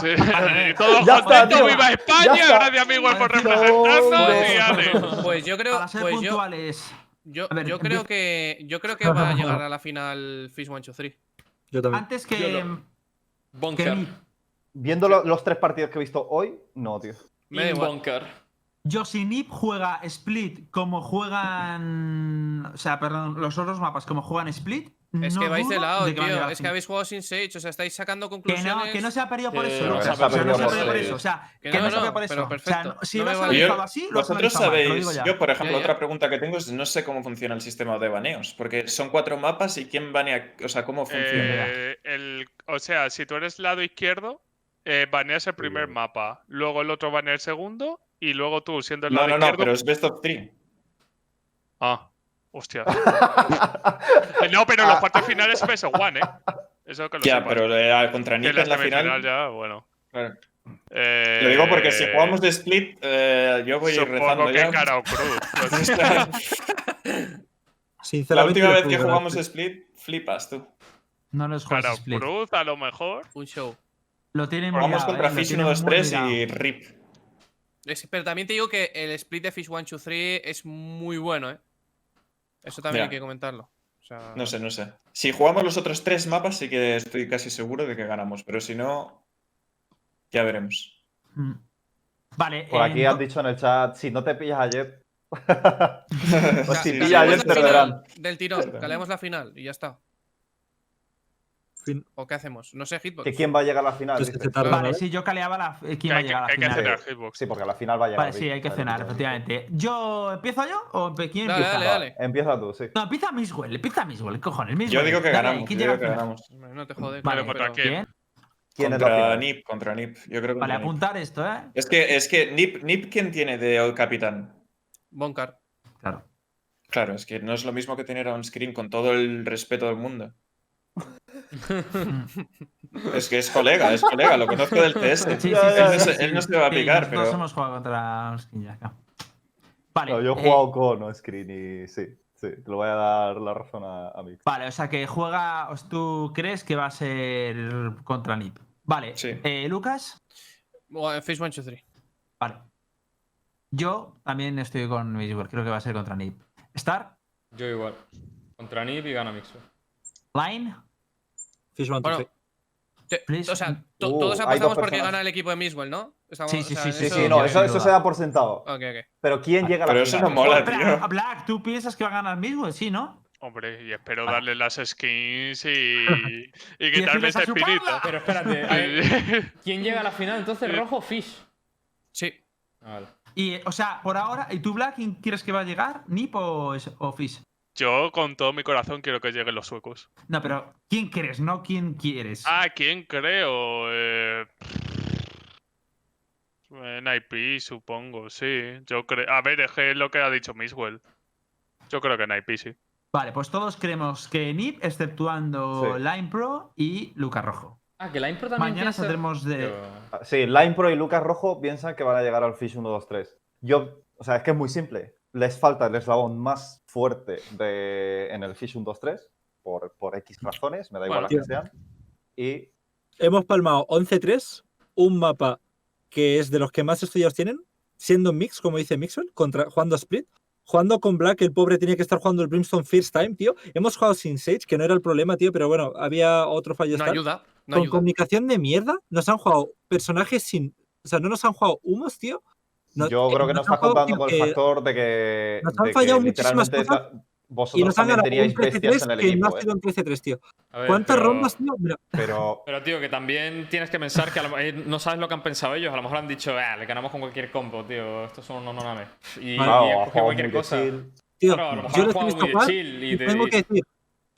Sí, y todos Ya está, contentos, tío. ¡viva España! Gracias, Miswell, por No, representarnos no. y ale. Pues yo creo, pues yo, yo, ver, yo creo que yo creo que va a llegar a la final Fish 1 2 3. Yo también. Antes que. Bunker. Viendo lo- los tres partidos que he visto hoy, no, tío. Me da In igual. bunker. Yosinip juega Split como juegan. O sea, perdón, los otros mapas como juegan Split. Es no que vais de lado, de que tío. Es que habéis jugado sin Sage, o sea, estáis sacando Que conclusiones. no, que no se ha perdido por Que eso. no Lucas. se ha O sea, perdido no se ha por perdido por eso. O sea, Que que no, no se ha perdido por eso. O perfecto. sea, si No lo has analizado así, lo has Vosotros sabéis, ya. yo por ejemplo, Ya, ya. otra pregunta que tengo es no sé cómo funciona el sistema de baneos, porque son cuatro mapas y quién banea, o sea, cómo funciona. Eh, el, o sea, si tú eres lado izquierdo, eh, baneas el primer mapa, luego el otro banea el segundo y luego tú, siendo el no, lado no, no, izquierdo. pero es best of three. Ah, hostia. Eh, no, pero los cuartos finales es peso one, ¿eh? Eso que lo Ya, pero eh, contra Nick la en la semifinal final. ya, bueno. claro. Eh, Lo digo porque si jugamos de split, eh, yo voy Supongo rezando que ya. cara o cruz. la Sinceramente. última vez que jugamos este. split, flipas tú. No los cara juegas o Split. cruz, a lo mejor. Un show. Lo tienen Jugamos mirado, contra eh, Fish tienen 1, 2, muy 3 mirado. y RIP. Es- pero también te digo que el split de Fish 1 2 3 es muy bueno, ¿eh? Eso también hay que comentarlo. O sea, No sé, no sé. Si jugamos los otros tres mapas, sí que estoy casi seguro de que ganamos, pero si no, ya veremos. Mm. Vale. Por aquí eh, han no- dicho en el chat, si no te pillas a Pues Ca- si sí, pilla caleamos ayer, la te. Del tirón, Perdón. caleamos la final y ya está. Fin. ¿O qué hacemos? No sé, Hitbox. que quién va a llegar a la final. Pues que tarda, Vale, ¿no? sí, yo caleaba la, Que quién va a llegar a la que hay que final. cenar Hitbox. Sí, porque a la final va a llegar. Vale, sí, hay que cenar, efectivamente. ¿Yo empiezo yo o quién Dale, empieza? dale, dale. Empieza tú, sí. No, empieza Miswell, empieza Miswell, cojones. Miswell. Yo digo que Dale, ganamos, ¿quién llega que final? ganamos. No te jode, Vale, ¿contra pero- quién? ¿Quién? ¿Quién es la Contra final? Nip, contra Nip. Yo creo que Vale, Nip. apuntar esto, ¿eh? Es que, es que Nip, Nip, ¿quién tiene de capitán? Boncar. Claro. Claro, es que no es lo mismo que tener a un screen con todo el respeto del mundo. Es que es colega, es colega, lo conozco del TS. Sí, él, no se, él no se va a picar, nosotros pero. hemos jugado contra un skin ya acá. Vale. No, yo he eh, jugado con no Screen y sí, sí, te lo voy a dar la razón a, a Mix. Vale, o sea que juega. os- ¿Tú crees que va a ser contra Nip? Vale. Sí. eh, Lucas. Bueno, Face 1, 2, 3. Vale. Yo también estoy con Miswell, creo que va a ser contra Nip. Star, Yo igual. Contra Nip y gana Mixo. Line, Fish one, two, Bueno. Te- o sea, to- Uh, todos hay apostamos porque personas. gana el equipo de Miswell, ¿no? Estamos- Sí, sí, o sea, sí, Sí, Eso sí, no, eso, se da por sentado. Ok, ok. Pero ¿quién llega a la Pero eso final? no mola, tío. Black, ¿tú piensas que va a ganar Miswell? Sí, ¿no? Hombre, y espero darle las skins y, y quitarme esa espinita. Pero espérate, ver, ¿quién llega a la final? Entonces, rojo o Fish. Sí. Ah, vale. Y, o sea, por ahora, ¿y tú, Black, quién quieres que va a llegar? ¿Nip o, o Fish? Yo con todo mi corazón quiero que lleguen los suecos. No, pero ¿quién crees? No quién quieres. Ah, ¿quién creo? Eh... En IP, supongo, sí. Yo creo. A ver, es lo que ha dicho Miswell. Yo creo que en IP, sí. Vale, pues todos creemos que Nip, exceptuando Sí. Line Pro y Luca Rojo. Ah, que la impro también Mañana piensa- saldremos de. Yo- Ah, Sí, Line Pro y Lucas Rojo piensan que van a llegar al Fish 1, 2, 3. Yo, o sea, es que es muy simple. Les falta el eslabón más fuerte de, en el Fish 1, 2, 3, por, por X razones, me da igual Bueno. las que sean. Y Hemos palmado 11-3, un mapa que es de los que más estudiados tienen, siendo mix, como dice Mixwell, contra, jugando a Split. Jugando con Black, el pobre tenía que estar jugando el Brimstone First Time, tío. Hemos jugado sin Sage, que no era el problema, tío, pero bueno, había otro fallo. No ayuda. No con ayuda. comunicación de mierda, nos han jugado personajes sin. O sea, no nos han jugado humos, tío. No- yo creo que nos no han estás contando tío, con el factor de que, nos han fallado muchísimas literalmente cosas ta- Y vosotros nos han también ganado un teníais bestias 13-3 en el que no equipo, ha sido ¿eh? un 13-3, tío. A ver, ¿Cuántas pero- rondas, tío? Mira, pero Pero, tío, que también tienes que pensar que a lo- eh, no sabes lo que han pensado ellos. A lo mejor han dicho, ah, le ganamos con cualquier combo, tío. Estos son unos nonames. Y, Vale. claro, y cogido cualquier cosa. chill. tío, Claro, a lo mejor yo les he jugado visto muy de jugar chill y y de- tengo que decir,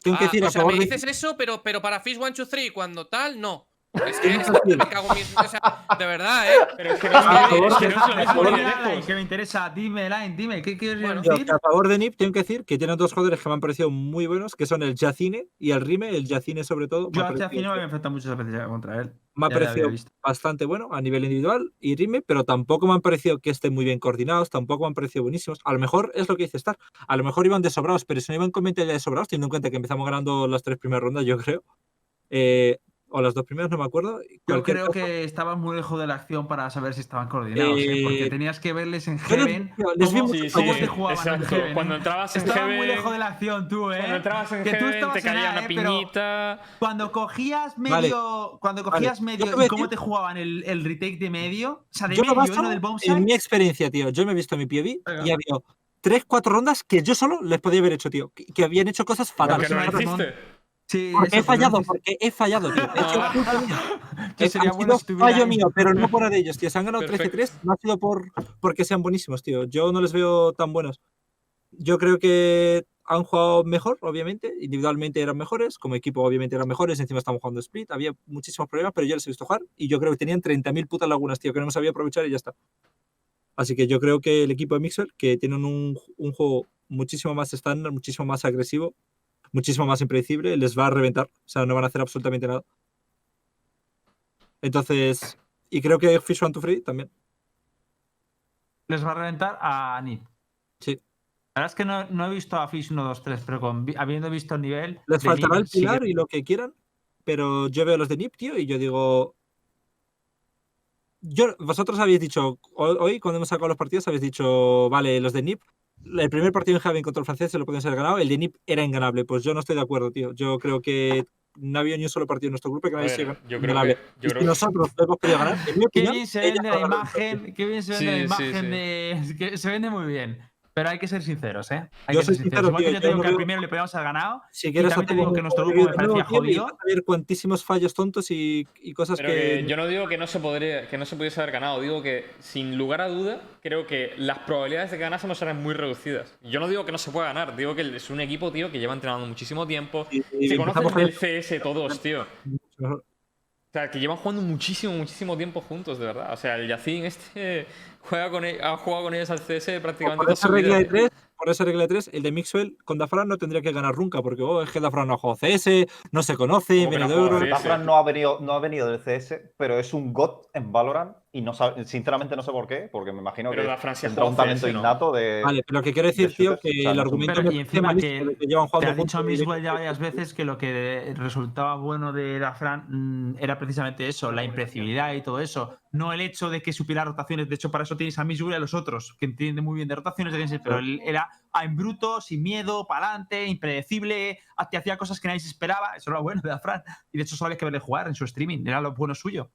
tengo que Ah, decir o a favor me de dices eso, pero, pero para Fish 1, 2, 3, cuando tal, no. Es que decir- me cago en mi. O sea, de verdad, ¿eh? Pero es que no es, A lo- favor es que de- no es lo mismo que me interesa. Dime, Line, dime. ¿Qué quieres Bueno, decir? que a favor de Nip tengo que decir que tienen dos jugadores que me han parecido muy buenos, que son el Yacine y el Rime, el Yacine sobre todo. me Yo ha a parecido- Chacino me había enfrentado muchas veces contra él. me ha Ya parecido bastante bueno a nivel individual y Rime, pero tampoco me han parecido que estén muy bien coordinados, tampoco me han parecido buenísimos. A lo mejor es lo que dice Star, a lo mejor iban de sobrados, pero si no iban con mentalidad de sobrados, teniendo en cuenta que empezamos ganando las tres primeras rondas, yo creo. Eh, o las dos primeras, no me acuerdo. Yo creo que estaban muy lejos de la acción para saber si estaban coordinados, ¿eh? porque Eh, tenías que verles en Heaven. tío, les cómo- Sí, sí, ¿Cómo juego. te jugaban en. Heaven? Cuando eh? entrabas en Estaban muy Heaven- lejos de la acción, tú, ¿eh? Cuando entrabas en que tú Heaven estabas te en caía A, una ¿eh? Piñita. Cuando cogías Vale. medio. Cuando cogías medio. ¿y ¿Cómo te jugaban el, el retake de medio? O sea, de Yo lo medio, baso ¿no? Del bombsite. en mi experiencia, tío. Yo me he visto mi POV y había tres, cuatro rondas que yo solo les podía haber hecho, tío. Que, que habían hecho cosas ¿Por fatales. qué no lo? Sí, Porque he fallado, porque he fallado, tío. He hecho que Es- sería ha bueno sido si tuviera fallo ahí- mío, pero no por de ellos, tío. Se han ganado Perfecto. 13-3, no ha sido por porque sean buenísimos, tío. Yo no les veo tan buenos. Yo creo que han jugado mejor, obviamente. Individualmente eran mejores, como equipo, obviamente eran mejores. Encima estamos jugando split. Había muchísimos problemas, pero yo les he visto jugar y yo creo que tenían 30.000 putas lagunas, tío, que no me sabía aprovechar y ya está. Así que yo creo que el equipo de Mixer, que tienen un, un juego muchísimo más estándar, muchísimo más agresivo, muchísimo más impredecible, les va a reventar. O sea, no van a hacer absolutamente nada. Entonces, y creo que Fish One to Free también. Les va a reventar a Nip. Sí. La verdad es que no, no he visto a Fish 1, 2, 3, pero con, habiendo visto el nivel. Les faltará Nip, el sí pilar y lo que quieran, pero yo veo los de Nip, tío, y yo digo. Yo, vosotros habéis dicho, ho- hoy cuando hemos sacado los partidos, habéis dicho, vale, los de Nip el primer partido en Javi contra el francés se lo pueden ser ganado, el de NIP era inganable. Pues yo no estoy de acuerdo, tío. Yo creo que no había ni un solo partido en nuestro grupo que A nadie ver, sea yo creo que. Yo Y si creo que- nosotros lo hemos podido ganar, en mi Qué bien se vende la ha imagen, qué bien se vende la sí, imagen sí. de. que se vende muy bien. Pero hay que ser sinceros, ¿eh? Hay Yo que soy ser sincero, sinceros. Tío, yo te digo no que al veo- primero le podíamos haber ganado. Si quieres también te hacemos digo que nuestro grupo me de parecía jodido. a ver cuantísimos fallos tontos y, y cosas Pero que. que yo no digo que no se podría, que no se pudiese haber ganado, digo que sin lugar a duda creo que las probabilidades de que ganásemos eran muy reducidas. Yo no digo que no se pueda ganar, digo que es un equipo, tío, que lleva entrenando muchísimo tiempo. y- y Se conocen con del CS todos, tío. el- O sea, que llevan jugando muchísimo, muchísimo tiempo juntos, de verdad. O sea, el Yacine este juega con e- ha jugado con ellos al CS prácticamente Por esa regla de tres, por esa regla de tres, el de Mixwell con Dafran no tendría que ganar nunca, porque oh, es que Dafran no ha jugado CS, no se conoce, ¿Cómo que viene no de? Dafran no ha venido, no ha venido del CS, pero es un God en Valorant y no sabe- sinceramente no sé por qué, porque me imagino Pero que Dafran sí ha tendrá un talento ¿no? innato de. Vale, pero lo que quiero decir, de tío, que o sea, el argumento Pero, y encima que, que llevan te jugando ha dicho Miswell ya varias veces que lo que resultaba bueno de Dafran mm, era precisamente eso, la impredecibilidad y todo eso. No el hecho de que supiera rotaciones. De hecho, para eso tienes a Miswell y a los otros, que entienden muy bien de rotaciones, pero él era a en bruto, sin miedo, para adelante, impredecible, hacía cosas que nadie se esperaba. Eso era lo bueno de Dafran. Y de hecho, solo había que verle jugar en su streaming. Era lo bueno suyo.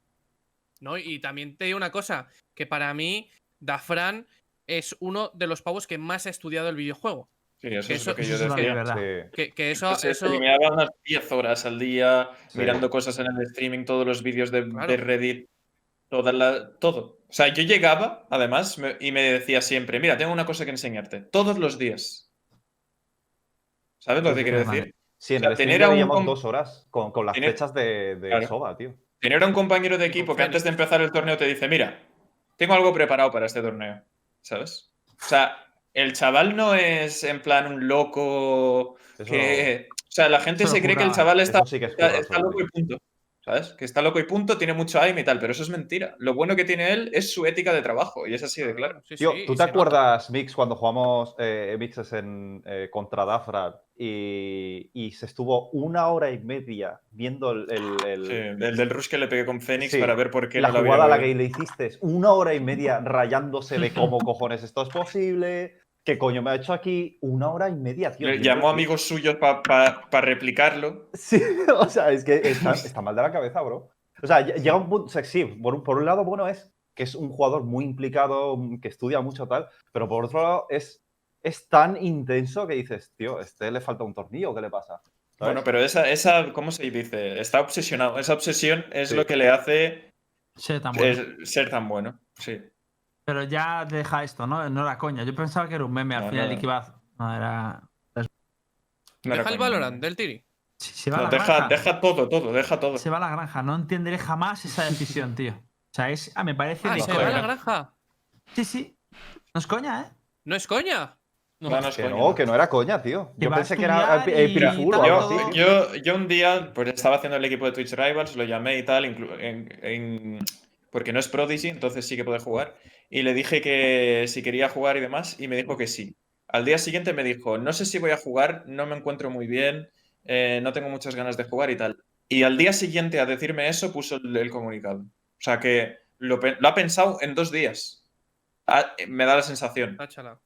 ¿No? Y también te digo una cosa, que para mí, Dafran es uno de los pavos que más ha estudiado el videojuego. Sí, eso Que es eso- lo que yo eso decía. Sí. Que, que eso, Se eso streameaba unas 10 horas al día, Sí. mirando cosas en el streaming, todos los vídeos de, Claro. de Reddit, toda la, todo. O sea, yo llegaba, además, me- y me decía siempre, mira, tengo una cosa que enseñarte, todos los días. ¿Sabes lo que quiero decir? Sí, en O sea, el tener dos horas con, con las tener- fechas de, de Claro. Soba, tío. Tener a un compañero de equipo que antes de empezar el torneo te dice, mira, tengo algo preparado para este torneo, ¿sabes? O sea, el chaval no es en plan un loco Eso- que... O sea, la gente Eso se cree que el chaval está, eso sí que es está, loco y punto. ¿Sabes? Que está loco y punto, tiene mucho aim y tal, pero eso es mentira. Lo bueno que tiene él es su ética de trabajo y es así de claro. Sí, Tío, sí, ¿tú te nota. acuerdas, Mix, cuando jugamos eh, Mixes en, eh, contra Dafra y, y se estuvo una hora y media viendo el, el- el- Sí, el del rush que le pegué con Fénix Sí, para ver por qué la no lo había jugada a la que le hiciste? Una hora y media rayándose de cómo cojones esto es posible. ¿Qué coño me ha hecho aquí? Una hora y media, tío. Le Llamó a que- amigos suyos para replicarlo. Sí, o sea, es que está, está mal de la cabeza, bro. O sea, ll- llega un punto, o sea, sí, por un, por un lado, bueno, es que es un jugador muy implicado, mm, que estudia mucho tal, pero por otro lado es, es tan intenso que dices, tío, este le falta un tornillo, ¿qué le pasa? ¿Sabes? Bueno, pero esa, esa, ¿cómo se dice? Está obsesionado. Esa obsesión es Sí. lo que le hace Sí, tan bueno. es- ser tan bueno. Sí. Pero ya deja esto, ¿no? No era coña. Yo pensaba que era un meme al No, final no. y que iba. a- No, era. No Deja el Valorant no. del Tiri. Se, se va a No, la deja, granja. deja todo, todo, deja todo. Se va a la granja. No entenderé jamás esa decisión, tío. O sea, es, ah, me parece Ah, de se coña. va a la granja. Sí, sí. No es coña, ¿eh? No es coña. No, no es que coña, no, que no era coña, tío. Yo pensé que era y Piriful o algo así. Yo, yo un día pues estaba haciendo el equipo de Twitch Rivals, lo llamé y tal, en- porque no es Prodigy, entonces sí que puede jugar. Y le dije que si quería jugar y demás, y me dijo que sí. Al día siguiente me dijo, no sé si voy a jugar, no me encuentro muy bien, eh, no tengo muchas ganas de jugar y tal. Y al día siguiente a decirme eso puso el, el comunicado. O sea que lo, ha pensado en dos días. Me da la sensación. Táchala.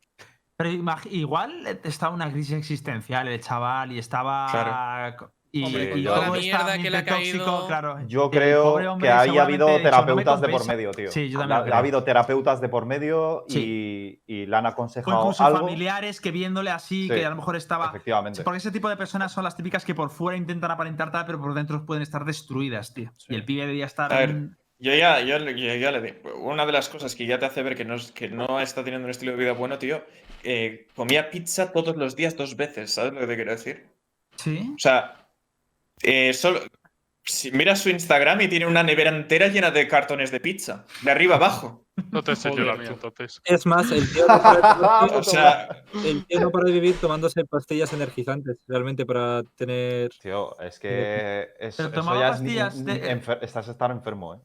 Pero igual estaba una crisis existencial el chaval y estaba. Claro. Y, Hombre, y toda la todo está mierda que le ha ambiente tóxico, caído. claro. Yo creo que ahí ha habido seguramente ha dicho, "No me terapeutas de por compensa". medio, tío. Sí, yo Ha- también ha, habido terapeutas de por medio y, y le han O aconsejado incluso algo. familiares que viéndole así, Sí, que a lo mejor estaba. Efectivamente. Porque ese tipo de personas son las típicas que por fuera intentan aparentar tal, pero por dentro pueden estar destruidas, tío. Sí. Y el pibe debería estar. A ver, en- Yo ya, yo, le- yo ya le digo, una de las cosas que ya te hace ver que no, que no está teniendo un estilo de vida bueno, tío, eh, comía pizza todos los días dos veces, ¿sabes lo que te quiero decir? Sí. O sea, eh, solo, si miras su Instagram y tiene una nevera entera llena de cartones de pizza, de arriba abajo. No te llorar mío. tú, entonces. Es más, el tío, no para de O sea, vivir, el tío no para de vivir tomándose pastillas energizantes, realmente, para tener. Tío, es que es- eso ya pastillas de- enfer- estás estar enfermo, ¿eh?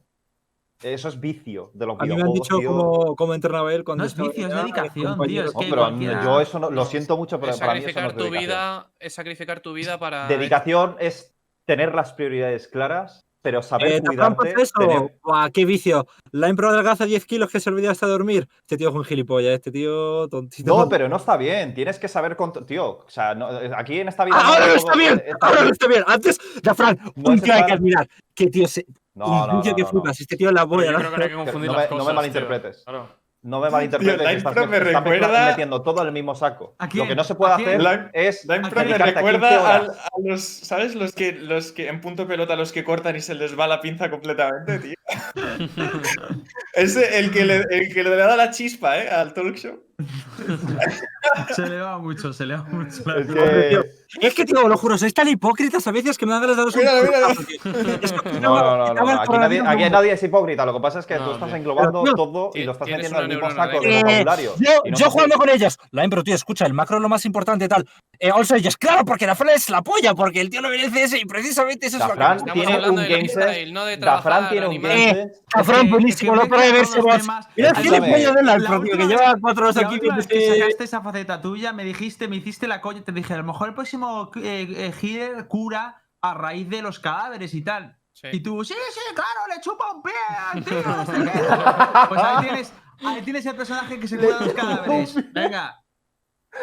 Eso es vicio de los A mí me han dicho tío. cómo, cómo entrenaba él cuando No es vicio, es dedicación, tío, es No, pero cualquiera- yo eso no, lo siento mucho, pero es para mí eso no sacrificar es tu vida. Es sacrificar tu vida para. Dedicación es tener las prioridades claras pero saber Eh, ¿Te cuidarte. cuidarte, eso? tener- Buah, qué vicio. La impro adelgaza 10 kilos que se olvida hasta dormir. Este tío es un gilipollas, este tío tontito. No, pero no está bien. Tienes que saber. contro- Tío, o sea, no- aquí en esta vida. Ah, no ahora todo- está bien, está ahora bien. está bien. Antes, ya Fran, No un tío hay que admirar. Qué tío se. No, un no, tío no, que no, no. flipas. Este tío en la Pero boya. yo ¿no? creo que no hay que confundir no me- no cosas. tío. malinterpretes. Claro. No me malinterpretes. Tío, la que estás, me estás recuerda- metiendo todo en el mismo saco. ¿A Lo que no se puede ¿A hacer La- es. La impro me dedicarte 15 recuerda horas. a los, ¿sabes? Los que, los que en punto pelota, los que cortan y se les va la pinza completamente, tío. Ese, el que, le, el que le da la chispa, ¿eh? Al talk show. Se le va mucho, se le va mucho. la Es que- Es que, tío, lo juro, sois tan hipócritas a veces que me dan ganas de daros un Mira, mira, mira. portazo, tío. Es que No, no, no, no, Aquí nadie, aquí es hipócrita. Lo que pasa es que No, tú estás tío. englobando Pero, todo y lo estás metiendo en el mismo saco de Eh, vocabulario. Yo, Y no yo jugando puede. con ellas. La impro, tío, escucha, el macro es lo más importante tal. Eh, also, ellos, claro, porque la Fran es la polla, porque el tío lo merece ese y precisamente eso es lo que tiene hablando un de game lifestyle, sense. no de Dafran trabajar, tiene un animal. game Eh, sense. Cafrán, que- buenísimo, no todos verse más. Mira el Escúchame, gilipollas de la La impro, tío, que lleva cuatro horas aquí. Última vez que viéndose- sacaste esa faceta tuya, me dijiste, me hiciste la coña, te dije, a lo mejor el próximo eh, eh, healer cura a raíz de los cadáveres y tal. Sí. Y tú, sí, sí, claro, le chupa un pie al tío, no sé qué. Pues ahí tienes, ahí tienes el personaje que se cura de los cadáveres. Venga,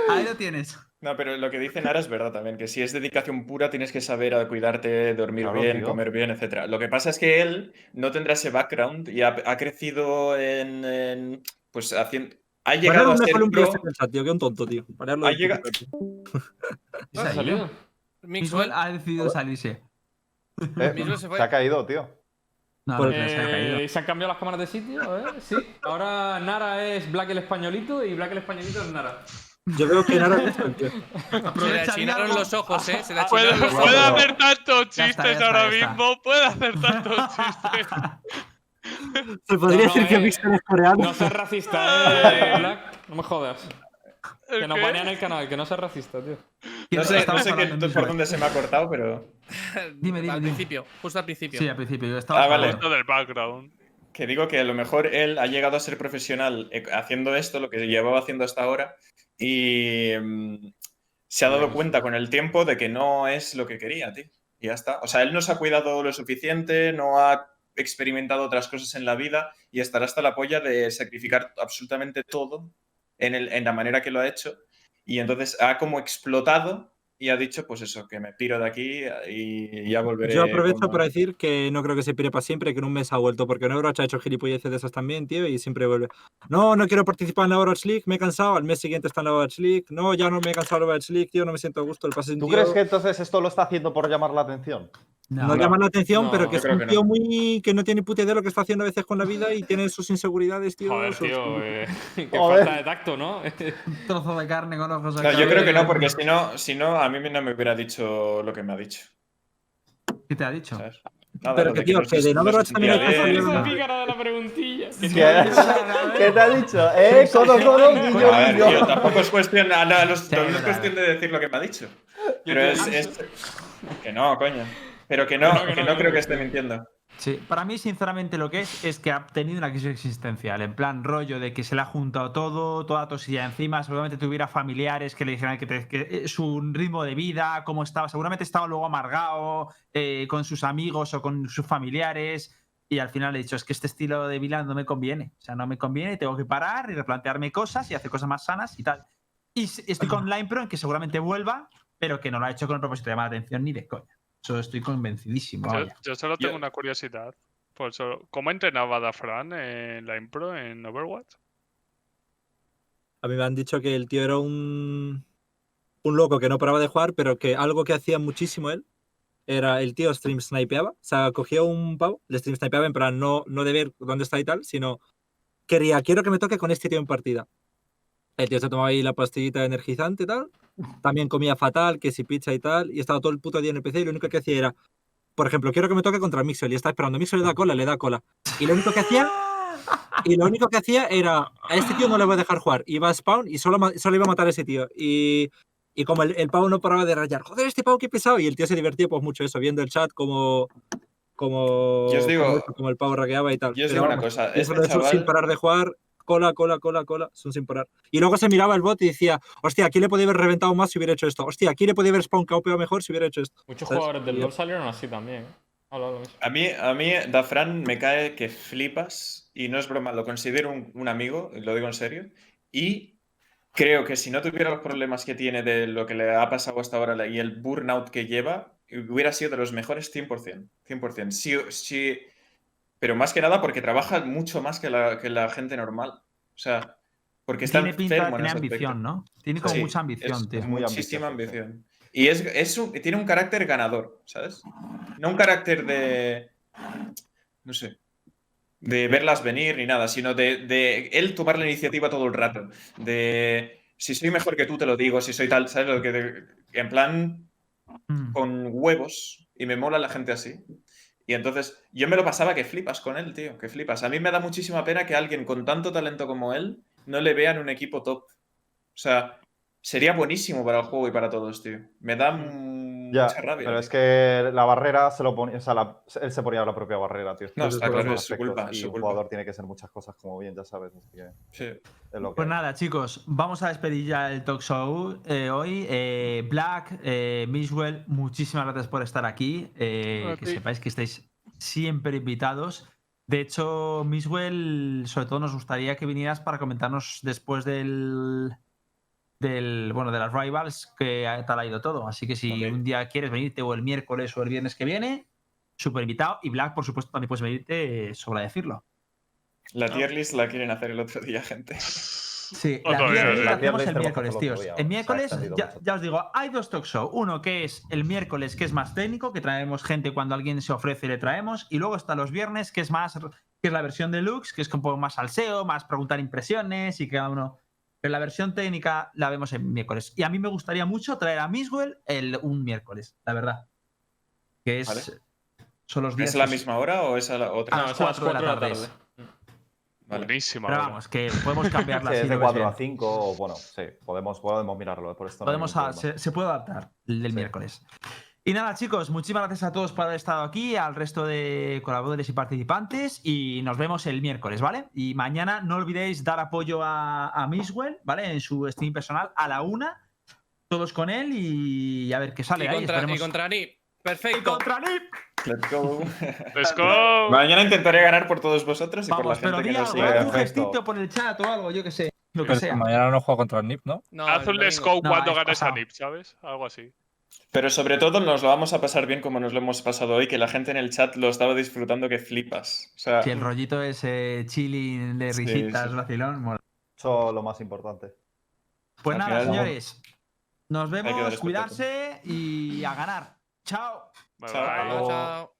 ahí lo tienes. No, pero lo que dice Nara es verdad también, que si es dedicación pura tienes que saber a cuidarte, dormir Claro, bien, tío. comer bien, etc. Lo que pasa es que él no tendrá ese background y ha, ha crecido en, en, pues haciendo... Ha llegado a un ser pro... en el chat, tío, que un tonto, tío. Ha llegado-. Se salió. Mixwell, ha decidido salirse. Eh, se fue. se ha caído, tío. No, Por- no, que se ha caído. Eh, ¿Se han cambiado las cámaras de sitio? Sí. Ahora Nara es Black el españolito y Black el españolito es Nara. Yo veo que Nara es el tío. se le achinaron los ojos, ¿eh? Se le Puede, achinaron los puede ojos. hacer tantos Ya está, chistes ya está, ahora ya está. mismo. Puede hacer tantos chistes. Se podría No, no, decir que eh, Mixer es coreano. No seas racista, eh, Black. No me jodas. Que nos banean el canal, que no seas racista, tío. No sé, no sé qué- por dónde se me ha cortado, pero Dime, dime, Al dime. principio, justo al principio. Sí, al principio. Yo estaba Ah, vale. hablando. Esto del background. que digo que a lo mejor él ha llegado a ser profesional eh, haciendo esto, lo que llevaba haciendo hasta ahora, y mm, se ha dado cuenta con el tiempo de que no es lo que quería, tío. Y ya está. O sea, él no se ha cuidado lo suficiente, no ha experimentado otras cosas en la vida y estará hasta la polla de sacrificar absolutamente todo en, el- en la manera que lo ha hecho. Y entonces ha como explotado y ha dicho, pues eso, que me piro de aquí y ya volveré. Yo aprovecho cuando- para decir que no creo que se pire para siempre, que en un mes ha vuelto, porque en Overwatch ha hecho gilipolleces de esas también, tío, y siempre vuelve. No, no quiero participar en la Overwatch League, me he cansado, al mes siguiente está en la Overwatch League. No, ya no me he cansado en la Overwatch League, tío, no me siento a gusto, el pase ¿Tú crees que entonces esto lo está haciendo por llamar la atención? No, No, llama la atención, No, pero que es un que no. tío muy que no tiene puta idea de lo que está haciendo a veces con la vida y tiene sus inseguridades, tío. Joder, sus- tío. eh, qué Joder. falta de tacto, ¿no? Un trozo de carne con ojos yo creo que no, porque si no, si no, a mí no me hubiera dicho lo que me ha dicho. ¿Qué te ha dicho? ¿sabes? Nada, Pero que, tío, que de no Overwatch también hay que Esa pícara de la preguntilla. ¿Qué, ¿Qué te ha dicho? ¿Eh? Codo, codo, guiño, A ver, tío, tampoco es cuestión, no, no, no es- no es cuestión de decir lo que me ha dicho. Pero es, es- Que no, coño. Pero que no, Que no, creo que esté mintiendo. Sí, para mí, sinceramente, lo que es es que ha tenido una crisis existencial. En plan, rollo de que se le ha juntado todo, toda tosilla encima. Seguramente tuviera familiares que le dijeran que, te- que, eh, su ritmo de vida, cómo estaba. Seguramente estaba luego amargado eh, con sus amigos o con sus familiares. Y al final he dicho, es que este estilo de vida no me conviene. O sea, no me conviene, tengo que parar y replantearme cosas y hacer cosas más sanas y tal. Y estoy con Line Pro en que seguramente vuelva, pero que no lo ha hecho con el propósito de llamar la atención ni de coña. Eso estoy convencidísimo. Yo, yo solo tengo Yo- una curiosidad. Por eso, ¿Cómo entrenaba Dafran en la impro en Overwatch? A mí me han dicho que el tío era un un loco que no paraba de jugar, pero que algo que hacía muchísimo él era el tío stream snipeaba, o sea, cogía un pavo, le stream snipeaba en plan no, no de ver dónde está y tal, sino quería, quiero que me toque con este tío en partida. El tío se tomaba ahí la pastillita energizante y tal, también comía fatal, que si pizza y tal, y estaba todo el puto día en el PC y lo único que hacía era, por ejemplo, quiero que me toque contra Mixel y está esperando, Mixel le da cola, le da cola. Y lo único que hacía y lo único que hacía era, a este tío no le voy a dejar jugar. Iba a spawn y solo, solo iba a matar a ese tío. Y, y como el, el pavo no paraba de rayar, joder, este pavo qué pesado. Y el tío se divertía pues mucho eso, viendo el chat como... Como, Yo os digo- como, el pavo raqueaba y tal. Yo os Pero digo una cosa, este eso sin chaval, parar de jugar, cola, cola, cola, cola, son sin parar. Y luego se miraba el bot y decía, hostia, aquí le podía haber reventado más si hubiera hecho esto. Hostia, aquí le podía haber spawn KO mejor si hubiera hecho esto. Muchos ¿Sabes? jugadores del LoL salieron así también. ¿eh? A mí, a mí, Dafran me cae que flipas, y no es broma, lo considero un, un amigo, lo digo en serio, y creo que si no tuviera los problemas que tiene de lo que le ha pasado hasta ahora y el burnout que lleva, hubiera sido de los mejores 100%. 100%. Sí, sí, pero más que nada porque trabaja mucho más que la, que la gente normal. O sea, porque está Tiene pinta enfermo en ese ambición, aspecto. ¿no? Tiene como Sí, mucha ambición, es, tío. es Muy muchísima ambición. Y es, es un- tiene un carácter ganador, ¿sabes? No un carácter de. No sé. De verlas venir ni nada, sino de, de él tomar la iniciativa todo el rato. De. Si soy mejor que tú, te lo digo. Si soy tal, ¿sabes? Lo que de- en plan, Mm. con huevos. Y me mola la gente así. Y entonces, yo me lo pasaba que flipas con él, tío. Que flipas. A mí me da muchísima pena que alguien con tanto talento como él no le vea en un equipo top. O sea, sería buenísimo para el juego y para todos, tío. Me da Ya, mucha rabia. pero tío. es que la barrera se lo ponía, o sea, la- él se ponía la propia barrera, tío. No, está es claro, los es su culpa, es su un culpa. jugador tiene que ser muchas cosas, como bien ya sabes. Así que Sí. es lo que Pues nada, chicos, vamos a despedir ya el talk show eh, hoy. Eh, Black, eh, Mishwell, muchísimas gracias por estar aquí. Eh, que sepáis que estáis siempre invitados. De hecho, Mishwell, sobre todo nos gustaría que vinieras para comentarnos después del, del bueno, de las rivals que tal ha ido todo. Así que si un día quieres venirte o el miércoles o el viernes que viene, súper invitado. Y Black, por supuesto, también puedes venirte, eh, sobra decirlo. La tier list la quieren hacer el otro día, gente. Sí, la tier list hacemos el miércoles, tíos. El miércoles, ya, ya os digo, hay dos talk show. Uno que es el miércoles, que es más técnico, que traemos gente cuando alguien se ofrece y le traemos. Y luego está los viernes, que es más, que es la versión deluxe, que es un poco más salseo, más preguntar impresiones y que cada uno. Pero la versión técnica la vemos el miércoles. Y a mí me gustaría mucho traer a Miswell el, un miércoles, la verdad. Que es. Vale. Son los días. ¿Es la misma hora o es a la otra? A No, las es a las 4 de la 4 de la tarde. tarde. Vale. Buenísima. Pero vamos, que podemos cambiarla Sí, es de lo ves 4 a bien. 5, o bueno, sí, podemos, podemos mirarlo, por esto Podemos a- se, se puede adaptar el del Sí. miércoles. Y nada, chicos, muchísimas gracias a todos por haber estado aquí, al resto de colaboradores y participantes, y nos vemos el miércoles, ¿vale? Y mañana no olvidéis dar apoyo a, a Miswell, ¿vale? En su stream personal a la una, todos con él y a ver qué sale Y ahí. contra, y esperemos- contra Ni. Y Perfecto. contra Nip. Let's go. Let's go. Mañana intentaré ganar por todos vosotros y por la Vamos, pero gente di que nos sigue. haz un gestito por el chat o algo, yo que sé, lo que Pero sea. mañana no juego contra el NIP, ¿no? No, Haz un let's go No, cuando es ganes a. NIP, ¿sabes? Algo así. Pero sobre todo nos lo vamos a pasar bien como nos lo hemos pasado hoy, que la gente en el chat lo estaba disfrutando que flipas. O sea, Si el rollito es eh, chilling de Sí, risitas, sí. vacilón, mola. Eso es lo más importante. Pues Al nada, final- señores. Nos vemos, cuidarse y a ganar. Chao. Bye, Chao. bye. Chao, chao.